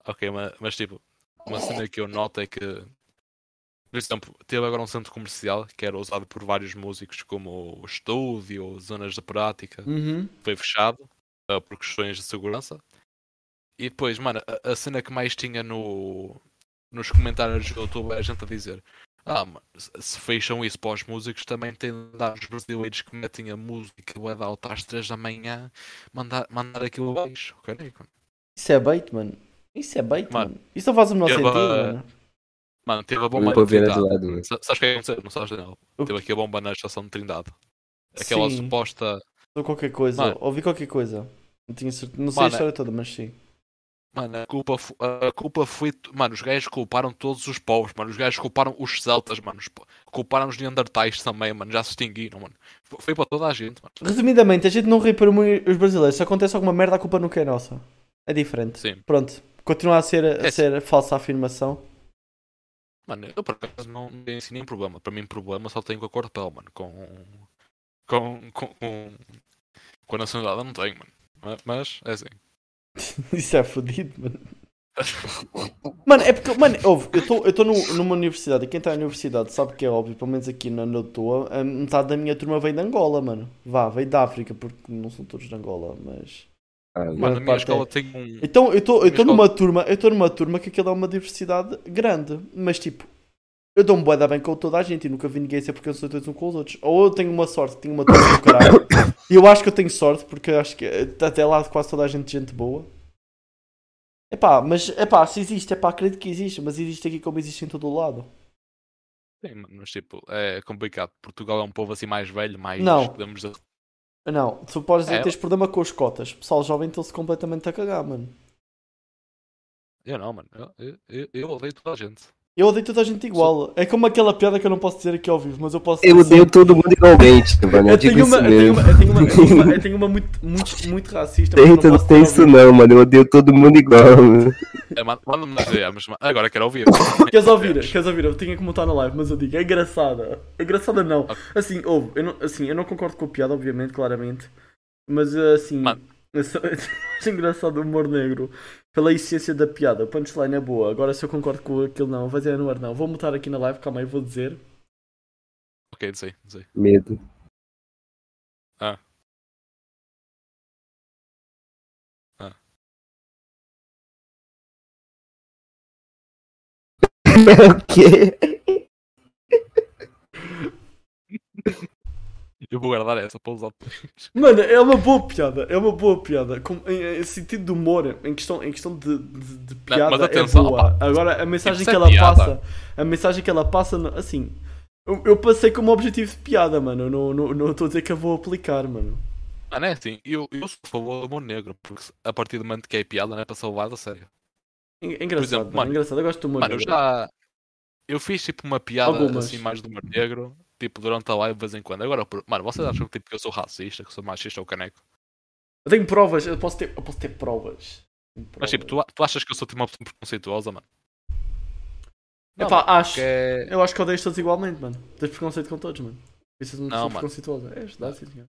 Ok, mas, mas tipo, uma cena que eu noto é que, por exemplo, teve agora um centro comercial que era usado por vários músicos como o estúdio, zonas de prática, Uhum. foi fechado ah, por questões de segurança. E depois, mano, a, a cena que mais tinha no, nos comentários do YouTube era a gente a dizer: Ah, mano, se- fecham isso para os músicos, também tem de dar os brasileiros que metem a música de alta às 3 da manhã, mandar, mandar aquilo abaixo. Isso é bait, mano. Isso é bait, mano. Mano, Isso não faz o menor sentido, mano. Mano, teve a bomba não vou ver de do lado, mano. Sa- Sabes o que é que aconteceu? Não sabes, Daniel? O Teve aqui a bomba na estação de Trindade. Aquela Sim. suposta. Ou qualquer coisa. Mano. Ouvi qualquer coisa. Não, tinha certeza. não sei a Mano, história toda, mas sim. Mano, a culpa, a culpa foi. Mano, os gajos culparam todos os povos, mano. Os gajos culparam os celtas, mano. Culparam os neandertais também, mano. Já se extinguiram, mano. Foi- para toda a gente, mano. Resumidamente, a gente não reprime os brasileiros. Se acontece alguma merda, a culpa nunca é nossa. É diferente. Sim. Pronto. Continua a ser, a É. ser falsa afirmação. Mano, eu por acaso não tenho assim nenhum problema. Para mim, problema só tenho com a cor de pele, mano. Com. Com. Com. Com, com a nacionalidade não tenho, mano. Ma- Mas, é assim. [LAUGHS] Isso é fodido, mano. Mano, é porque, mano, ouve, eu estou eu estou nu- numa universidade e quem está na universidade sabe que é óbvio, pelo menos aqui na onde eu estou, a metade da minha turma veio de Angola, mano. Vá, veio da África, porque não são todos de Angola, mas. Ah, Mano, a minha parte escola é. tem um. Então eu estou numa turma, eu estou numa turma que aquilo é uma diversidade grande, mas tipo, eu dou-me bué da bem com toda a gente e nunca vi ninguém ser porque eu sou todos um com os outros. Ou eu tenho uma sorte, tenho uma turma do caralho. E eu acho que eu tenho sorte porque acho que eh, até lá quase toda a gente gente boa. Epá, mas epá, se existe, epá, acredito que existe, mas existe aqui como existe em todo o lado. Sim, mano, mas tipo, é complicado. Portugal é um povo assim mais velho, mais. Não. Podemos. Não, tu podes dizer É. que tens problema com as cotas. O pessoal jovem estão-se completamente a cagar, mano. Eu não, mano. Eu, eu, eu- eu odeio toda a gente. Eu odeio toda a gente igual. É como aquela piada que eu não posso dizer aqui ao vivo, mas eu posso Eu dizer odeio todo mundo igualmente, mano. Eu Eu digo tenho, isso uma, eu, tenho uma, eu, tenho uma, eu tenho uma, eu tenho uma muito, muito, [LAUGHS] muito racista. mas Tem, eu não não posso tem dizer isso não, mano. Eu odeio todo mundo igual, mano. É, manda- Manda-me nas DMs, mas agora quero ouvir. [LAUGHS] Queres ouvir? Queres ouvir? Eu tinha que montar na live, mas eu digo, é engraçada. É engraçada não. Assim, ouve, eu não, assim, eu não concordo com a piada, obviamente, claramente. Mas assim, Mano. eu só- [LAUGHS] eu acho engraçado o humor negro pela essência da piada. O punchline é boa. Agora se eu concordo com aquilo não, vai dizer no ar não. Vou mutar aqui na live, calma aí, vou dizer. ok, não sei, não sei. Medo. Ah. Ah. [LAUGHS] o quê? [LAUGHS] Eu vou guardar essa para usar depois. Mano, é uma boa piada, é uma boa piada. Com, em, em sentido de humor, em questão, em questão de, de, de piada, mas atenção, é boa. opa, Agora, a mensagem que é ela piada. passa, a mensagem que ela passa, assim, eu, eu passei como objetivo de piada, mano. Eu Não não- não estou a dizer que eu vou aplicar, mano. Mano, é assim, eu, eu sou a favor do humor negro, porque a partir do momento que é piada não é para ser levado a sério. É, é engraçado, exemplo, mano, é engraçado. Eu gosto do humor. Mano, eu negro. já. Eu fiz tipo uma piada Algumas. assim mais do humor negro tipo, durante a live de vez em quando. Agora, mano, vocês acham que, tipo, que eu sou racista, que sou machista ou caneco? Eu tenho provas, eu posso ter, eu posso ter provas. Tenho Mas tipo, provas. tu, tu achas que eu sou tipo, uma pessoa preconceituosa, mano? Não, Epá, mano, acho. porque é- Eu acho que odeias todos igualmente, mano. Tens preconceito com todos, mano. Isso é uma Não, pessoa preconceituosa. É, dá sim, senhor.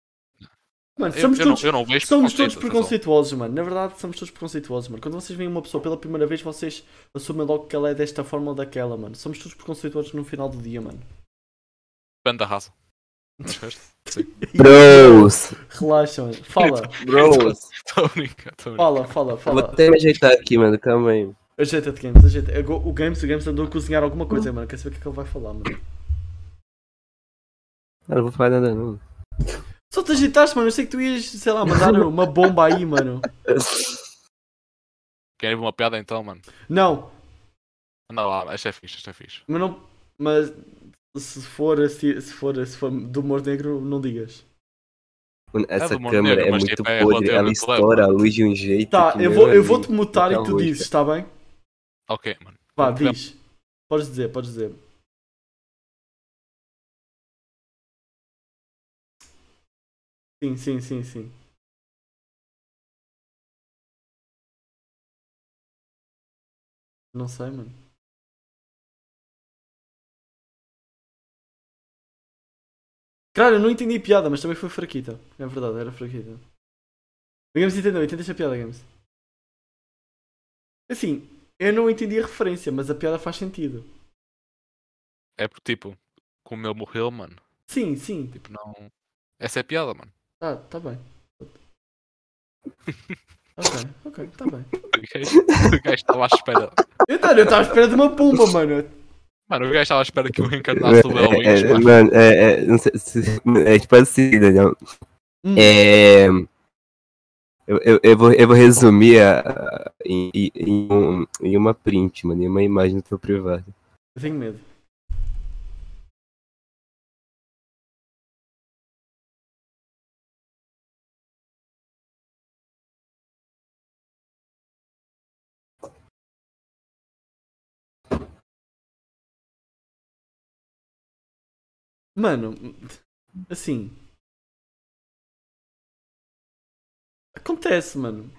Mano, eu, somos eu não, todos, eu não somos todos preconceituosos, mano. Na verdade, somos todos preconceituosos, mano. Quando vocês veem uma pessoa pela primeira vez, vocês assumem logo que ela é desta forma ou daquela, mano. Somos todos preconceituosos no final do dia, mano. Depende da raça. Bros! Relaxa, mano. Fala, Bros! Estou a brincar, estou a brincar. fala, fala, Eu Vou fala. até me ajeitar aqui, mano. Calma aí. Ajeita-te, Games, ajeita. Agora, O Games, o Games andou a cozinhar alguma coisa, mano. Quer saber o que é que ele vai falar, mano. Não vou falar nada, não. Só te ajeitaste, mano. Eu sei que tu ias, sei lá, mandar [LAUGHS] uma bomba aí, mano. Querem ver uma piada então, mano? Não, Anda lá, esta é fixe, esta é fixe. mas não. Mas se for, assim- se for, se for do humor negro, não digas. Essa do Montenegro, câmera é mas, muito tipo, é podre. Ela estoura a luz de um jeito. Tá, que, eu vou, eu vou te mutar e tu dizes, tá bem? Ok, mano. Vá, diz. Podes dizer, podes dizer. Sim, sim, sim, sim. Não sei, mano. Cara, eu não entendi a piada, mas também foi fraquita. É verdade, era fraquita. O Games entendeu, entendeste a piada, Games? Assim, eu não entendi a referência, mas a piada faz sentido. É porque, tipo, como ele morreu, mano, Sim, sim. tipo, não. Essa é a piada, mano. Ah, tá bem. [LAUGHS] Ok, ok, tá bem. O gajo, estava à espera. Eu estava à espera de uma pumba, mano. Mano, o gajo estava à espera que eu reencarnasse o Léo É, é, Lynch, mano. mano, é, é, não sei se- é tipo assim, Daniel. Hum. É. Eu, eu, eu, vou, eu vou resumir a, a- em, em, um- em uma print, mano, em uma imagem do teu privado. Eu tenho medo. Mano, assim. Acontece, mano.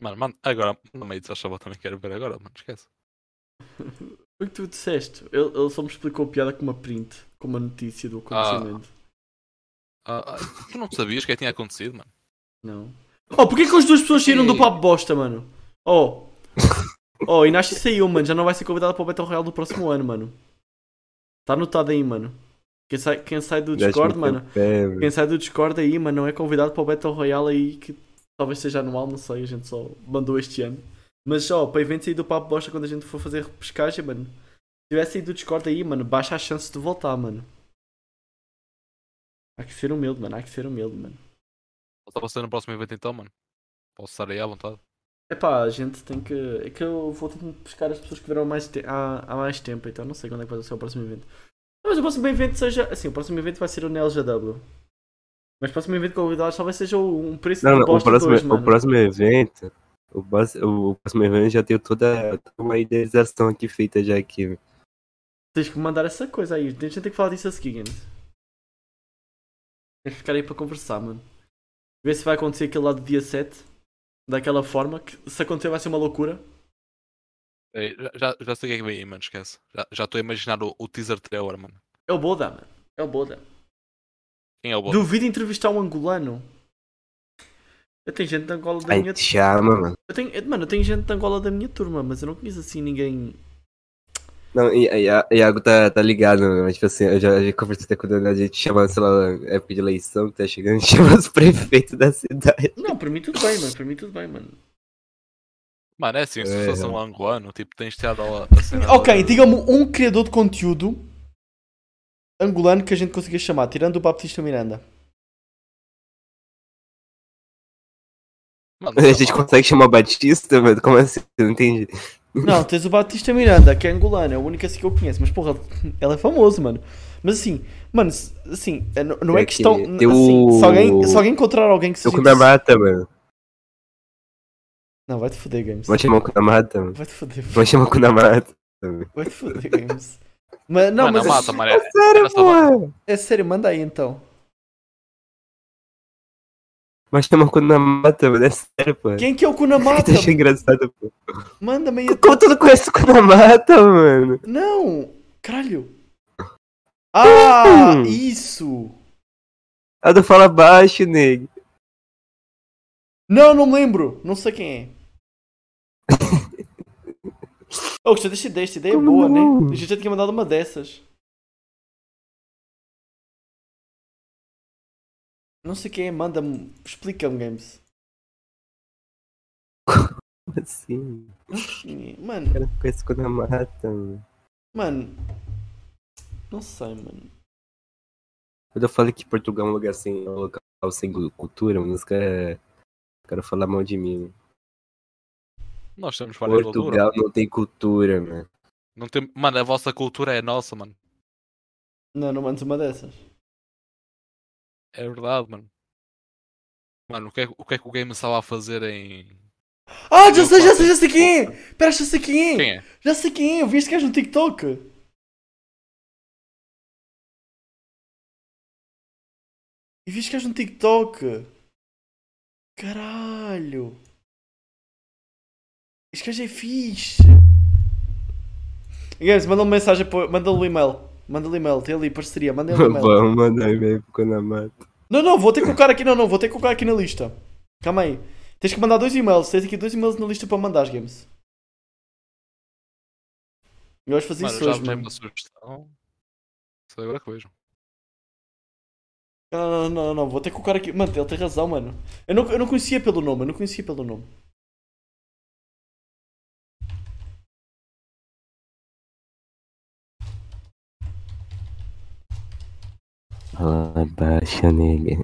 Mano, mano, agora, no meio de achava também quero ver agora, mano, esquece. O que tu disseste? Ele, ele só me explicou a piada com uma print, com uma notícia do acontecimento. Ah, ah, tu não sabias o que é que tinha acontecido, mano? Não. Oh, porquê que as duas pessoas saíram do papo bosta, mano? Oh. Oh, Inashi saiu, mano. Já não vai ser convidada para o Battle Royale do próximo ano, mano. Está anotado aí, mano. Quem sai, quem sai do Discord, mano. velho. Quem sai do Discord aí, mano, não é convidado para o Battle Royale aí que talvez seja anual, não sei. A gente só mandou este ano. Mas ó, para eventos aí do papo bosta quando a gente for fazer pescagem, mano. Se tivesse aí do Discord aí, mano, baixa a chance de voltar, mano. Há que ser humilde, mano. Há que ser humilde, mano. Só para ser no próximo evento então, mano. Posso estar aí à vontade. Epá, a gente tem que. É que eu vou ter que pescar as pessoas que viram há mais, te... há, há mais tempo, então não sei quando é que vai ser o próximo evento. Mas o próximo evento seja. Assim, o próximo evento vai ser o NLJW. Mas o próximo evento convidado talvez seja um preço Não, de não, o próximo, 2, o próximo evento. O, bas- o próximo evento já tem toda, toda uma idealização aqui feita já aqui. Tens que mandar essa coisa aí. A gente tem que falar disso a seguir, gente. Tens que ficar aí para conversar, mano. Ver se vai acontecer aquele lá do dia 7. Daquela forma. Que se acontecer vai ser uma loucura. Ei, já- já, sei o que é que vem aí, mano, esquece. Já estou a imaginar o, o teaser trailer, mano. É o Boda, mano. É o Boda. Quem é o bom? Duvido entrevistar um angolano. Eu tenho gente de Angola da Ai, minha te chama, mano. Eu tenho, mano, eu tenho gente de Angola da minha turma, mas eu não conheço assim ninguém. Não, e, e a Iago tá, tá ligado, mano. Mas, tipo assim, eu já, já conversei até com o Daniel, a gente chama, sei lá, época de eleição que tá chegando, a [LAUGHS] gente chama os prefeitos da cidade. Não, para mim tudo bem, mano. Para mim tudo bem, mano. Mano, é assim, se É, fosse não. um angolano, tipo, tens tirado a, a cena. Ok, diga-me um criador de conteúdo angolano que a gente consiga chamar, tirando o Baptista Miranda. Mano, A gente consegue chamar Batista, mano? Como assim? Eu não entendi. Não, tens o Baptista Miranda, que é angolano, é o único assim que eu conheço, mas porra, ele é famoso, mano. Mas assim, mano, se- assim, é- não é É questão. que Assim, o- se, alguém, se alguém encontrar alguém que O seja. Kunamata, mano. Não, vai te foder, Games. Vamos chamar o Kunamata, mano. Vai te foder. Vamos chamar o Kunamata. meu. Vai te foder, games. Mas, não, mano, mas é, mata, mano. É, Sério, mata. pô! é sério, manda aí então. Mas chama quando mata, mano. É sério, pô. Quem que é o Kunamata? Acha engraçado, pô. Manda-me aí. Como tu não conhece o Kunamata, mano? Não! Caralho! Ah! Hum. Isso! A do Fala Baixo, nego. Não, não lembro! Não sei quem é. Oh, gostei desta ideia, é boa, não? né? A gente já tinha mandado uma dessas. Não sei quem é, manda-me. Explica-me, Games. Como assim? Mano, O cara não conhece o Kunamata, mano. mano. Não sei, mano. Quando eu falei que Portugal é um lugar sem, um local sem cultura, mano, os caras cara falar mal de mim. mano. Nós temos várias. Portugal não tem cultura, mano. Não tem... Mano, a vossa cultura é nossa, mano. Não, não mandes uma dessas. É verdade, mano. Mano, o que, é, o que é que o game estava a fazer em. Ah, já sei, já sei, já sei quem é! Pera, já sei quem é! Quem é? Já sei quem é, eu vi este gajo no TikTok. E vi este gajo no TikTok. Caralho. Este gajo é fixe. Guys, manda uma mensagem, manda-lhe um e-mail. Manda-lhe e-mail, tem ali parceria, manda-lhe e-mail. Mandar e-mail pro Kunamata. Não, não, vou ter que colocar aqui, não, não, vou ter que colocar aqui na lista. Calma aí. Tens que mandar dois e-mails, tens aqui dois e-mails na lista para mandar, games. Eu vais fazer Mano, isso já hoje, mano. uma sugestão. Só agora que vejo. Não, não, não, não, não, vou ter que colocar aqui. Mano, ele tem razão, mano. Eu não, eu não conhecia pelo nome, eu não conhecia pelo nome. Fala baixo, nega.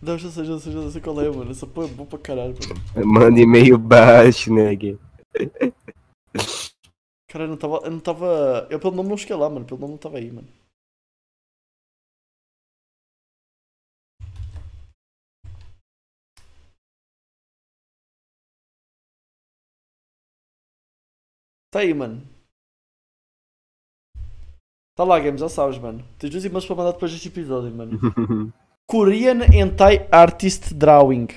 Não, já sei, já sei, já sei qual é, mano. Essa porra é boa pra caralho, mano. Manda e-mail baixo, nega. Cara, eu não tava. Eu não tava. Eu pelo nome não cheguei lá, mano. Pelo nome não tava aí, mano. Tá aí, mano. Tá lá, Games, já sabes, mano. Tens dois e-mails para mandar depois deste episódio, mano. [LAUGHS] Korean Hentai Artist Drawing.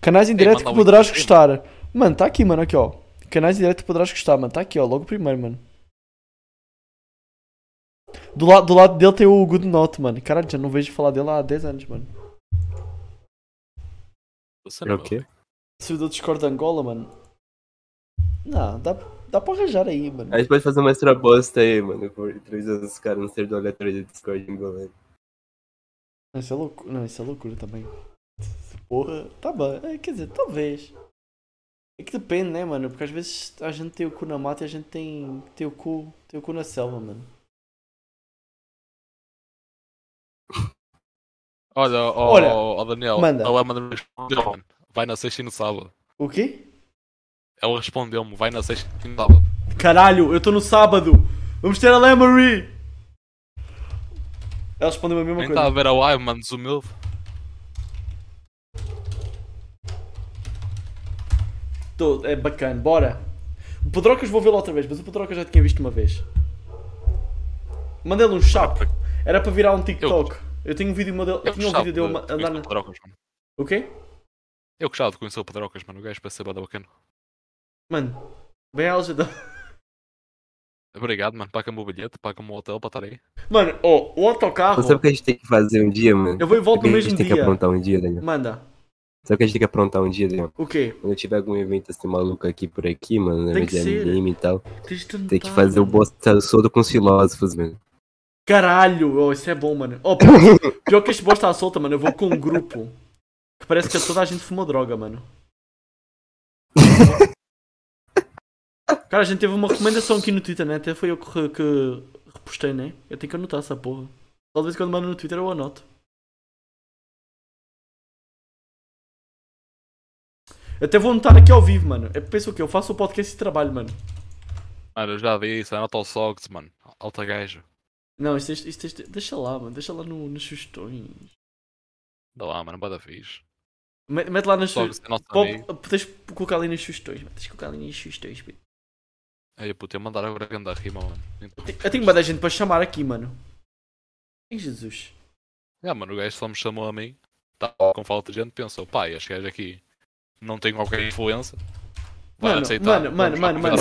Canais em direto que poderás link. gostar. Mano, tá aqui, mano, aqui ó. Canais em direto que poderás gostar, mano. Tá aqui ó, logo primeiro, mano. Do, lado do lado dele tem o Good Note, mano. Caralho, já não vejo falar dele há 10 anos, mano. Você não o quê? Servidor do Discord de Angola, mano. Não, dá, dá pra arranjar aí, mano. A gente pode fazer uma extra bosta aí, mano. Por três anos os caras no servidor aleatório de Discord engolando. Não, Isso é loucura. Não, isso é loucura também. Porra, tá bom. É, quer dizer, talvez. É que depende, né, mano? Porque às vezes a gente tem o cu na mata e a gente tem, tem o cu. Tem o cu na selva, mano. Olha, ó, Olha, ó, Daniel, manda. ela manda respondeu, mano. Vai na sexta e no sábado. O quê? Ela respondeu-me, vai na sexta e no sábado. Caralho, eu estou no sábado! Vamos ter a Lemery! Ela respondeu a mesma Nem coisa. está a ver a live, mano, desumilde. Tô, é bacana, bora. O Pedrocas vou vê-lo outra vez, mas o Pedrocas já tinha visto uma vez. Mandei-lhe um chapo. Era para virar um TikTok. Eu tenho um vídeo modelo. Eu Eu tinha um vídeo dele de andar na. O quê? Eu gostava de conhecer o Pedrocas, mano. O gajo parece ser bada bacana. Mano, bem a ajuda. Obrigado, mano. Paga-me o bilhete, paga-me o hotel para estar aí. Mano, ó, o autocarro. Sabe o que a gente tem que fazer um dia, mano? Eu vou e volto o no que a gente mesmo tem que dia. aprontar um dia, Daniel? Manda. Sabe o que a gente tem que aprontar um dia, Daniel? O quê? Quando tiver algum evento assim maluco aqui por aqui, mano, na Tem que de ser. anime e tal, tentar, tem que fazer o mano. bosta soldo com os filósofos, mano. Caralho, oh, isso é bom, mano. Oh, [LAUGHS] pior que este bosta à solta, mano. Eu vou com um grupo que parece que toda a gente fumou droga, mano. [LAUGHS] Cara, a gente teve uma recomendação aqui no Twitter, né? Até foi eu que, que repostei, né? Eu tenho que anotar essa porra. Só de vez em quando mando no Twitter eu anoto. Até vou anotar aqui ao vivo, mano. É pensa o quê? Eu faço o podcast e trabalho, mano. Mano, eu já vi isso. Anota o Sogs, mano. Alta gajo. Não, isto, isto, isto, isto- deixa lá, mano. Deixa lá no, nas sugestões. Dá lá, mano. Bada fixe. Mete lá nas sugestões. é. Tens de colocar ali nas sugestões, mano. Tens de colocar ali nas sugestões, Pedro. Aí, puta, eu mandar agora a grande rima, mano. Então, Eu tenho uma da gente para chamar aqui, mano. Ai, Jesus. É, mano, o gajo só me chamou a mim, tá com falta de gente, pensou, pá, este gajo aqui não tem qualquer influência. Vai Mano, aceitar. mano, mano, mano, mano.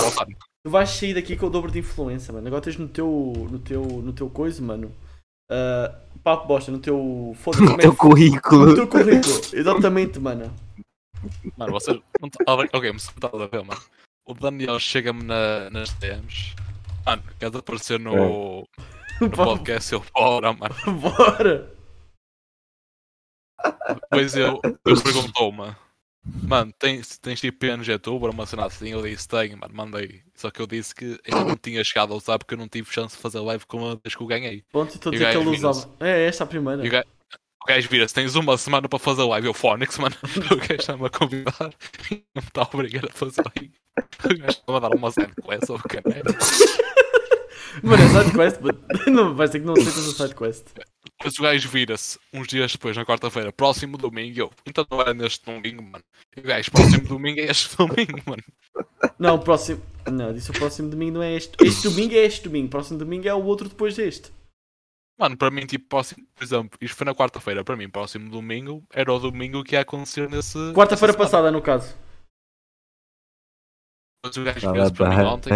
Tu vais sair daqui com o dobro de influência, mano. Agora tens no teu. no teu. no teu coisa, mano. Ah, papo bosta, no teu. Foda-se, No teu que- No currículo. teu currículo. Exatamente, mano. Mano, vocês. Ok, mas estás a ver, mano. O Daniel chega-me na, nas DMs. Mano, queres aparecer no, no [LAUGHS] podcast seu fora, mano. Bora! Depois eu, eu perguntou-me, mano, tens, tens tipo PNG Tuber, uma cena assim? Eu disse, tenho, mano, mandei. Só que eu disse que ainda não tinha chegado a usar porque eu não tive chance de fazer live com a vez que eu ganhei. Pronto, estou a dizer que ele usava. É, esta a primeira. O gajo, o gajo vira-se, tens uma semana para fazer live. Eu, Phonics, mano, [LAUGHS] o gajo está-me a convidar [LAUGHS] e não me está a obrigar a fazer live. O gajo está-me a dar uma side quest ou caralho. [LAUGHS] Mano, é sidequest, but... [LAUGHS] não, vais ter que não aceitas a sidequest. Depois o gajo vira-se uns dias depois, na quarta-feira, próximo domingo. Eu, então não era neste domingo, mano. E o gajo, próximo domingo é este domingo, mano. Não, próximo. Não, disse o próximo domingo não é este. Este domingo é este domingo. Próximo domingo é o outro depois deste. Mano, para mim, tipo, próximo, por exemplo, isto foi na quarta-feira, para mim, próximo domingo era o domingo que ia acontecer nesse. Quarta-feira passada, no caso. Depois o gajo vira-se para mim ontem.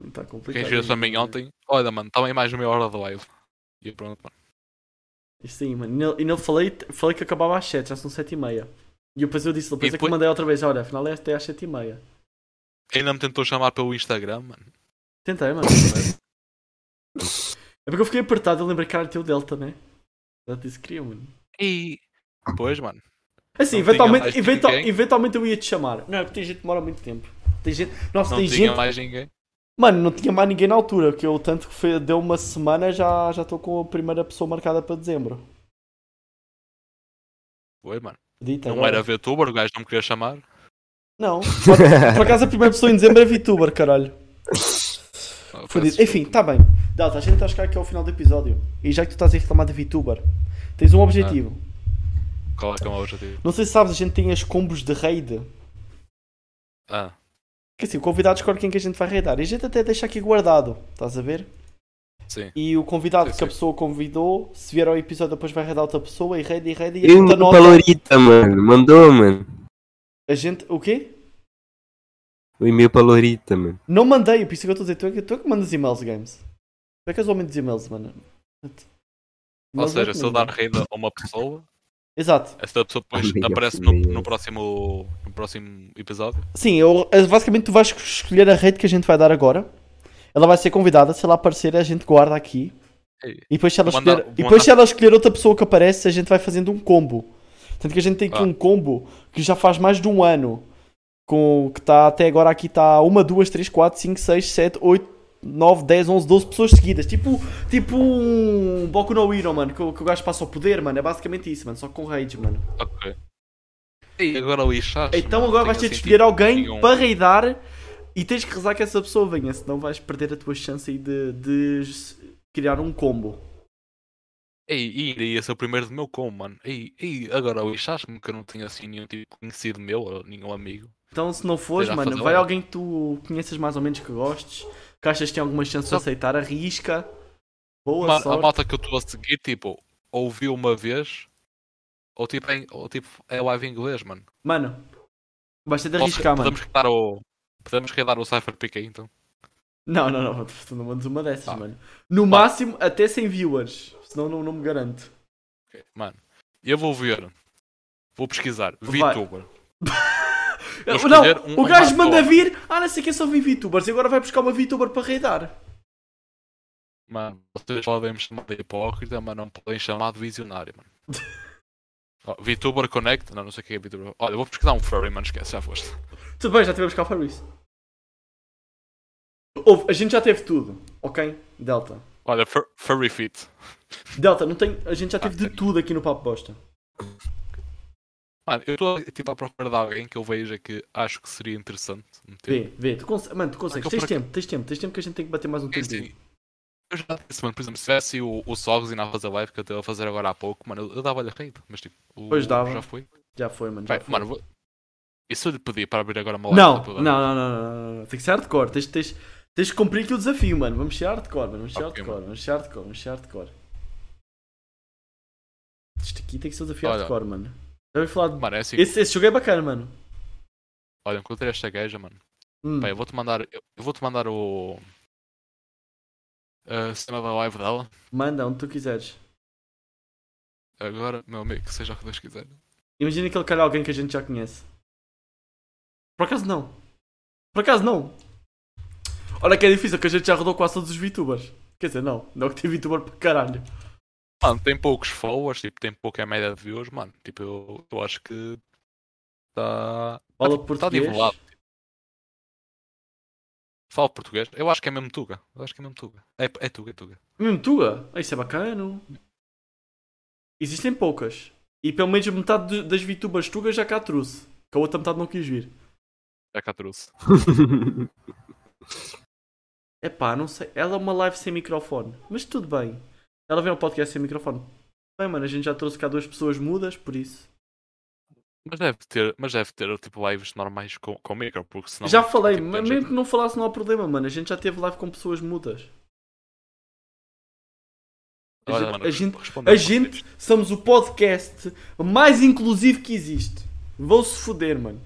Não está [LAUGHS] complicado. gajo vira-se para mim ontem. Olha, mano, também mais uma meia hora de live. E pronto, mano. Isso aí, mano. E nele, nele falei, falei que acabava às 7, já são 7 e meia. E depois eu disse, depois é que depois- mandei outra vez, olha, afinal é até às 7 e meia. Ainda me tentou chamar pelo Instagram, mano. Tentei, mano. é porque eu fiquei apertado, eu lembrei que era teu Delta, né? Já disse que queria, mano. E. Pois, mano. Assim, eventualmente, eventual- eventualmente eu ia te chamar. Não, é porque tem gente que demora muito tempo. Tem gente. Nossa, Não tem tinha gente. mais ninguém. Mano, não tinha mais ninguém na altura, que eu tanto que foi- deu uma semana já já estou com a primeira pessoa marcada para dezembro. Foi, mano. Dita, Não agora. era VTuber, o gajo não me queria chamar. Não. Por, por acaso a primeira pessoa em dezembro é VTuber, caralho. Ah, Enfim, desculpa. tá bem. Delta, a gente está a chegar aqui ao final do episódio. E já que tu estás a reclamar de VTuber, tens um objetivo. Qual é que é o meu objetivo? Não sei se sabes, a gente tem as combos de raid. Ah, Que assim, o convidado escolhe quem que a gente vai raidar. E a gente até deixa aqui guardado, estás a ver? sim. E o convidado Sim, que a pessoa convidou, se vier ao episódio, depois vai raidar outra pessoa e raid e raid e a o gente anota. Palorita, mano. Mandou, mano. A gente. O quê? O e-mail Palorita, mano. Não mandei, por isso que eu estou a dizer, tu é que, tu é que mandas e-mails, games. Tu é que és o homem dos e-mails, mano. Ou seja, eu se eu dar raid a uma pessoa, Exato. essa pessoa depois Amiga, aparece no, no, próximo, no próximo episódio. Sim, eu, eh, basicamente tu vais escolher a rede que a gente vai dar agora. Ela vai ser convidada, se ela aparecer a gente guarda aqui. E depois se ela, Vou mandar- escolher, vou e depois se ela escolher outra pessoa que aparece, a gente vai fazendo um combo. Tanto que a gente tem aqui Ah. um combo que já faz mais de um ano. Com, que está até agora aqui está 1, 2, 3, 4, 5, 6, 7, 8, 9, 10, 11, 12 pessoas seguidas. Tipo, tipo um Boku no Hero, mano. Que, o- que o gajo passa o poder, mano. É basicamente isso, mano. Só com rage, mano. Ok. E agora o Ixás. Então agora vais ter de escolher alguém para raidar e tens que rezar que essa pessoa venha, senão vais perder a tua chance aí de, de criar um combo. Ei, e ainda ia ser o primeiro do meu como, mano. Ei, ei, agora o Ixás, como que eu não tinha assim nenhum tipo conhecido meu ou nenhum amigo. Então se não fores, mano, vai alguém que tu conheças mais ou menos que gostes, que achas que tem alguma chance de aceitar, arrisca. Boa Ma- a sorte. malta que eu estou a seguir, tipo, ouviu uma vez, ou tipo, em, ou, tipo é live em inglês, mano. Mano, ter de arriscar, mano. podemos redar o. Podemos redar o Cypher PK então. Não, não, não, tu não mandas uma dessas, Ah. mano. No máximo, até 100 viewers, senão não, não me garanto. Ok, Mano, eu vou ver. Vou pesquisar. Vai. VTuber. [LAUGHS] não, um- o um gajo manda vir, ah, não sei quem só vi VTubers e agora vai buscar uma VTuber para raidar. Mano, vocês podem me chamar de hipócrita, mas não podem chamar de visionário, mano. [LAUGHS] Ó, VTuber Connect? Não, não sei o que é VTuber. Olha, eu vou pesquisar um furry, mano, esquece, já foste. Tudo bem, já tivemos cá isso. Houve, a gente já teve tudo, ok? Delta. Olha, fur- Furry Fit. Delta, não tem, a gente já teve Ah, de tem. tudo aqui no Papo Bosta. Mano, eu estou tipo, à procura de alguém que eu veja que acho que seria interessante meter. Vê, vê, tu cons mano, tu consegues, tens tempo, tens tempo, tens tempo que a gente tem que bater mais um É tempinho. assim, eu já disse, mano, por exemplo, se tivesse o, o e a fazer live que eu estou a fazer agora há pouco, mano, eu, eu dava-lhe rede, mas tipo, o, Pois dava. já foi. Já foi, mano, já Vai, foi. mano, vou, E se eu lhe pedir para abrir agora uma live? Não, não, não, não, não. Tem que ser hardcore. Tens, tens, tens de cumprir aqui o desafio, mano. Vamos ser hardcore, mano. Vamos ser Ok, hardcore, vamos ser hardcore, vamos ser hardcore. Isto aqui tem que ser o desafio Olha. hardcore, mano. Já ouvi falar. Mano, é assim. esse, esse jogo é bacana, mano. Olha, encontrei esta gaja, mano. Hum. Pá, eu vou-te mandar. Eu eu vou-te mandar o. A cena da live dela. Manda onde tu quiseres. Agora, meu amigo, que seja o que Deus quiser. Imagina que ele calha alguém que a gente já conhece. Por acaso não. Por acaso não. Olha que é difícil, que a gente já rodou quase todos os VTubers. Quer dizer, não. Não que tem VTuber para caralho. Mano, tem poucos followers, tipo, tem pouca média de views, mano. Tipo, eu, eu acho que. Está. Fala Está português. nivelado. Fala português. Eu acho que é mesmo Tuga. Eu acho que é mesmo Tuga. É, é Tuga, é Tuga. Mesmo Tuga? Ah, Isso é bacana. Existem poucas. E pelo menos metade de- das VTubers Tuga já cá trouxe. Que a outra metade não quis vir. Já cá trouxe. [LAUGHS] Epá, não sei. Ela é uma live sem microfone. Mas tudo bem. Ela vem ao podcast sem microfone. Bem, mano, a gente já trouxe cá duas pessoas mudas, por isso. Mas deve ter, mas deve ter tipo lives normais com, com micro, porque senão. já falei, tipo, mas tem mesmo jeito. que não falasse não há problema, mano. A gente já teve live com pessoas mudas. A Olha, gente- mano, a gente, a gente somos o podcast mais inclusivo que existe. Vou-se foder, mano.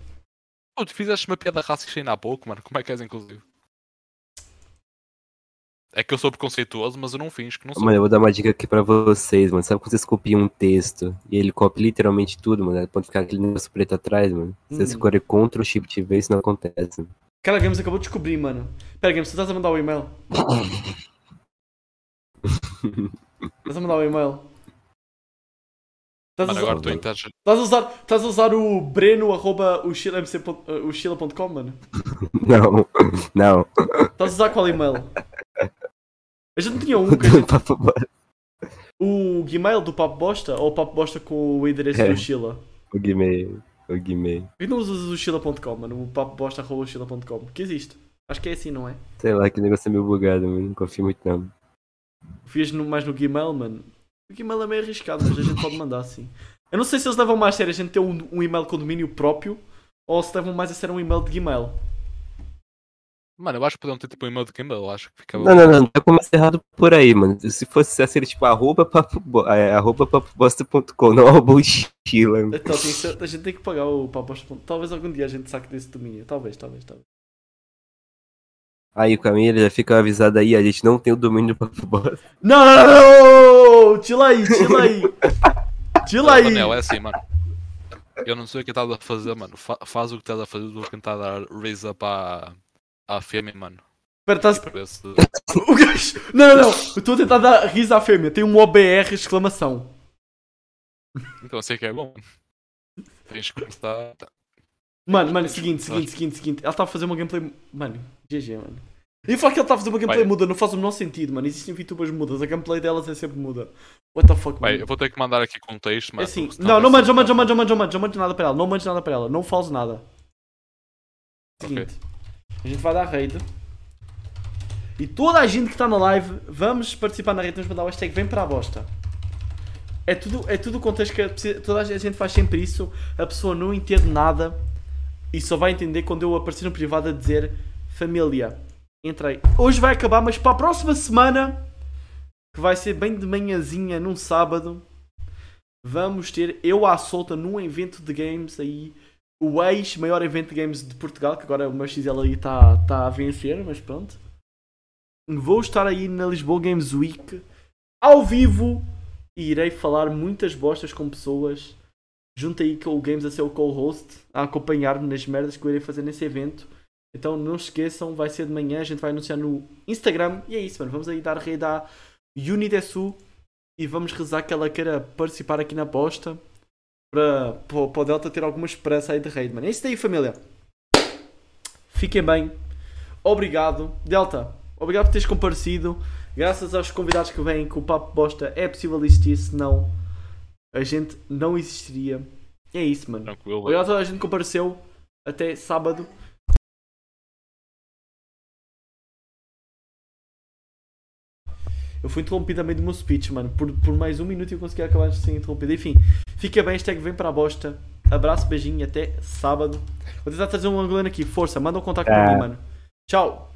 Pô, tu fizeste uma piada racista ainda há pouco, mano. Como é que és inclusivo? É que eu sou preconceituoso, mas eu não finjo que não sou. Mano, eu vou dar uma dica aqui pra vocês, mano. Sabe quando vocês copiam um texto e ele copia literalmente tudo, mano? Pode ficar aquele negócio preto atrás, mano. Vocês Hum. escolhem Ctrl Shift V, isso não acontece. mano. Cara, Games acabou de descobrir, mano. Pera, Games, tu estás a mandar o e-mail? [LAUGHS] estás a mandar o e-mail? Estás Mano, agora em taxa. estás a usar, estás a usar o breno arroba o o chila.com, mano? [LAUGHS] Não, não. Estás a usar qual e-mail? A gente não tinha um, que a gente- Papo bosta. o Gmail do Papo Bosta ou o Papo Bosta com o endereço É. do Chila? O Guimê, o. Por que não usas o chila.com, mano? O papo bosta arroba chila.com? Que existe. Acho que é assim, não é? Sei lá, que negócio é meio bugado, mano. Não confio muito não. Fias no, mais no Gmail, mano. O Gmail é meio arriscado, mas a gente pode mandar assim. Eu não sei se eles levam mais a sério a gente ter um, um e-mail com domínio próprio ou se levam mais a sério um e-mail de Gmail. Mano, eu acho que podiam ter tipo um e-mail de Kindle, eu acho que ficava. Não, não, não. Já começa errado por aí, mano. Se fosse assim, tipo, arroba papo, bo- é, arroba papobosta.com, não arroba o Chila. Então tem que ser- a gente tem que pagar o papo bosta. Talvez algum dia a gente saque desse domínio. Talvez, talvez, talvez. Aí o Camila já fica avisado aí, a gente não tem o domínio do papo bosta. Não, não, não, não! Chila aí, chila aí! [LAUGHS] Chila aí! Daniel, é assim, mano. Eu não sei o que estás a fazer, mano. Fa- faz o que estás a fazer, vou tentar dar raise up à, à fêmea, mano. Espera, estás. Ver se. [LAUGHS] O gajo. Não, não, não! Eu estou a tentar dar riso à fêmea. Tem um OBR exclamação. Então sei que é bom. Tens que começar. Mano, mano, seguinte, seguinte, seguinte, seguinte. Ela está a fazer uma gameplay. Mano, GG, mano. E falar que ele está a fazer uma gameplay Vai. muda não faz o menor sentido, mano. Existem VTubers mudas, a gameplay delas é sempre muda. What the fuck, mano? eu vou ter que mandar aqui contexto, É mano. assim, porque senão não, não mandes, não mandes, não mandes, não mandes, não mandes, nada para ela, não mandes nada para ela, não fales nada. Seguinte, a gente vai dar raid. E toda a gente que está na live, vamos participar na raid, vamos mandar o hashtag vem para a bosta. É tudo, é tudo contexto que a toda a gente faz sempre isso, a pessoa não entende nada e só vai entender quando eu aparecer no privado a dizer família. Entrei. Hoje vai acabar, mas para a próxima semana, que vai ser bem de manhãzinha num sábado, vamos ter eu à solta num evento de games aí. O ex-maior evento de games de Portugal, que agora o meu XL aí está tá a vencer, mas pronto. Vou estar aí na Lisboa Games Week, ao vivo, e irei falar muitas bostas com pessoas. Junto aí com o Games a ser o co-host, a acompanhar-me nas merdas que eu irei fazer nesse evento. Então não se esqueçam, vai ser de manhã, a gente vai anunciar no Instagram. E é isso, mano. Vamos aí dar rei da Unidesu e vamos rezar que ela queira participar aqui na aposta para, o Delta ter alguma esperança aí de raid, mano. É isso daí, família. Fiquem bem. Obrigado. Delta, obrigado por teres comparecido. Graças aos convidados que vêm com o Papo Bosta é possível existir, senão a gente não existiria. É isso, mano. Tranquilo. Obrigado a toda a gente que compareceu. Até sábado. Eu fui interrompido meio do meu speech, mano. Por, por mais um minuto eu consegui acabar sem interrompido. Enfim, fica bem, hashtag vem para a bosta. abraço, beijinho e até sábado. Vou tentar trazer um angolano aqui. Força, manda um contacto É. pra mim, mano. Tchau.